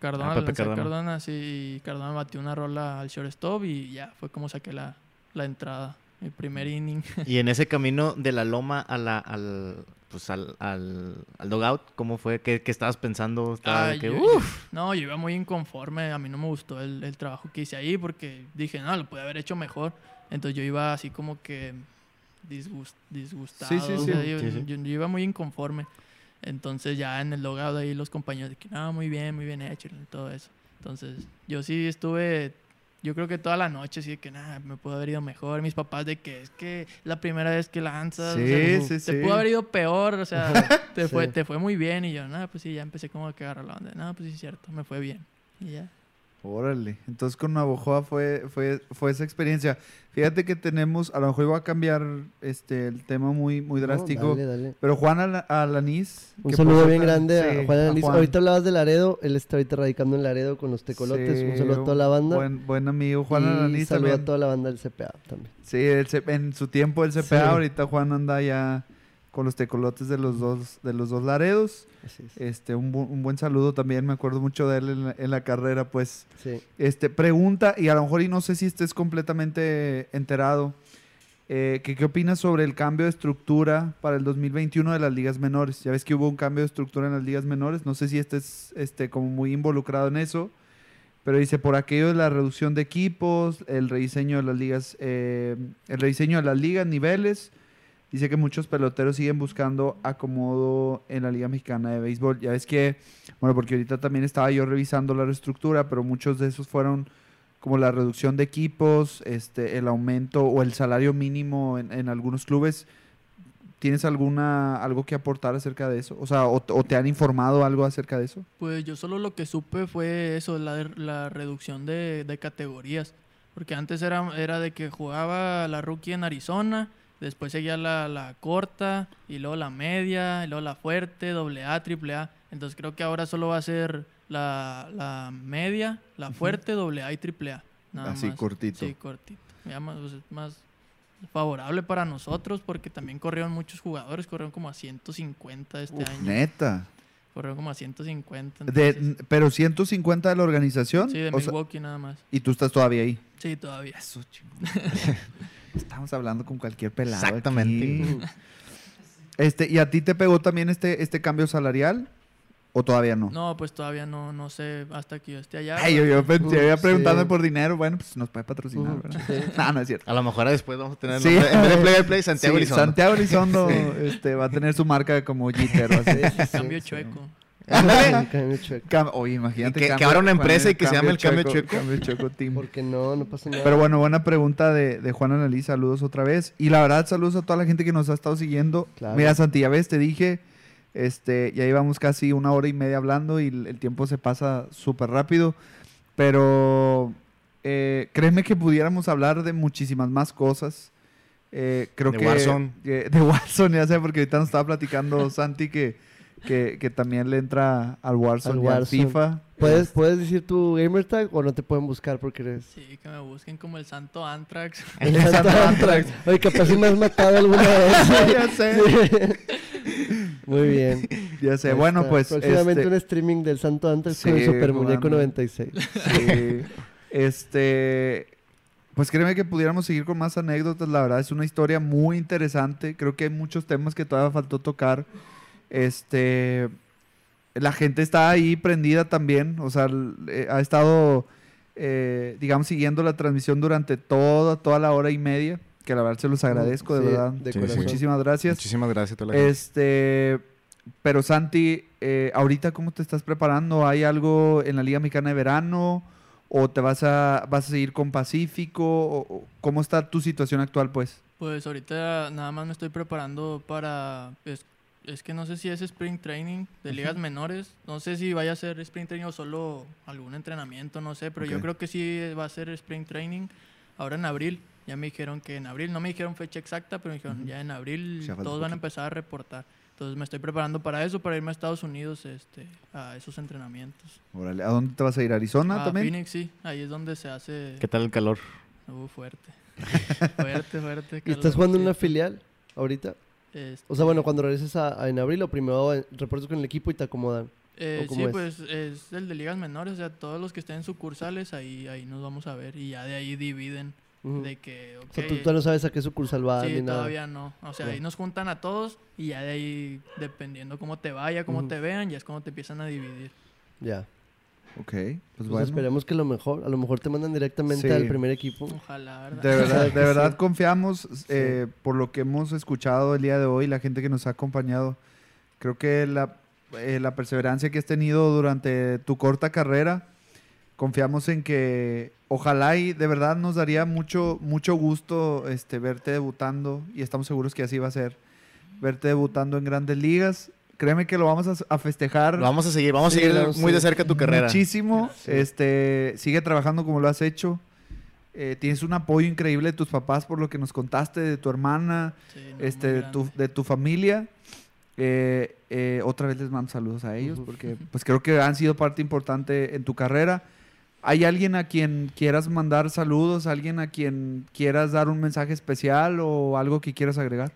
Cardona, Ah, Pepe Cardona. Cardona, sí, y Cardona batió una rola al shortstop y ya fue como saqué la, la entrada, mi primer inning. Y en ese camino de la loma a la, al, pues al, al, al dugout, ¿cómo fue? ¿Qué, qué estabas pensando? Estaba de Ay, que, yo- "Uf". No, yo iba muy inconforme, a mí no me gustó el, el trabajo que hice ahí porque dije, no, lo pude haber hecho mejor. Entonces yo iba así como que disgust- disgustado, Sí, sí, o sí. sea, yo, Sí, sí. yo- yo iba muy inconforme. Entonces ya en el logado ahí los compañeros de que, no, muy bien, muy bien hecho y todo eso. Entonces yo sí estuve, yo creo que toda la noche así de que, nada, me pudo haber ido mejor. Mis papás de que es que la primera vez que lanzas, o Sí, sea, sí, te sí. pudo haber ido peor, o sea, te, fue, Sí. te fue muy bien. Y yo, nada, pues sí, ya empecé como a que agarrar la onda. Nada, pues sí, es cierto, me fue bien. Y ya. Órale. Entonces con Navojoa fue, fue, fue esa experiencia. Fíjate que tenemos, a lo mejor iba a cambiar este el tema muy, muy No, drástico. dale, dale. Pero Juan Ala- Alanís. Un saludo bien grande sí, a Juan Alanis. Juan. Ahorita hablabas de Laredo, él está ahorita radicando en Laredo con los tecolotes. Sí, un saludo a toda la banda. Buen, buen amigo Juan y Alanís saludo también. a toda la banda del CPA también. Sí, el en su tiempo el CPA, Sí. ahorita Juan anda ya con los tecolotes de los dos, de los dos Laredos. Así es. Este, un, bu- un buen saludo también, me acuerdo mucho de él en la, en la carrera, pues. Sí. Este, pregunta, y a lo mejor y no sé si estés completamente enterado, eh, que qué opinas sobre el cambio de estructura para el 2021 de las ligas menores. Ya ves que hubo un cambio de estructura en las ligas menores, no sé si estés este, como muy involucrado en eso, pero dice, por aquello de la reducción de equipos, el rediseño de las ligas, eh, el rediseño de las ligas, niveles, dice que muchos peloteros siguen buscando acomodo en la Liga Mexicana de Béisbol. Ya ves que, bueno, porque ahorita también estaba yo revisando la reestructura, pero muchos de esos fueron como la reducción de equipos, este, el aumento o el salario mínimo en, algunos clubes. ¿Tienes alguna algo que aportar acerca de eso? O sea, o, te han informado algo acerca de eso? Pues yo solo lo que supe fue eso, la, la reducción de, de categorías. Porque antes era, era de que jugaba la rookie en Arizona, después seguía la, la corta, y luego la media, y luego la fuerte, doble A, triple A. Entonces creo que ahora solo va a ser la, la media, la fuerte, doble A y triple A. Nada Así más. cortito. Sí, cortito. Ya más, pues, es más favorable para nosotros porque también corrieron muchos jugadores, corrieron como a 150 este Uf, año. neta. Corrieron como a 150. De, pero 150 de la organización. Sí, de o sea, Milwaukee nada más. y tú estás todavía ahí. Sí, todavía. Eso. Estamos hablando con cualquier pelado. Exactamente. aquí. Este, ¿Y a ti te pegó también este, este cambio salarial? ¿O todavía no? No, pues todavía no, no sé hasta que yo esté allá. Ay, yo, yo pensé, Uh, iba sí. por dinero. Bueno, pues nos puede patrocinar, Ujú, ¿verdad? sí. No, no es cierto. A lo mejor después vamos a tener Sí. nombre- en vez de Play by Play, Santiago Sí, Elizondo. Santiago Elizondo este, va a tener su marca como Jeter. o así. Sí, sí, Cambio sí. chueco. Ándale. Cambio chueco. Cam- Oye, imagínate. Que- que cambio- abra una empresa y que se llame el Cambio Chueco. Cambio Chueco Team. Porque no, no pasa nada. Pero bueno, buena pregunta de, de Juan Analí. Saludos otra vez. Y la verdad, saludos a toda la gente que nos ha estado siguiendo. Claro. Mira, Santi, ya ves, te dije, este, ya llevamos casi una hora y media hablando y el, tiempo se pasa súper rápido. Pero eh, créeme que pudiéramos hablar de muchísimas más cosas. Eh, creo De que Warzone. eh, de Warzone, ya sé, porque ahorita nos estaba platicando Santi que, que, que también le entra al Warzone, Al y al. FIFA. ¿Puedes, ¿Puedes decir tu gamer tag o no te pueden buscar porque eres... Sí, que me busquen como el Santo Antrax. El Santo Antrax. Oye, capaz si me has matado alguna vez. ya sé. Sí. Muy bien. Ya sé. Ahí Bueno, está. pues. Próximamente este- un streaming del Santo Antrax Sí, con el Super. Muñeco 96. Sí. este. Pues créeme que pudiéramos seguir con más anécdotas. La verdad es una historia muy interesante. Creo que hay muchos temas que todavía faltó tocar. Este. La gente está ahí prendida también. O sea, eh, ha estado eh, digamos, siguiendo la transmisión durante toda, toda la hora y media, que la verdad se los agradezco, de Sí, verdad. de Sí. Muchísimas gracias. Muchísimas gracias a toda la gente. Este, pero Santi, eh, ahorita cómo te estás preparando? ¿Hay algo en la Liga Mexicana de Verano? ¿O te vas a, vas a seguir con Pacífico? ¿O- o ¿Cómo está tu situación actual, pues? Pues ahorita nada más me estoy preparando para... es que no sé si es Spring Training de ligas menores. No sé si vaya a ser Spring Training o solo algún entrenamiento, no sé. Pero yo creo que sí va a ser Spring Training ahora en abril. Ya me dijeron que en abril, no me dijeron fecha exacta, pero me dijeron ya en abril todos van a empezar a reportar. Entonces me estoy preparando para eso, para irme a Estados Unidos este, a esos entrenamientos. Órale, ¿A dónde te vas a ir? ¿A ¿Arizona a también? Phoenix, sí. Ahí es donde se hace... ¿Qué tal el calor? Uh, fuerte. fuerte, fuerte. ¿Y estás jugando en una filial ahorita? Este, O sea, bueno, cuando regreses a, a- en abril o primero eh, reportes con el equipo y te acomodan. eh, ¿o cómo sí, es? pues es el de ligas menores, o sea, todos los que estén en sucursales, ahí, ahí nos vamos a ver y ya de ahí dividen Ujú. de que, ok, O sea, tú todavía no sabes a qué sucursal va sí, ni nada. todavía no, o sea, Ya. ahí nos juntan a todos y ya de ahí, dependiendo cómo te vaya, cómo Ujú. te vean, ya es como te empiezan a dividir. Ya. Ok, pues Pues bueno. esperemos que lo mejor. A lo mejor te mandan directamente Sí. al primer equipo. Ojalá, ¿verdad? De verdad, de Sí. verdad confiamos eh, por lo que hemos escuchado el día de hoy, la gente que nos ha acompañado. Creo que la, eh, la perseverancia que has tenido durante tu corta carrera, confiamos en que ojalá y de verdad nos daría mucho, mucho gusto este, verte debutando y estamos seguros que así va a ser. Verte debutando en grandes ligas. Créeme que lo vamos a, a festejar. Lo vamos a seguir, vamos Sí, a seguir muy sí. de cerca tu carrera. Muchísimo. Este, sigue trabajando como lo has hecho. Eh, tienes un apoyo increíble de tus papás por lo que nos contaste, de tu hermana, Sí, no, muy este, de, tu, de tu familia. Eh, eh, otra vez les mando saludos a ellos porque pues creo que han sido parte importante en tu carrera. ¿Hay alguien a quien quieras mandar saludos? ¿Alguien a quien quieras dar un mensaje especial o algo que quieras agregar?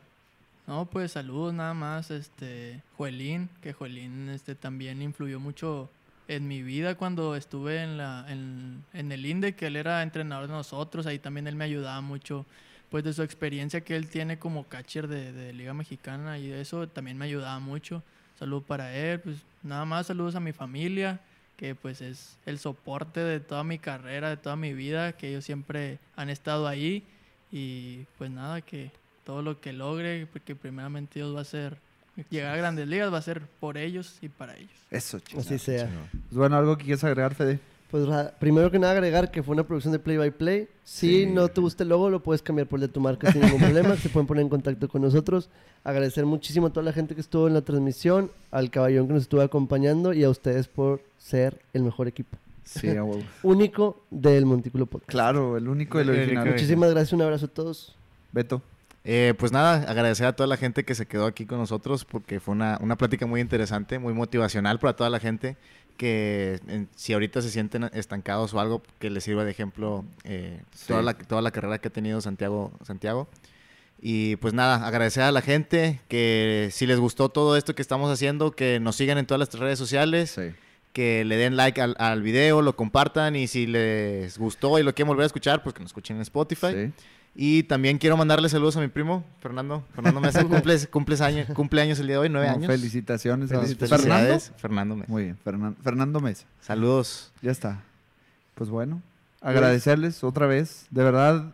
No, pues saludos nada más, este, Joelín, que Joelín este, también influyó mucho en mi vida cuando estuve en, la, en, en el INDE, que él era entrenador de nosotros, ahí también él me ayudaba mucho, pues de su experiencia que él tiene como catcher de, de Liga Mexicana y eso también me ayudaba mucho. Saludos para él, pues nada más saludos a mi familia, que pues es el soporte de toda mi carrera, de toda mi vida, que ellos siempre han estado ahí y pues nada, que todo lo que logre, porque primeramente Dios va a ser, llegar a grandes ligas va a ser por ellos y para ellos. Eso, chingada. Así sea. Pues bueno, algo que quieras agregar, Fede. Pues primero que nada agregar que fue una producción de Play by Play. Si Sí. no te gusta el logo, lo puedes cambiar por el de tu marca sin ningún problema. Se pueden poner en contacto con nosotros. Agradecer muchísimo a toda la gente que estuvo en la transmisión, al caballón que nos estuvo acompañando y a ustedes por ser el mejor equipo. Sí. Único del Montículo Podcast. Claro, el único y el El original. Muchísimas gracias, un abrazo a todos. Beto. Eh, pues nada, agradecer a toda la gente que se quedó aquí con nosotros porque fue una, una plática muy interesante, muy motivacional para toda la gente que en- si ahorita se sienten estancados o algo que les sirva de ejemplo eh, Sí. toda, la, toda la carrera que ha tenido Santiago, Santiago. Y pues nada, agradecer a la gente que si les gustó todo esto que estamos haciendo, que nos sigan en todas las redes sociales, Sí. que le den like al, al video, lo compartan y si les gustó y lo quieren volver a escuchar, pues que nos escuchen en Spotify. Sí. Y también quiero mandarle saludos a mi primo, Fernando. Fernando Mesa, cumple, cumples año, cumpleaños el día de hoy, nueve No, años. Felicitaciones. Felicidades, ¿Fernando? Fernando Mesa. Muy bien, Fernan- Fernando Mesa. Saludos. Ya está. Pues bueno, agradecerles otra vez. De verdad,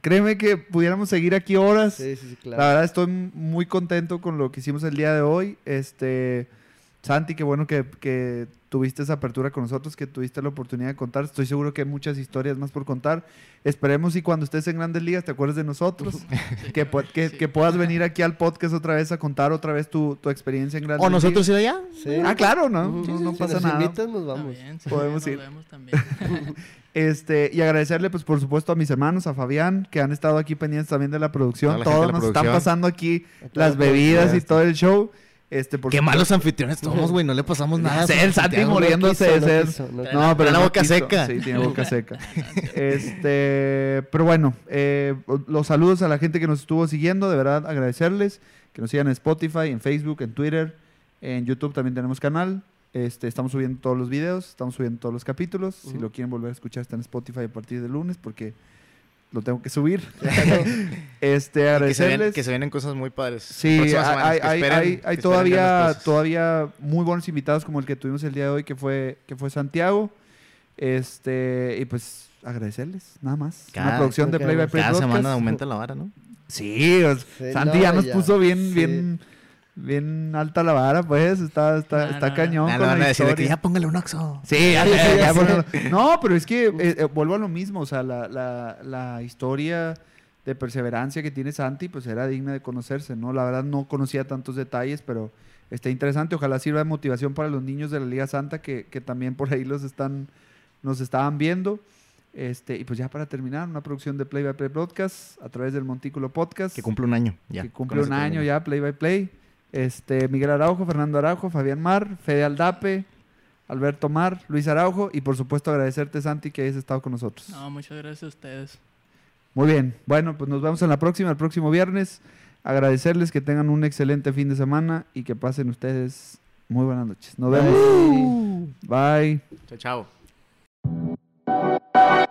créeme que pudiéramos seguir aquí horas. Sí, sí, sí, La claro. verdad estoy muy contento con lo que hicimos el día de hoy. Este, Santi, qué bueno que, que tuviste esa apertura con nosotros, que tuviste la oportunidad de contar. Estoy seguro que hay muchas historias más por contar. Esperemos y cuando estés en Grandes Ligas te acuerdes de nosotros. Sí, que, que, sí. que puedas venir aquí al podcast otra vez a contar otra vez tu, tu experiencia en Grandes ¿O nosotros Ligas. ir allá? Sí. Ah, claro, no, Ujú. no, no Si pasa nos nada. invitan, nos vamos. bien, sí, Podemos nos ir. vemos también. Este, y agradecerle, pues, por supuesto, a mis hermanos, a Fabián, que han estado aquí pendientes también de la producción. Todos la nos están producción. pasando aquí las la bebidas y todo el show. Este, por Qué supuesto- malos anfitriones somos, güey. No le pasamos nada. el Santi muriéndose quiso, de no quiso, no quiso. No, pero la no boca quiso. seca. Sí, tiene boca seca. Este, pero bueno, eh, los saludos a la gente que nos estuvo siguiendo, de verdad agradecerles, que nos sigan en Spotify, en Facebook, en Twitter, en YouTube también tenemos canal. Este, estamos subiendo todos los videos, estamos subiendo todos los capítulos. Si lo quieren volver a escuchar está en Spotify a partir del lunes porque lo tengo que subir. este, Que se, ven- agradecerles. que se vienen cosas muy padres. Sí, hay, semanas, hay- que hay- esperen- hay- que hay esperen todavía, todavía muy buenos invitados como el que tuvimos el día de hoy, que fue, que fue Santiago. Este, y pues agradecerles, nada más. Cada- Una producción de Play by Play Cada Podcast. semana aumenta la vara, ¿no? Sí, Sí, Santi no, ya nos ya, puso bien, sí. bien, bien alta la vara, pues. Está, está, No, está no, cañón Ya con le van la a decir de que ya póngale un oxo. Sí, ya, Sí, ya, ya ya, sé. bueno. No, pero es que eh, eh, vuelvo a lo mismo. O sea, la, la, la historia de perseverancia que tiene Santi, pues era digna de conocerse, ¿no? La verdad no conocía tantos detalles, pero está interesante. Ojalá sirva de motivación para los niños de la Liga Santa que, que también por ahí los están, nos estaban viendo. Este, y pues ya para terminar, una producción de Play by Play Podcast a través del Montículo Podcast Que cumple un año. Ya, que con cumple un año ya, Play by Play. Este, Miguel Araujo, Fernando Araujo, Fabián Mar, Fede Aldape, Alberto Mar, Luis Araujo y por supuesto agradecerte Santi que hayas estado con nosotros. No, muchas gracias a ustedes. Muy bien, bueno, pues nos vemos en la próxima, el próximo viernes. Agradecerles que tengan un excelente fin de semana y que pasen ustedes muy buenas noches. Nos vemos. Bye. Chao, chao.